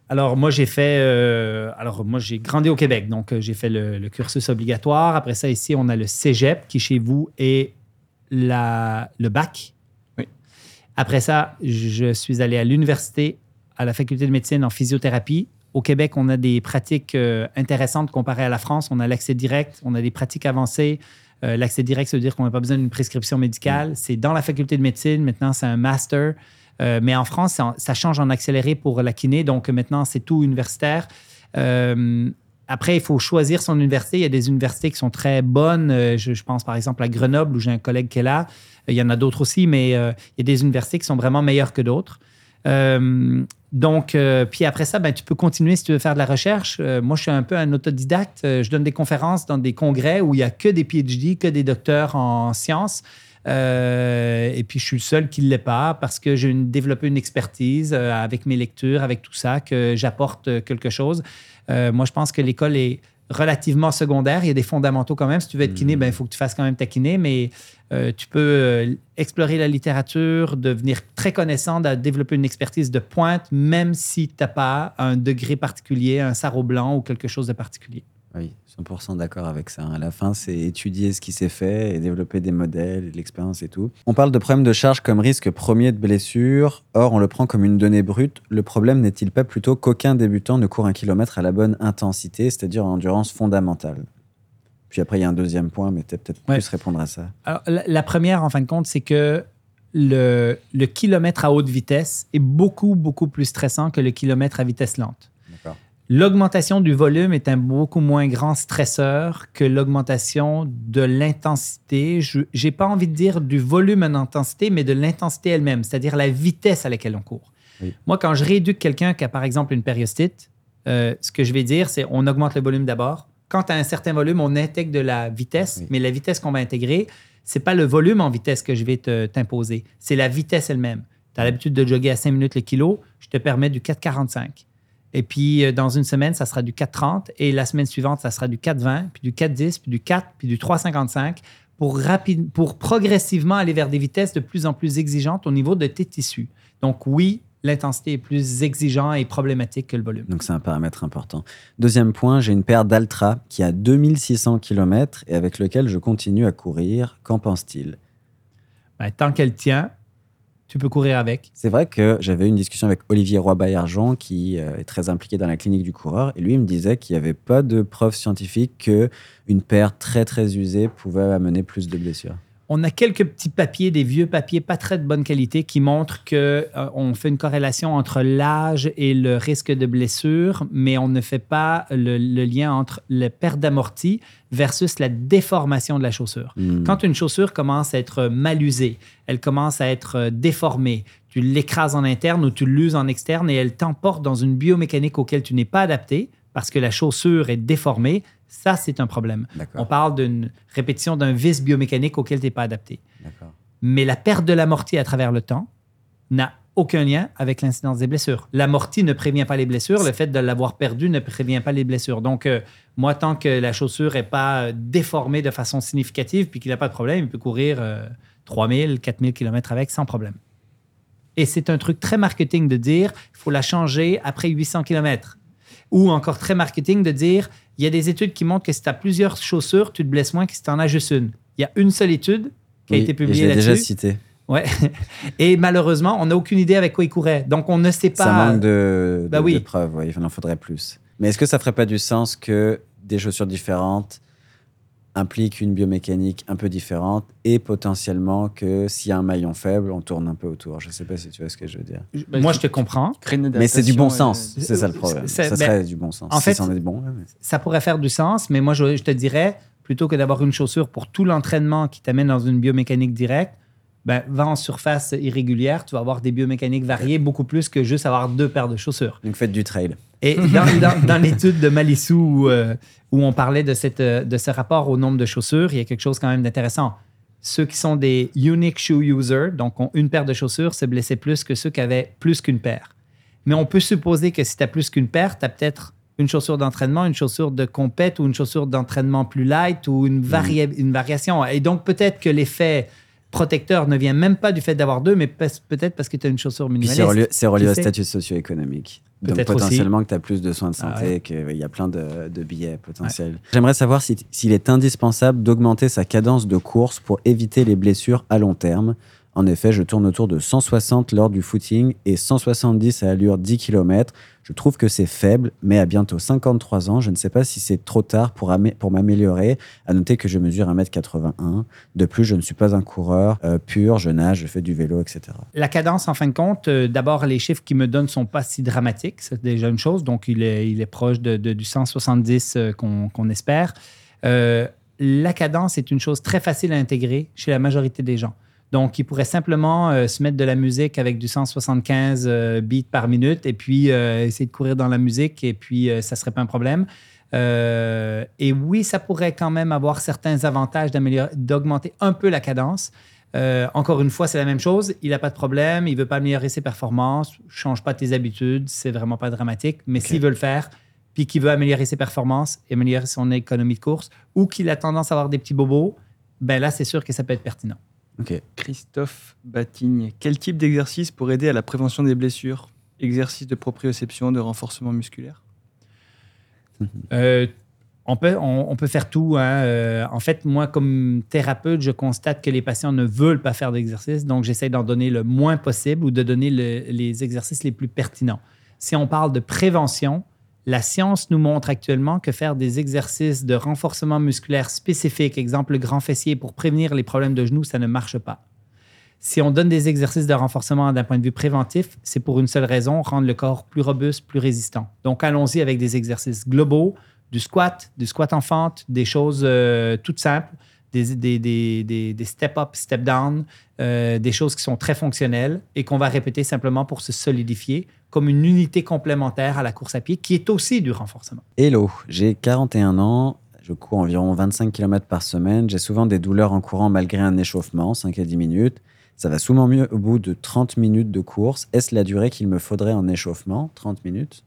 Alors, moi, j'ai fait. euh, alors, moi, j'ai grandi au Québec. Donc, euh, j'ai fait le, le cursus obligatoire. Après ça, ici, on a le cégep qui, chez vous, est la, le bac. Après ça, je suis allé à l'université, à la faculté de médecine en physiothérapie. Au Québec, on a des pratiques euh, intéressantes comparées à la France. On a l'accès direct, on a des pratiques avancées. Euh, l'accès direct, ça veut dire qu'on n'a pas besoin d'une prescription médicale. C'est dans la faculté de médecine. Maintenant, c'est un master. Euh, mais en France, ça, ça change en accéléré pour la kiné. Donc maintenant, c'est tout universitaire. Après, il faut choisir son université. Il y a des universités qui sont très bonnes. Euh, Je, pense par exemple à Grenoble, où j'ai un collègue qui est là. Euh, Il y en a d'autres aussi, mais euh, il y a des universités qui sont vraiment meilleures que d'autres. Donc, puis après ça, ben, tu peux continuer si tu veux faire de la recherche. Moi, je suis un peu un autodidacte. Je donne des conférences dans des congrès où il n'y a que des PhD, que des docteurs en sciences. Euh, et puis, je suis le seul qui ne l'est pas parce que j'ai développé une expertise euh, avec mes lectures, avec tout ça, que j'apporte euh, quelque chose. Euh, moi, je pense que l'école est relativement secondaire. Il y a des fondamentaux quand même. Si tu veux être kiné, Mhm. ben, il faut que tu fasses quand même ta kiné, mais euh, tu peux euh, explorer la littérature, devenir très connaissant, de développer une expertise de pointe, même si tu n'as pas un degré particulier, un sarreau blanc ou quelque chose de particulier. Oui, 100% d'accord avec ça. À la fin, c'est étudier ce qui s'est fait et développer des modèles, de l'expérience et tout. On parle de problème de charge comme risque premier de blessure. Or, on le prend comme une donnée brute. Le problème n'est-il pas plutôt qu'aucun débutant ne court un kilomètre à la bonne intensité, c'est-à-dire en endurance fondamentale? Puis après, il y a un deuxième point, mais peut-être peut-être Ouais. plus répondre à ça. Alors, la, la première, en fin de compte, c'est que le, le kilomètre à haute vitesse est beaucoup, beaucoup plus stressant que le kilomètre à vitesse lente. L'augmentation du volume est un beaucoup moins grand stresseur que l'augmentation de l'intensité. Je n'ai pas envie de dire du volume en intensité, mais de l'intensité elle-même, c'est-à-dire la vitesse à laquelle on court. Oui. Moi, quand je rééduque quelqu'un qui a par exemple une périostite, euh, ce que je vais dire, c'est on augmente le volume d'abord. Quand tu as un certain volume, on intègre de la vitesse, Oui. mais la vitesse qu'on va intégrer, c'est pas le volume en vitesse que je vais te- t'imposer, c'est la vitesse elle-même. Tu as l'habitude de jogger à 5 minutes le kilo, je te permets du 4,45. Et puis, euh, dans une semaine, ça sera du 4,30. Et la semaine suivante, ça sera du 4,20, puis du 4,10, puis du 4, puis du 3,55 pour, rapide, pour progressivement aller vers des vitesses de plus en plus exigeantes au niveau de tes tissus. Donc, oui, l'intensité est plus exigeante et problématique que le volume. Donc c'est un paramètre important. Deuxième point, j'ai une paire d'Altra qui a 2600 km et avec lequel je continue à courir. Qu'en pense-t-il? Ben, Tant qu'elle tient, tu peux courir avec. C'est vrai que j'avais une discussion avec Olivier Roy-Baillargeon qui euh, est très impliqué dans la clinique du coureur et lui il me disait qu'il n'y avait pas de preuve scientifique que une paire très très usée pouvait amener plus de blessures. On a quelques petits papiers, des vieux papiers pas très de bonne qualité qui montrent qu'on euh, fait une corrélation entre l'âge et le risque de blessure, mais on ne fait pas le, lien entre la perte d'amorti versus la déformation de la chaussure. Hmm. Quand une chaussure commence à être mal usée, elle commence à être euh, déformée, tu l'écrases en interne ou tu l'uses en externe et elle t'emporte dans une biomécanique auquel tu n'es pas adapté parce que la chaussure est déformée, ça, c'est un problème. On parle d'une répétition d'un vice biomécanique auquel tu n'es pas adapté. Mais la perte de l'amorti à travers le temps n'a aucun lien avec l'incidence des blessures. L'amorti ne prévient pas les blessures. Le fait de l'avoir perdu ne prévient pas les blessures. Donc, euh, moi, tant que la chaussure n'est pas euh, déformée de façon significative puis qu'il n'a pas de problème, il peut courir euh, 3000, 4000 km avec sans problème. Et c'est un truc très marketing de dire il faut la changer après 800 km. Ou encore très marketing de dire il y a des études qui montrent que si tu as plusieurs chaussures, tu te blesses moins que si tu en as juste une. Il y a une seule étude qui a Oui, été publiée l'ai déjà là-dessus. cité. Ouais. Et malheureusement, on n'a aucune idée avec quoi il courait. Donc, on ne sait pas. Ça manque de, Bah de- oui. de preuves, ouais, il en faudrait plus. Mais est-ce que ça ferait pas du sens que des chaussures différentes impliquent une biomécanique un peu différente et potentiellement que s'il y a un maillon faible, on tourne un peu autour Je sais pas si tu vois ce que je veux dire. Bah, Moi, je te comprends. Mais c'est du bon sens, euh, c'est ça le problème. ça ben, serait du bon sens. en si fait, c'en est bon, mais- Ça pourrait faire du sens, mais moi, je, je te dirais, plutôt que d'avoir une chaussure pour tout l'entraînement qui t'amène dans une biomécanique directe, ben, va en surface irrégulière, tu vas avoir des biomécaniques variées beaucoup plus que juste avoir deux paires de chaussures. Donc faites du trail. Et dans, dans- dans l'étude de Malissou où, euh, où on parlait de, cette, euh, de ce rapport au nombre de chaussures, il y a quelque chose quand même d'intéressant. Ceux qui sont des unique shoe users, donc ont une paire de chaussures, se blessaient plus que ceux qui avaient plus qu'une paire. Mais on peut supposer que si tu as plus qu'une paire, tu as peut-être une chaussure d'entraînement, une chaussure de compète ou une chaussure d'entraînement plus light ou une, varia- une variation. Et donc peut-être que l'effet protecteur ne vient même pas du fait d'avoir deux, mais pe- peut-être parce que tu as une chaussure minimaliste. c'est relié, c'est relié Qui au statut socio-économique. Donc aussi. potentiellement que tu as plus de soins de Ah santé, qu'il y a plein de, de billets potentiels. J'aimerais savoir si- s'il est indispensable d'augmenter sa cadence de course pour éviter les blessures à long terme. En effet, je tourne autour de 160 lors du footing et 170 à allure 10 km. Je trouve que c'est faible, mais à bientôt 53 ans, je ne sais pas si c'est trop tard pour, pour m'améliorer. À noter que je mesure 1m81. De plus, je ne suis pas un coureur euh, pur, je nage, je fais du vélo, etc. La cadence, en fin de compte, euh, d'abord, les chiffres qu'il me donne sont pas si dramatiques. C'est déjà une chose. Donc, il est, proche de, du 170 euh, qu'on espère. La cadence est une chose très facile à intégrer chez la majorité des gens. Donc, il pourrait simplement euh, se mettre de la musique avec du 175 euh, beats par minute et puis euh, essayer de courir dans la musique et puis euh, ça serait pas un problème. Et oui, ça pourrait quand même avoir certains avantages d'augmenter un peu la cadence. Encore une fois, c'est la même chose. Il n'a pas de problème, il veut pas améliorer ses performances, change pas tes habitudes, c'est vraiment pas dramatique. Mais s'il veut le faire, puis qu'il veut améliorer ses performances, et améliorer son économie de course, ou qu'il a tendance à avoir des petits bobos, ben là, c'est sûr que ça peut être pertinent. Ok. Christophe Batigne, quel type d'exercice pour aider à la prévention des blessures? Exercice de proprioception, de renforcement musculaire? Euh, on, peut, on, on peut faire tout. hein. Euh, en fait, moi, comme thérapeute, je constate que les patients ne veulent pas faire d'exercice, donc j'essaie d'en donner le moins possible ou de donner le- les exercices les plus pertinents. Si on parle de prévention, la science nous montre actuellement que faire des exercices de renforcement musculaire spécifiques, exemple le grand fessier, pour prévenir les problèmes de genoux, ça ne marche pas. Si on donne des exercices de renforcement d'un point de vue préventif, c'est pour une seule raison, rendre le corps plus robuste, plus résistant. Donc, allons-y avec des exercices globaux, du squat, du squat en fente, des choses euh, toutes simples, des step-up, step-down, euh, des choses qui sont très fonctionnelles et qu'on va répéter simplement pour se solidifier comme une unité complémentaire à la course à pied qui est aussi du renforcement. Hello, j'ai 41 ans, je cours environ 25 km par semaine, j'ai souvent des douleurs en courant malgré un échauffement, 5 à 10 minutes. Ça va souvent mieux au bout de 30 minutes de course. Est-ce la durée qu'il me faudrait en échauffement 30 minutes?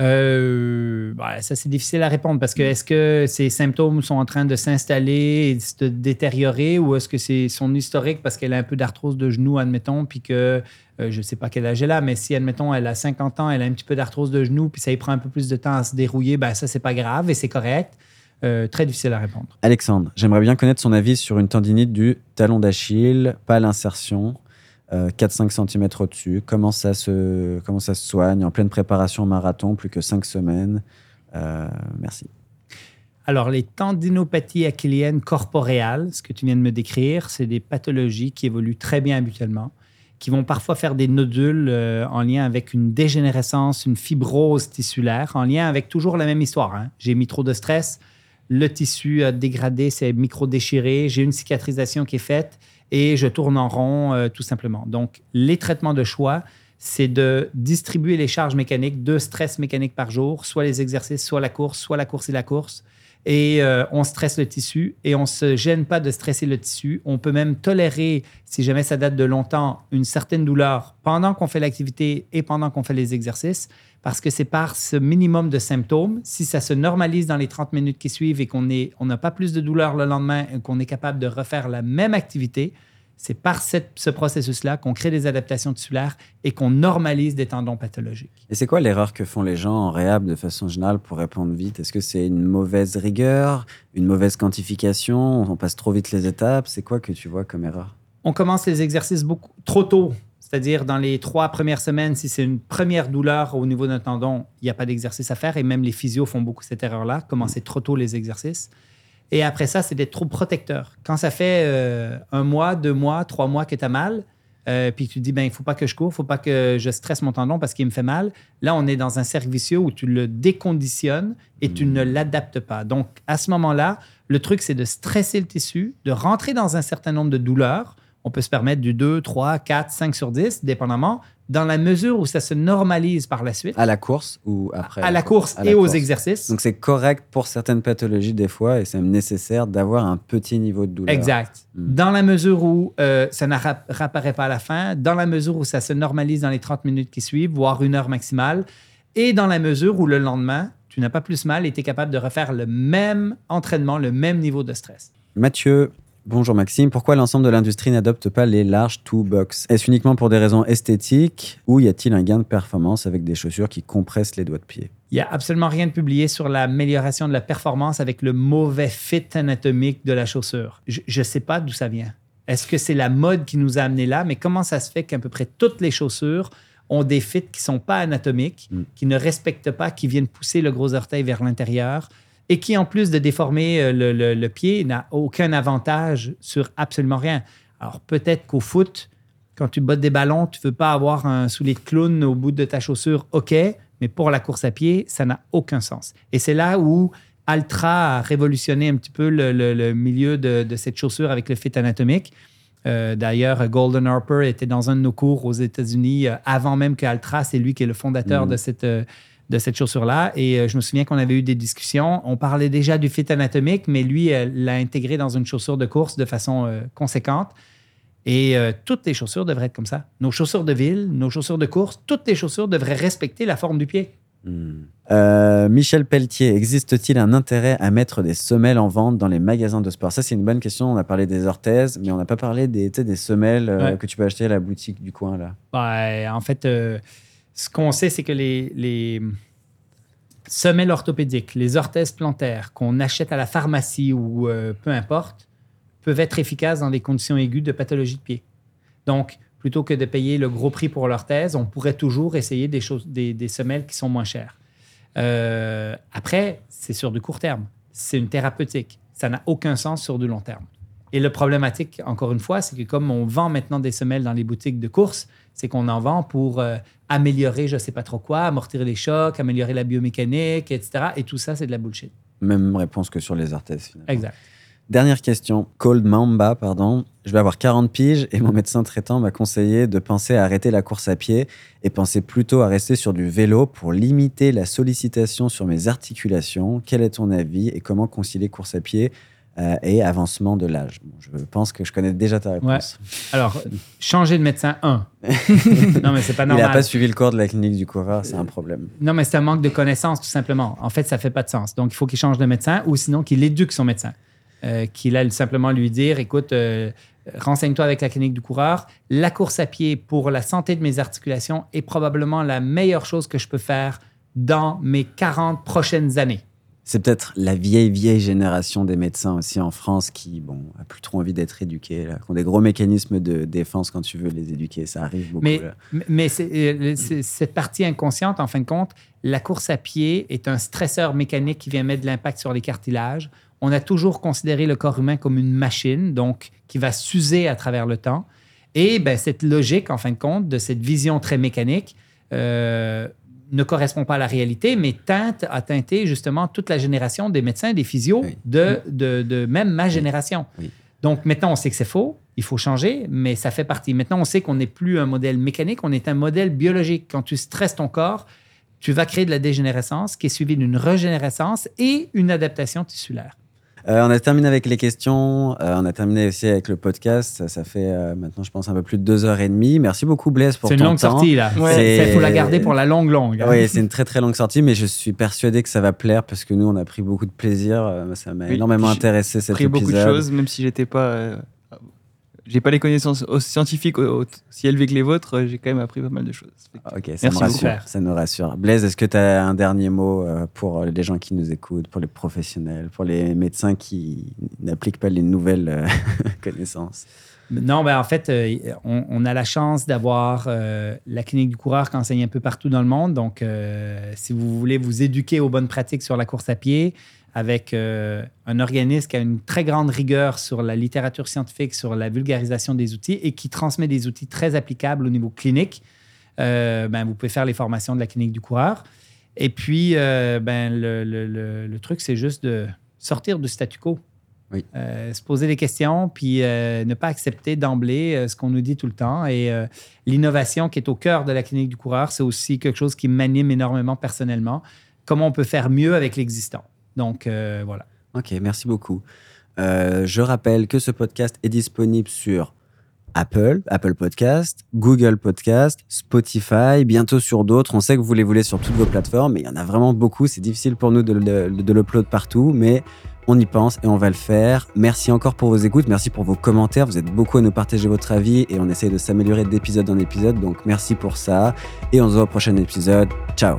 Euh, bah, ça, c'est difficile à répondre parce que est-ce que ces symptômes sont en train de s'installer et de se détériorer ou est-ce que c'est son historique parce qu'elle a un peu d'arthrose de genou, admettons, puis que euh, je ne sais pas quel âge elle a, mais si, admettons, elle a 50 ans, elle a un petit peu d'arthrose de genou, puis ça y prend un peu plus de temps à se dérouiller, ben ça, c'est pas grave et c'est correct. Euh, très difficile à répondre. Alexandre, j'aimerais bien connaître son avis sur une tendinite du talon d'Achille, pas l'insertion. 4-5 cm au-dessus. Comment ça, se, comment ça se soigne? En pleine préparation au marathon, plus que 5 semaines euh, Merci. Alors, les tendinopathies achilliennes corporeales, ce que tu viens de me décrire, c'est des pathologies qui évoluent très bien habituellement, qui vont parfois faire des nodules euh, en lien avec une dégénérescence, une fibrose tissulaire, en lien avec toujours la même histoire. Hein. J'ai mis trop de stress, le tissu a dégradé, c'est micro-déchiré, j'ai une cicatrisation qui est faite et je tourne en rond euh, tout simplement. Donc, les traitements de choix, c'est de distribuer les charges mécaniques, deux stress mécaniques par jour, soit les exercices, soit la course, soit la course et la course. Et euh, on stresse le tissu et on ne se gêne pas de stresser le tissu. On peut même tolérer, si jamais ça date de longtemps, une certaine douleur pendant qu'on fait l'activité et pendant qu'on fait les exercices parce que c'est par ce minimum de symptômes, si ça se normalise dans les 30 minutes qui suivent et qu'on n'a pas plus de douleur le lendemain et qu'on est capable de refaire la même activité, c'est par ce processus-là qu'on crée des adaptations tissulaires et qu'on normalise des tendons pathologiques. Et c'est quoi l'erreur que font les gens en réhab de façon générale pour répondre vite? Est-ce que c'est une mauvaise rigueur, une mauvaise quantification? On passe trop vite les étapes? C'est quoi que tu vois comme erreur? On commence les exercices beaucoup trop tôt c'est-à-dire, dans les trois premières semaines, si c'est une première douleur au niveau d'un tendon, il n'y a pas d'exercice à faire. Et même les physios font beaucoup cette erreur-là, commencer trop tôt les exercices. Et après ça, c'est d'être trop protecteur. Quand ça fait euh, un mois, deux mois, trois mois que tu as mal, euh, puis tu te dis, ben, il ne faut pas que je cours, il ne faut pas que je stresse mon tendon parce qu'il me fait mal. Là, on est dans un cercle vicieux où tu le déconditionnes et tu ne l'adaptes pas. Donc, à ce moment-là, le truc, c'est de stresser le tissu, de rentrer dans un certain nombre de douleurs on peut se permettre du 2, 3, 4, 5 sur 10, dépendamment, dans la mesure où ça se normalise par la suite. À la course ou après À la course? et aux exercices. Donc c'est correct pour certaines pathologies des fois et c'est nécessaire d'avoir un petit niveau de douleur. Exact. Hmm. Dans la mesure où euh, ça ne réapparaît pas à la fin, dans la mesure où ça se normalise dans les 30 minutes qui suivent, voire une heure maximale, et dans la mesure où le lendemain, tu n'as pas plus mal et tu es capable de refaire le même entraînement, le même niveau de stress. Mathieu, Bonjour Maxime, pourquoi l'ensemble de l'industrie n'adopte pas les larges two box Est-ce uniquement pour des raisons esthétiques ou y a-t-il un gain de performance avec des chaussures qui compressent les doigts de pied? Il n'y a absolument rien de publié sur l'amélioration de la performance avec le mauvais fit anatomique de la chaussure. Je ne sais pas d'où ça vient. Est-ce que c'est la mode qui nous a amené là? Mais comment ça se fait qu'à peu près toutes les chaussures ont des fits qui ne sont pas anatomiques, mm. qui ne respectent pas, qui viennent pousser le gros orteil vers l'intérieur et qui, en plus de déformer euh, le, pied, n'a aucun avantage sur absolument rien. Alors, peut-être qu'au foot, quand tu bottes des ballons, tu ne veux pas avoir un soulier de clown au bout de ta chaussure, OK, mais pour la course à pied, ça n'a aucun sens. Et c'est là où Altra a révolutionné un petit peu le, milieu de, cette chaussure avec le fit anatomique. Euh, d'ailleurs, Golden Harper était dans un de nos cours aux États-Unis euh, avant même qu'Altra, c'est lui qui est le fondateur mmh. de cette de cette chaussure-là. Et euh, je me souviens qu'on avait eu des discussions. On parlait déjà du fit anatomique, mais lui l'a intégré dans une chaussure de course de façon euh, conséquente. Et euh, toutes les chaussures devraient être comme ça. Nos chaussures de ville, nos chaussures de course, toutes les chaussures devraient respecter la forme du pied. Hmm. Michel Pelletier, existe-t-il un intérêt à mettre des semelles en vente dans les magasins de sport? Ça, c'est une bonne question. On a parlé des orthèses, mais on n'a pas parlé des, des semelles que tu peux acheter à la boutique du coin. là. Ouais, en fait, ce qu'on sait, c'est que les, semelles orthopédiques, les orthèses plantaires qu'on achète à la pharmacie ou euh, peu importe, peuvent être efficaces dans des conditions aiguës de pathologie de pied. Donc, plutôt que de payer le gros prix pour l'orthèse, on pourrait toujours essayer des, semelles qui sont moins chères. Euh, après, c'est sur du court terme. C'est une thérapeutique. Ça n'a aucun sens sur du long terme. Et le problématique, encore une fois, c'est que comme on vend maintenant des semelles dans les boutiques de course, c'est qu'on en vend pour euh, améliorer je ne sais pas trop quoi, amortir les chocs, améliorer la biomécanique, etc. Et tout ça, c'est de la bullshit. Même réponse que sur les orthèses, finalement. Exact. Dernière question. Cold Mamba, pardon. Je vais avoir 40 piges et mon médecin traitant m'a conseillé de penser à arrêter la course à pied et penser plutôt à rester sur du vélo pour limiter la sollicitation sur mes articulations. Quel est ton avis et comment concilier course à pied euh, et avancement de l'âge. Bon, je pense que je connais déjà ta réponse. Alors, changer de médecin, un. non, mais c'est pas Il normal. n'a pas suivi le cours de la clinique du coureur, c'est un problème. Non, mais c'est un manque de connaissances, tout simplement. En fait, ça fait pas de sens. Donc, il faut qu'il change de médecin ou sinon qu'il éduque son médecin. Euh, qu'il aille simplement lui dire écoute, euh, renseigne-toi avec la clinique du coureur. La course à pied pour la santé de mes articulations est probablement la meilleure chose que je peux faire dans mes 40 prochaines années. C'est peut-être la vieille, vieille génération des médecins aussi en France qui, bon, a plus trop envie d'être éduqués, là, qui ont des gros mécanismes de défense quand tu veux les éduquer. Ça arrive beaucoup. Mais, là. mais c'est, euh, cette partie inconsciente, en fin de compte, la course à pied est un stresseur mécanique qui vient mettre de l'impact sur les cartilages. On a toujours considéré le corps humain comme une machine, donc qui va s'user à travers le temps. Et ben, cette logique, en fin de compte, de cette vision très mécanique, euh, ne correspond pas à la réalité, mais teinte à teinter justement toute la génération des médecins, des physios, Oui. de, de, de même ma génération. Oui. Donc maintenant, on sait que c'est faux, il faut changer, mais ça fait partie. Maintenant, on sait qu'on n'est plus un modèle mécanique, on est un modèle biologique. Quand tu stresses ton corps, tu vas créer de la dégénérescence qui est suivie d'une régénérescence et une adaptation tissulaire. Euh, on a terminé avec les questions. euh, on a terminé aussi avec le podcast. Ça, ça fait euh, maintenant, je pense, un peu plus de deux heures et demie. Merci beaucoup, Blaise, pour C'est une ton longue temps. sortie, là. Ouais. Il faut la garder pour la longue, longue. hein. Oui, c'est une très très longue sortie, mais je suis persuadé que ça va plaire parce que nous, on a pris beaucoup de plaisir. Ça m'a Oui, énormément j'ai intéressé cet appris beaucoup de épisode. choses, même si j'étais pas. Euh, j'ai pas les connaissances aussi scientifiques au- aussi élevées que les vôtres, euh, j'ai quand même appris pas mal de choses. Ok, ça Merci me beaucoup. rassure. Ça nous rassure. Blaise, est-ce que tu as un dernier mot euh, pour les gens qui nous écoutent, pour les professionnels, pour les médecins qui n'appliquent pas les nouvelles euh, connaissances? Non, ben en fait, euh, on, on a la chance d'avoir euh, la clinique du coureur qui enseigne un peu partout dans le monde. Donc, euh, si vous voulez vous éduquer aux bonnes pratiques sur la course à pied, avec euh, un organisme qui a une très grande rigueur sur la littérature scientifique, sur la vulgarisation des outils et qui transmet des outils très applicables au niveau clinique, euh, ben, vous pouvez faire les formations de la clinique du coureur. Et puis, euh, ben, le, le- le- le truc, c'est juste de sortir du statu quo. Oui. Euh, se poser des questions, puis euh, ne pas accepter d'emblée euh, ce qu'on nous dit tout le temps. Et l'innovation qui est au cœur de la clinique du coureur, c'est aussi quelque chose qui m'anime énormément personnellement. Comment on peut faire mieux avec l'existant. Donc, euh, voilà. Ok, merci beaucoup. Euh, je rappelle que ce podcast est disponible sur Apple, Apple Podcast, Google Podcast, Spotify, bientôt sur d'autres. On sait que vous les voulez sur toutes vos plateformes, mais il y en a vraiment beaucoup. C'est difficile pour nous de, le- de l'upload partout, mais on y pense et on va le faire. Merci encore pour vos écoutes, merci pour vos commentaires. Vous êtes beaucoup à nous partager votre avis et on essaye de s'améliorer d'épisode en épisode, donc merci pour ça. Et on se voit au prochain épisode. Ciao